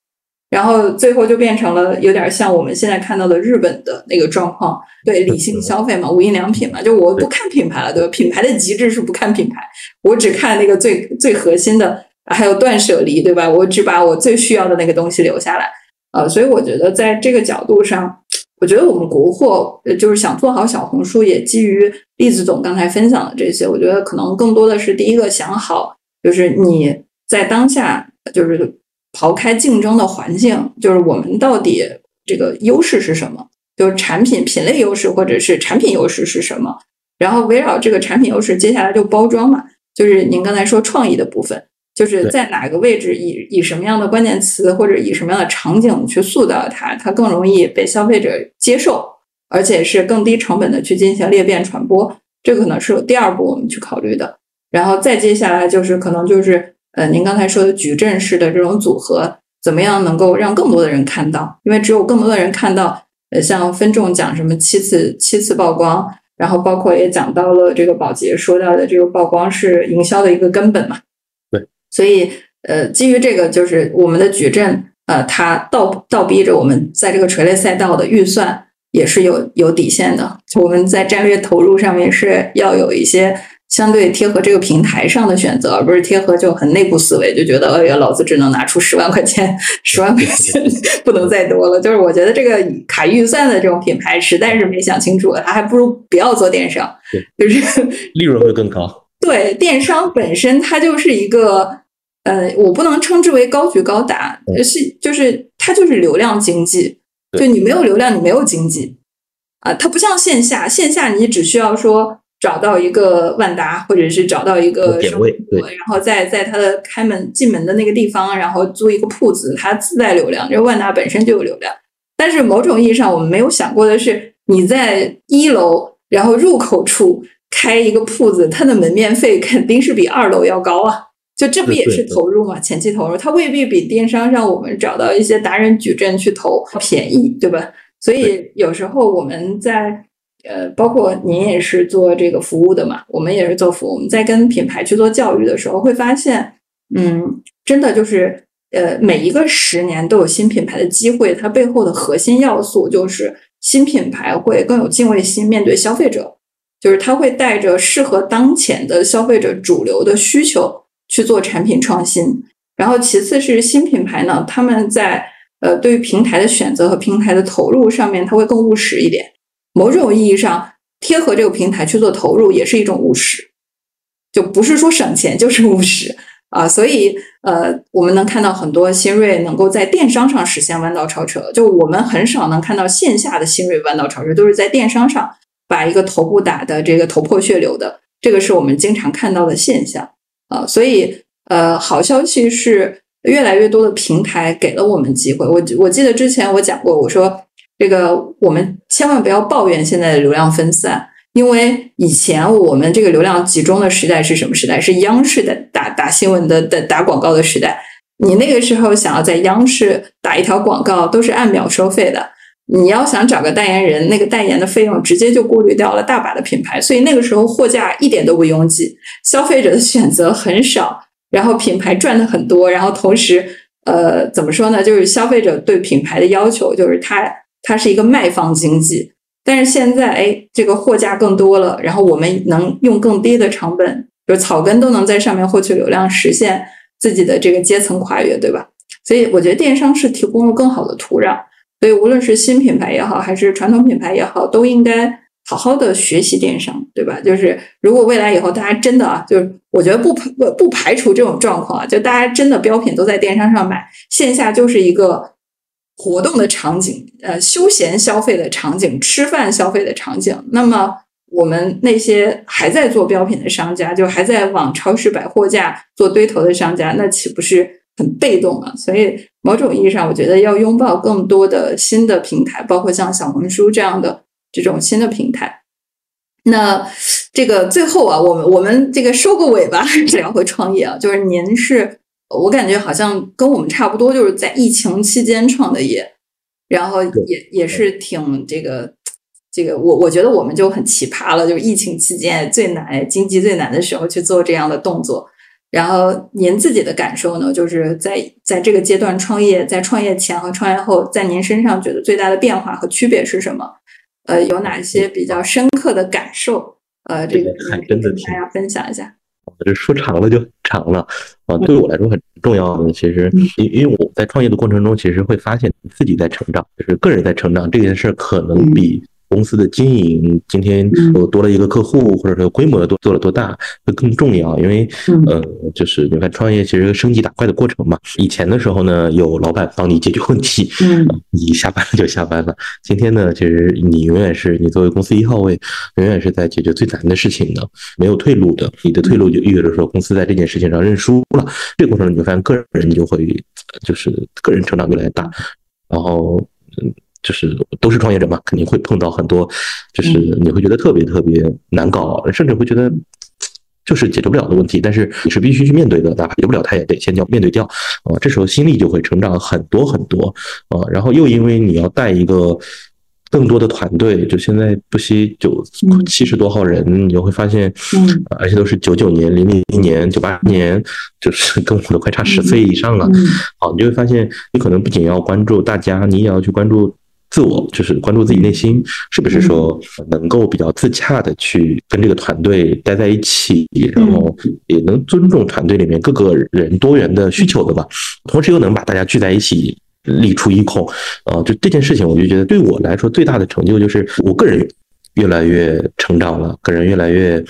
[SPEAKER 2] 然后最后就变成了有点像我们现在看到的日本的那个状况，对理性消费嘛，无印良品嘛，就我不看品牌了，对吧？品牌的极致是不看品牌，我只看那个最最核心的，还有断舍离，对吧？我只把我最需要的那个东西留下来，呃，所以我觉得在这个角度上，我觉得我们国货就是想做好小红书，也基于栗子总刚才分享的这些，我觉得可能更多的是第一个想好，就是你在当下就是。刨开竞争的环境，就是我们到底这个优势是什么？就是产品品类优势或者是产品优势是什么？然后围绕这个产品优势，接下来就包装嘛。就是您刚才说创意的部分，就是在哪个位置以以什么样的关键词或者以什么样的场景去塑造它，它更容易被消费者接受，而且是更低成本的去进行裂变传播。这可能是第二步我们去考虑的。然后再接下来就是可能就是。呃，您刚才说的矩阵式的这种组合，怎么样能够让更多的人看到？因为只有更多的人看到，呃，像分众讲什么七次七次曝光，然后包括也讲到了这个宝洁说到的这个曝光是营销的一个根本嘛。
[SPEAKER 1] 对，
[SPEAKER 2] 所以呃，基于这个，就是我们的矩阵，呃，它倒倒逼着我们在这个垂类赛道的预算也是有有底线的，我们在战略投入上面是要有一些。相对贴合这个平台上的选择，而不是贴合就很内部思维，就觉得哎呀，老子只能拿出十万块钱，十万块钱不能再多了。就是我觉得这个卡预算的这种品牌实在是没想清楚，他还不如不要做电商，就是
[SPEAKER 1] 利润会更高。
[SPEAKER 2] 对，电商本身它就是一个，呃，我不能称之为高举高打，是就是它就是流量经济，就你没有流量，你没有经济啊，它不像线下，线下你只需要说。找到一个万达，或者是找到一个
[SPEAKER 1] 点位，对，
[SPEAKER 2] 然后在在它的开门进门的那个地方，然后租一个铺子，它自带流量。这万达本身就有流量，但是某种意义上，我们没有想过的是，你在一楼，然后入口处开一个铺子，它的门面费肯定是比二楼要高啊。就这不也是投入嘛？前期投入，它未必比电商上我们找到一些达人矩阵去投便宜，对吧？所以有时候我们在。呃，包括您也是做这个服务的嘛，我们也是做服务。我们在跟品牌去做教育的时候，会发现，嗯，真的就是，呃，每一个十年都有新品牌的机会。它背后的核心要素就是新品牌会更有敬畏心，面对消费者，就是它会带着适合当前的消费者主流的需求去做产品创新。然后其次是新品牌呢，他们在呃对于平台的选择和平台的投入上面，它会更务实一点。某种意义上，贴合这个平台去做投入也是一种务实，就不是说省钱就是务实啊。所以，呃，我们能看到很多新锐能够在电商上实现弯道超车，就我们很少能看到线下的新锐弯道超车，都是在电商上把一个头部打的这个头破血流的，这个是我们经常看到的现象啊。所以，呃，好消息是越来越多的平台给了我们机会。我我记得之前我讲过，我说。这个我们千万不要抱怨现在的流量分散，因为以前我们这个流量集中的时代是什么时代？是央视的打打新闻的的打广告的时代。你那个时候想要在央视打一条广告，都是按秒收费的。你要想找个代言人，那个代言的费用直接就过滤掉了大把的品牌，所以那个时候货架一点都不拥挤，消费者的选择很少，然后品牌赚的很多，然后同时，呃，怎么说呢？就是消费者对品牌的要求就是它。它是一个卖方经济，但是现在哎，这个货架更多了，然后我们能用更低的成本，就草根都能在上面获取流量，实现自己的这个阶层跨越，对吧？所以我觉得电商是提供了更好的土壤，所以无论是新品牌也好，还是传统品牌也好，都应该好好的学习电商，对吧？就是如果未来以后大家真的啊，就是我觉得不不不排除这种状况啊，就大家真的标品都在电商上买，线下就是一个。活动的场景，呃，休闲消费的场景，吃饭消费的场景。那么，我们那些还在做标品的商家，就还在往超市百货架做堆头的商家，那岂不是很被动啊？所以，某种意义上，我觉得要拥抱更多的新的平台，包括像小红书这样的这种新的平台。那这个最后啊，我们我们这个收个尾吧，聊回创业啊，就是您是。我感觉好像跟我们差不多，就是在疫情期间创的业，然后也也是挺这个这个，我我觉得我们就很奇葩了，就是疫情期间最难、经济最难的时候去做这样的动作。然后您自己的感受呢？就是在在这个阶段创业，在创业前和创业后，在您身上觉得最大的变化和区别是什么？呃，有哪些比较深刻的感受？呃，这个跟大家分享一下。
[SPEAKER 1] 这说长了就长了啊！对我来说很重要的，其实因因为我在创业的过程中，其实会发现自己在成长，就是个人在成长这件事，可能比。公司的经营今天我多了一个客户，或者说规模多做了多大，会更重要。因为，呃，就是你看创业其实升级打怪的过程嘛。以前的时候呢，有老板帮你解决问题，嗯，你下班了就下班了。今天呢，其实你永远是你作为公司一号位，永远是在解决最难的事情的，没有退路的。你的退路就意味着说公司在这件事情上认输了。这个过程中你就发现个人就会就是个人成长越来越大，然后，嗯。就是都是创业者嘛，肯定会碰到很多，就是你会觉得特别特别难搞，甚至会觉得就是解决不了的问题，但是你是必须去面对的，哪怕解决不了，他也得先要面对掉啊。这时候心力就会成长很多很多啊。然后又因为你要带一个更多的团队，就现在不惜九七十多号人，你就会发现，嗯，而且都是九九年、零零年、九八年，就是 跟我都快差十岁以上了。好，你就会发现，你可能不仅要关注大家，你也要去关注。自我就是关注自己内心是不是说能够比较自洽的去跟这个团队待在一起，然后也能尊重团队里面各个人多元的需求的吧，同时又能把大家聚在一起力出一孔，啊，就这件事情，我就觉得对我来说最大的成就就是我个人越来越成长了，个人越来越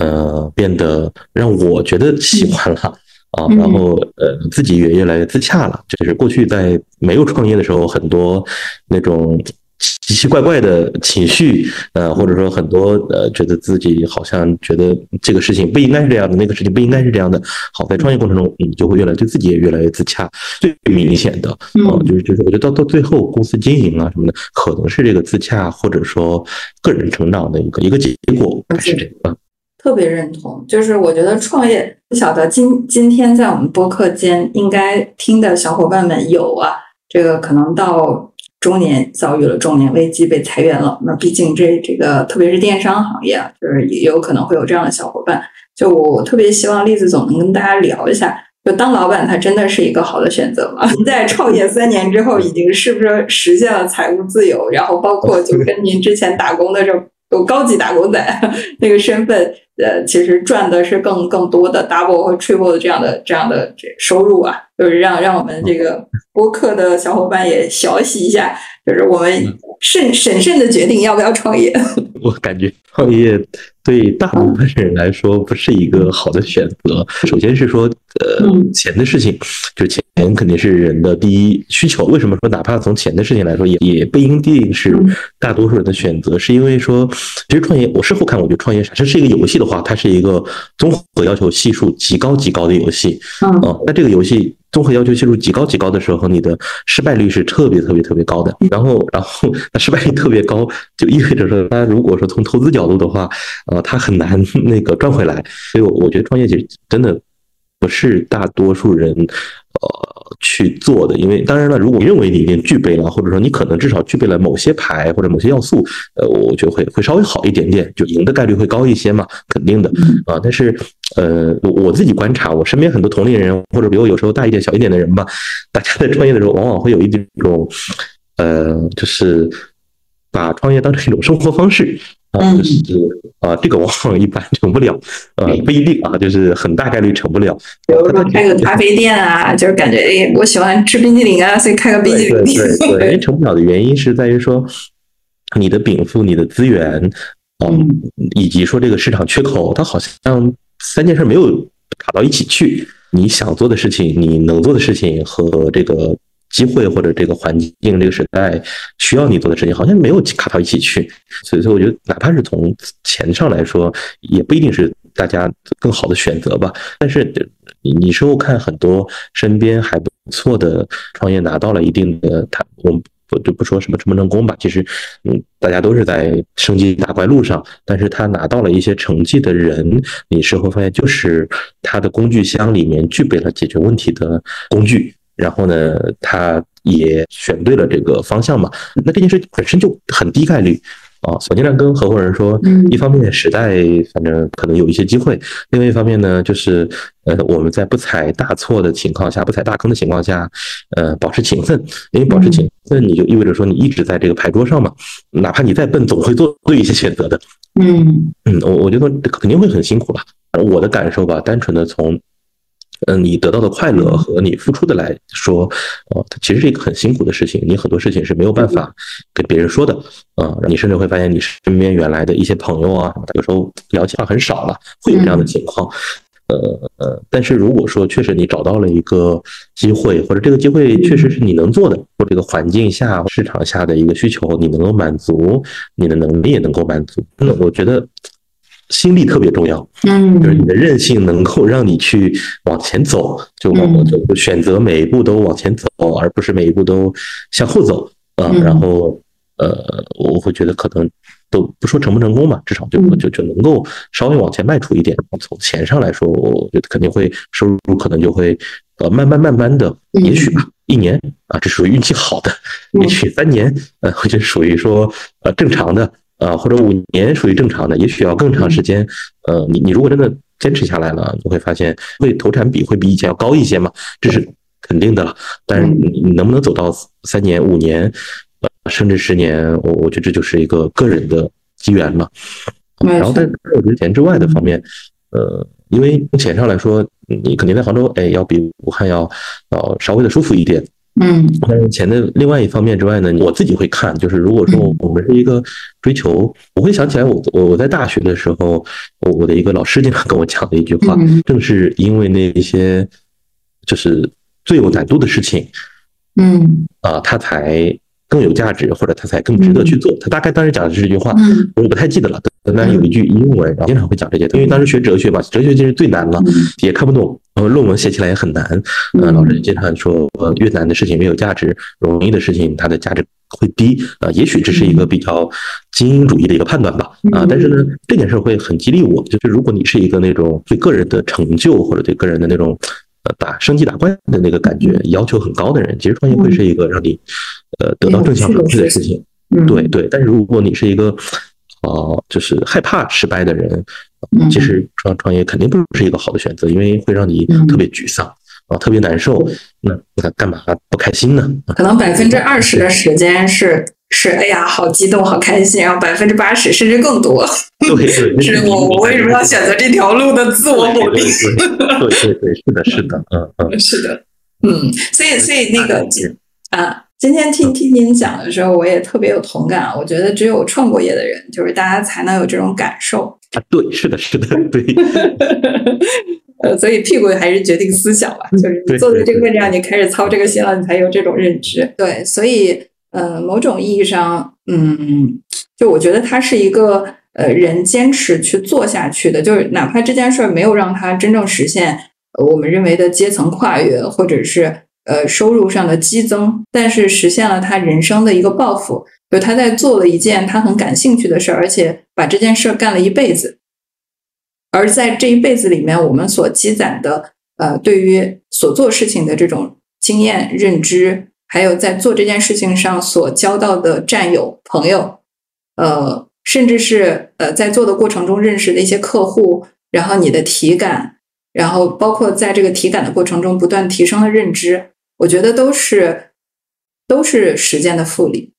[SPEAKER 1] 呃变得让我觉得喜欢了。啊，然后呃，自己也越来越自洽了。就是过去在没有创业的时候，很多那种奇奇怪怪的情绪，呃，或者说很多呃，觉得自己好像觉得这个事情不应该是这样的，那个事情不应该是这样的。好，在创业过程中，你就会越来对自己也越来越自洽。最明显的啊，就是就是，我觉得到到最后，公司经营啊什么的，可能是这个自洽或者说个人成长的一个一个结果，是这样。
[SPEAKER 2] 特别认同，就是我觉得创业不晓得今今天在我们播客间应该听的小伙伴们有啊，这个可能到中年遭遇了中年危机被裁员了，那毕竟这这个特别是电商行业啊，就是也有可能会有这样的小伙伴。就我特别希望栗子总能跟大家聊一下，就当老板他真的是一个好的选择吗？您在创业三年之后，已经是不是实现了财务自由？然后包括就跟您之前打工的这有高级打工仔 那个身份。呃，其实赚的是更更多的 double 和 triple 的这样的这样的这收入啊，就是让让我们这个播客的小伙伴也学习一下，就是我们慎审慎的决定要不要创业。
[SPEAKER 1] 我感觉创业对大部分人来说不是一个好的选择。首先是说，呃，钱的事情，就钱肯定是人的第一需求。为什么说哪怕从钱的事情来说，也也不一定是大多数人的选择？是因为说，其实创业，我事后看，我觉得创业这是一个游戏的话，它是一个综合要求系数极高极高的游戏。嗯，那这个游戏。综合要求系数极高极高的时候，你的失败率是特别特别特别高的。然后，然后 那失败率特别高，就意味着说，他如果说从投资角度的话，呃，他很难那个赚回来。所以，我我觉得创业其实真的不是大多数人。呃，去做的，因为当然了，如果你认为你已经具备了，或者说你可能至少具备了某些牌或者某些要素，呃，我觉得会会稍微好一点点，就赢的概率会高一些嘛，肯定的啊。但是，呃，我我自己观察，我身边很多同龄人或者比我有时候大一点、小一点的人吧，大家在创业的时候，往往会有一种，呃，就是把创业当成一种生活方式。啊，就是啊，这个往往一般成不了，呃，不一定啊，就是很大概率成不了。
[SPEAKER 2] 比如说开个咖啡店啊，就是感觉哎，我喜欢吃冰激凌啊，所以开个冰激凌店。
[SPEAKER 1] 对 对，成不了的原因是在于说，你的禀赋、你的资源，嗯，以及说这个市场缺口，它好像三件事没有卡到一起去。你想做的事情，你能做的事情和这个。机会或者这个环境这个时代需要你做的事情，好像没有卡到一起去。所以，所以我觉得，哪怕是从钱上来说，也不一定是大家更好的选择吧。但是，你事后看，很多身边还不错的创业拿到了一定的，他我们。我就不说什么成不成功吧，其实，嗯，大家都是在升级打怪路上，但是他拿到了一些成绩的人，你事后发现就是他的工具箱里面具备了解决问题的工具，然后呢，他也选对了这个方向嘛，那这件事本身就很低概率。啊，索尼兰跟合伙人说，一方面时代反正可能有一些机会，另外一方面呢，就是呃我们在不踩大错的情况下，不踩大坑的情况下，呃保持勤奋，因为保持勤奋你就意味着说你一直在这个牌桌上嘛，哪怕你再笨，总会做对一些选择的。
[SPEAKER 2] 嗯
[SPEAKER 1] 嗯，我我觉得肯定会很辛苦吧，我的感受吧，单纯的从。嗯，你得到的快乐和你付出的来说，呃，它其实是一个很辛苦的事情。你很多事情是没有办法跟别人说的，啊，你甚至会发现你身边原来的一些朋友啊，有时候聊起话很少了，会有这样的情况。呃呃，但是如果说确实你找到了一个机会，或者这个机会确实是你能做的，或这个环境下市场下的一个需求，你能够满足，你的能力也能够满足，那我觉得。心力特别重要，
[SPEAKER 2] 嗯，
[SPEAKER 1] 就是你的韧性能够让你去往前走，就往就选择每一步都往前走，而不是每一步都向后走啊。然后，呃，我会觉得可能都不说成不成功吧，至少就就就能够稍微往前迈出一点。从钱上来说，我觉得肯定会收入可能就会呃慢慢慢慢的，也许吧，一年啊，这属于运气好的，也许三年，呃，这属于说呃正常的。啊，或者五年属于正常的，也许要更长时间。呃，你你如果真的坚持下来了，你会发现会投产比会比以前要高一些嘛，这是肯定的了。但是你你能不能走到三年、五年，呃，甚至十年，我我觉得这就是一个个人的机缘嘛。然后，但是我觉得钱之外的方面，呃，因为从钱上来说，你肯定在杭州，哎，要比武汉要要稍微的舒服一点。
[SPEAKER 2] 嗯，
[SPEAKER 1] 但是钱的另外一方面之外呢，我自己会看，就是如果说我们是一个追求，我会想起来我我我在大学的时候，我我的一个老师经常跟我讲的一句话，正是因为那一些就是最有难度的事情，
[SPEAKER 2] 嗯。
[SPEAKER 1] 啊，他才。更有价值，或者他才更值得去做。他大概当时讲的是这句话，我不太记得了。但是有一句英文，然后经常会讲这些。因为当时学哲学嘛，哲学其实最难了，也看不懂。然后论文写起来也很难。嗯，老师经常说，越难的事情越有价值，容易的事情它的价值会低。啊，也许这是一个比较精英主义的一个判断吧。啊，但是呢，这件事会很激励我。就是如果你是一个那种对个人的成就或者对个人的那种。呃，打升级打怪的那个感觉要求很高的人，其实创业会是一个让你呃得到正向反馈的事情。对对，但是如果你是一个呃就是害怕失败的人，其实创创业肯定不是一个好的选择，因为会让你特别沮丧啊，特别难受。那那干嘛不开心呢？
[SPEAKER 2] 可能百分之二十的时间是。是，哎呀，好激动，好开心，然后百分之八十甚至更多。
[SPEAKER 1] 对对，
[SPEAKER 2] 是我我为什么要选择这条路的自我否定？
[SPEAKER 1] 对对对，是的，是的，嗯嗯，
[SPEAKER 2] 是的，嗯，所以所以那个啊，今天听听您讲的时候，我也特别有同感。我觉得只有创过业的人，就是大家才能有这种感受
[SPEAKER 1] 啊。对，是的，是的，对。
[SPEAKER 2] 呃，所以屁股还是决定思想吧，就是你坐在这个位置上，你开始操这个心了，你才有这种认知。对，所以。呃，某种意义上，嗯，就我觉得他是一个呃人坚持去做下去的，就是哪怕这件事儿没有让他真正实现我们认为的阶层跨越，或者是呃收入上的激增，但是实现了他人生的一个抱负，就他在做了一件他很感兴趣的事儿，而且把这件事儿干了一辈子。而在这一辈子里面，我们所积攒的呃对于所做事情的这种经验认知。还有在做这件事情上所交到的战友、朋友，呃，甚至是呃在做的过程中认识的一些客户，然后你的体感，然后包括在这个体感的过程中不断提升的认知，我觉得都是都是时间的复利，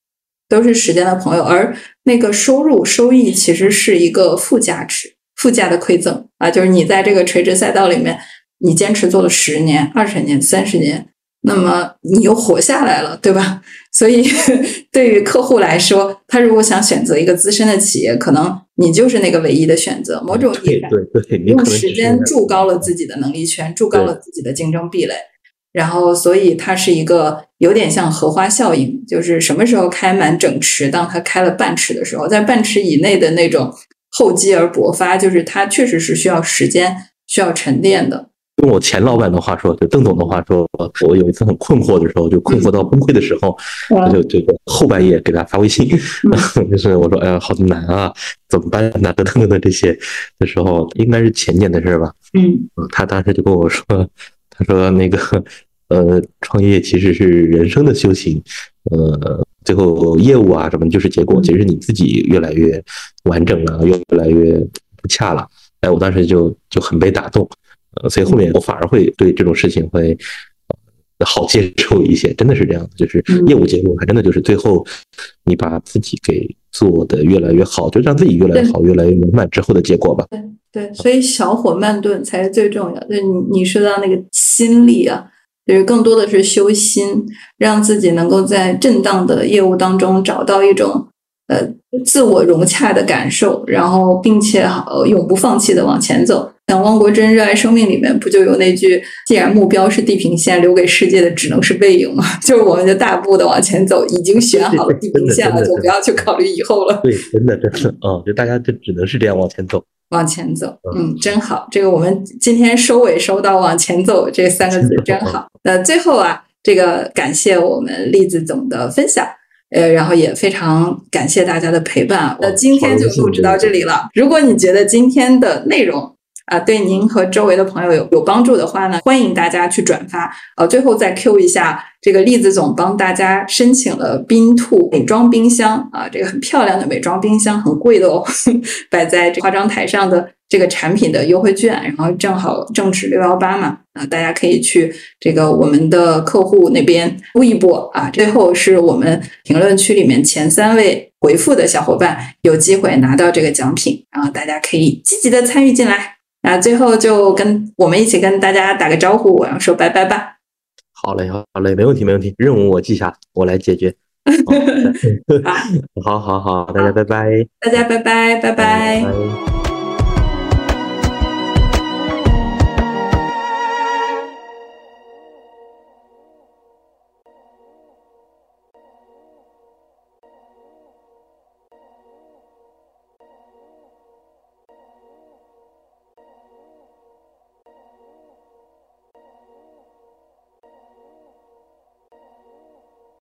[SPEAKER 2] 都是时间的朋友。而那个收入收益其实是一个附加值、附加的馈赠啊，就是你在这个垂直赛道里面，你坚持做了十年、二十年、三十年。那么你又活下来了，对吧？所以 对于客户来说，他如果想选择一个资深的企业，可能你就是那个唯一的选择。某种意义上，
[SPEAKER 1] 对对，
[SPEAKER 2] 用时间筑高了自己的能力圈，筑高了自己的竞争壁垒。然后所以它是一个有点像荷花效应，就是什么时候开满整池，当它开了半池的时候，在半池以内的那种厚积而薄发，就是它确实是需要时间、需要沉淀的。
[SPEAKER 1] 用我前老板的话说，就邓总的话说，我有一次很困惑的时候，就困惑到崩溃的时候，我就这个后半夜给他发微信，就是我说，哎呀，好难啊，怎么办呢？等等等等这些的时候，应该是前年的事吧。
[SPEAKER 2] 嗯，
[SPEAKER 1] 他当时就跟我说，他说那个，呃，创业其实是人生的修行，呃，最后业务啊什么就是结果，其实你自己越来越完整了，越来越不恰了。哎，我当时就就很被打动。呃，所以后面我反而会对这种事情会好接受一些，真的是这样的，就是业务结果还真的就是最后你把自己给做的越来越好，就让自己越来越好，越来越圆满之后的结果吧。
[SPEAKER 2] 对对，所以小火慢炖才是最重要的。你你说到那个心力啊，就是更多的是修心，让自己能够在震荡的业务当中找到一种呃自我融洽的感受，然后并且呃永不放弃的往前走。像汪国真《热爱生命》里面不就有那句“既然目标是地平线，留给世界的只能是背影”吗？就是我们就大步的往前走，已经选好了地平线了，就不要去考虑以后了。
[SPEAKER 1] 对，真的真的，嗯，就大家就只能是这样往前走，
[SPEAKER 2] 往前走，嗯，真好。这个我们今天收尾收到“往前走”这三个字，真好。那最后啊，这个感谢我们栗子总的分享，呃，然后也非常感谢大家的陪伴。那今天就录制到这里了。如果你觉得今天的内容，啊，对您和周围的朋友有有帮助的话呢，欢迎大家去转发。呃，最后再 Q 一下，这个栗子总帮大家申请了冰兔美妆冰箱啊，这个很漂亮的美妆冰箱，很贵的哦，摆在这化妆台上的这个产品的优惠券，然后正好正值六幺八嘛，啊，大家可以去这个我们的客户那边呼一波啊。最后是我们评论区里面前三位回复的小伙伴有机会拿到这个奖品，然后大家可以积极的参与进来。那最后就跟我们一起跟大家打个招呼，然后说拜拜吧。
[SPEAKER 1] 好嘞，好嘞，没问题，没问题。任务我记下，我来解决。好，好，好，好，大家拜拜。
[SPEAKER 2] 大家拜拜，拜拜。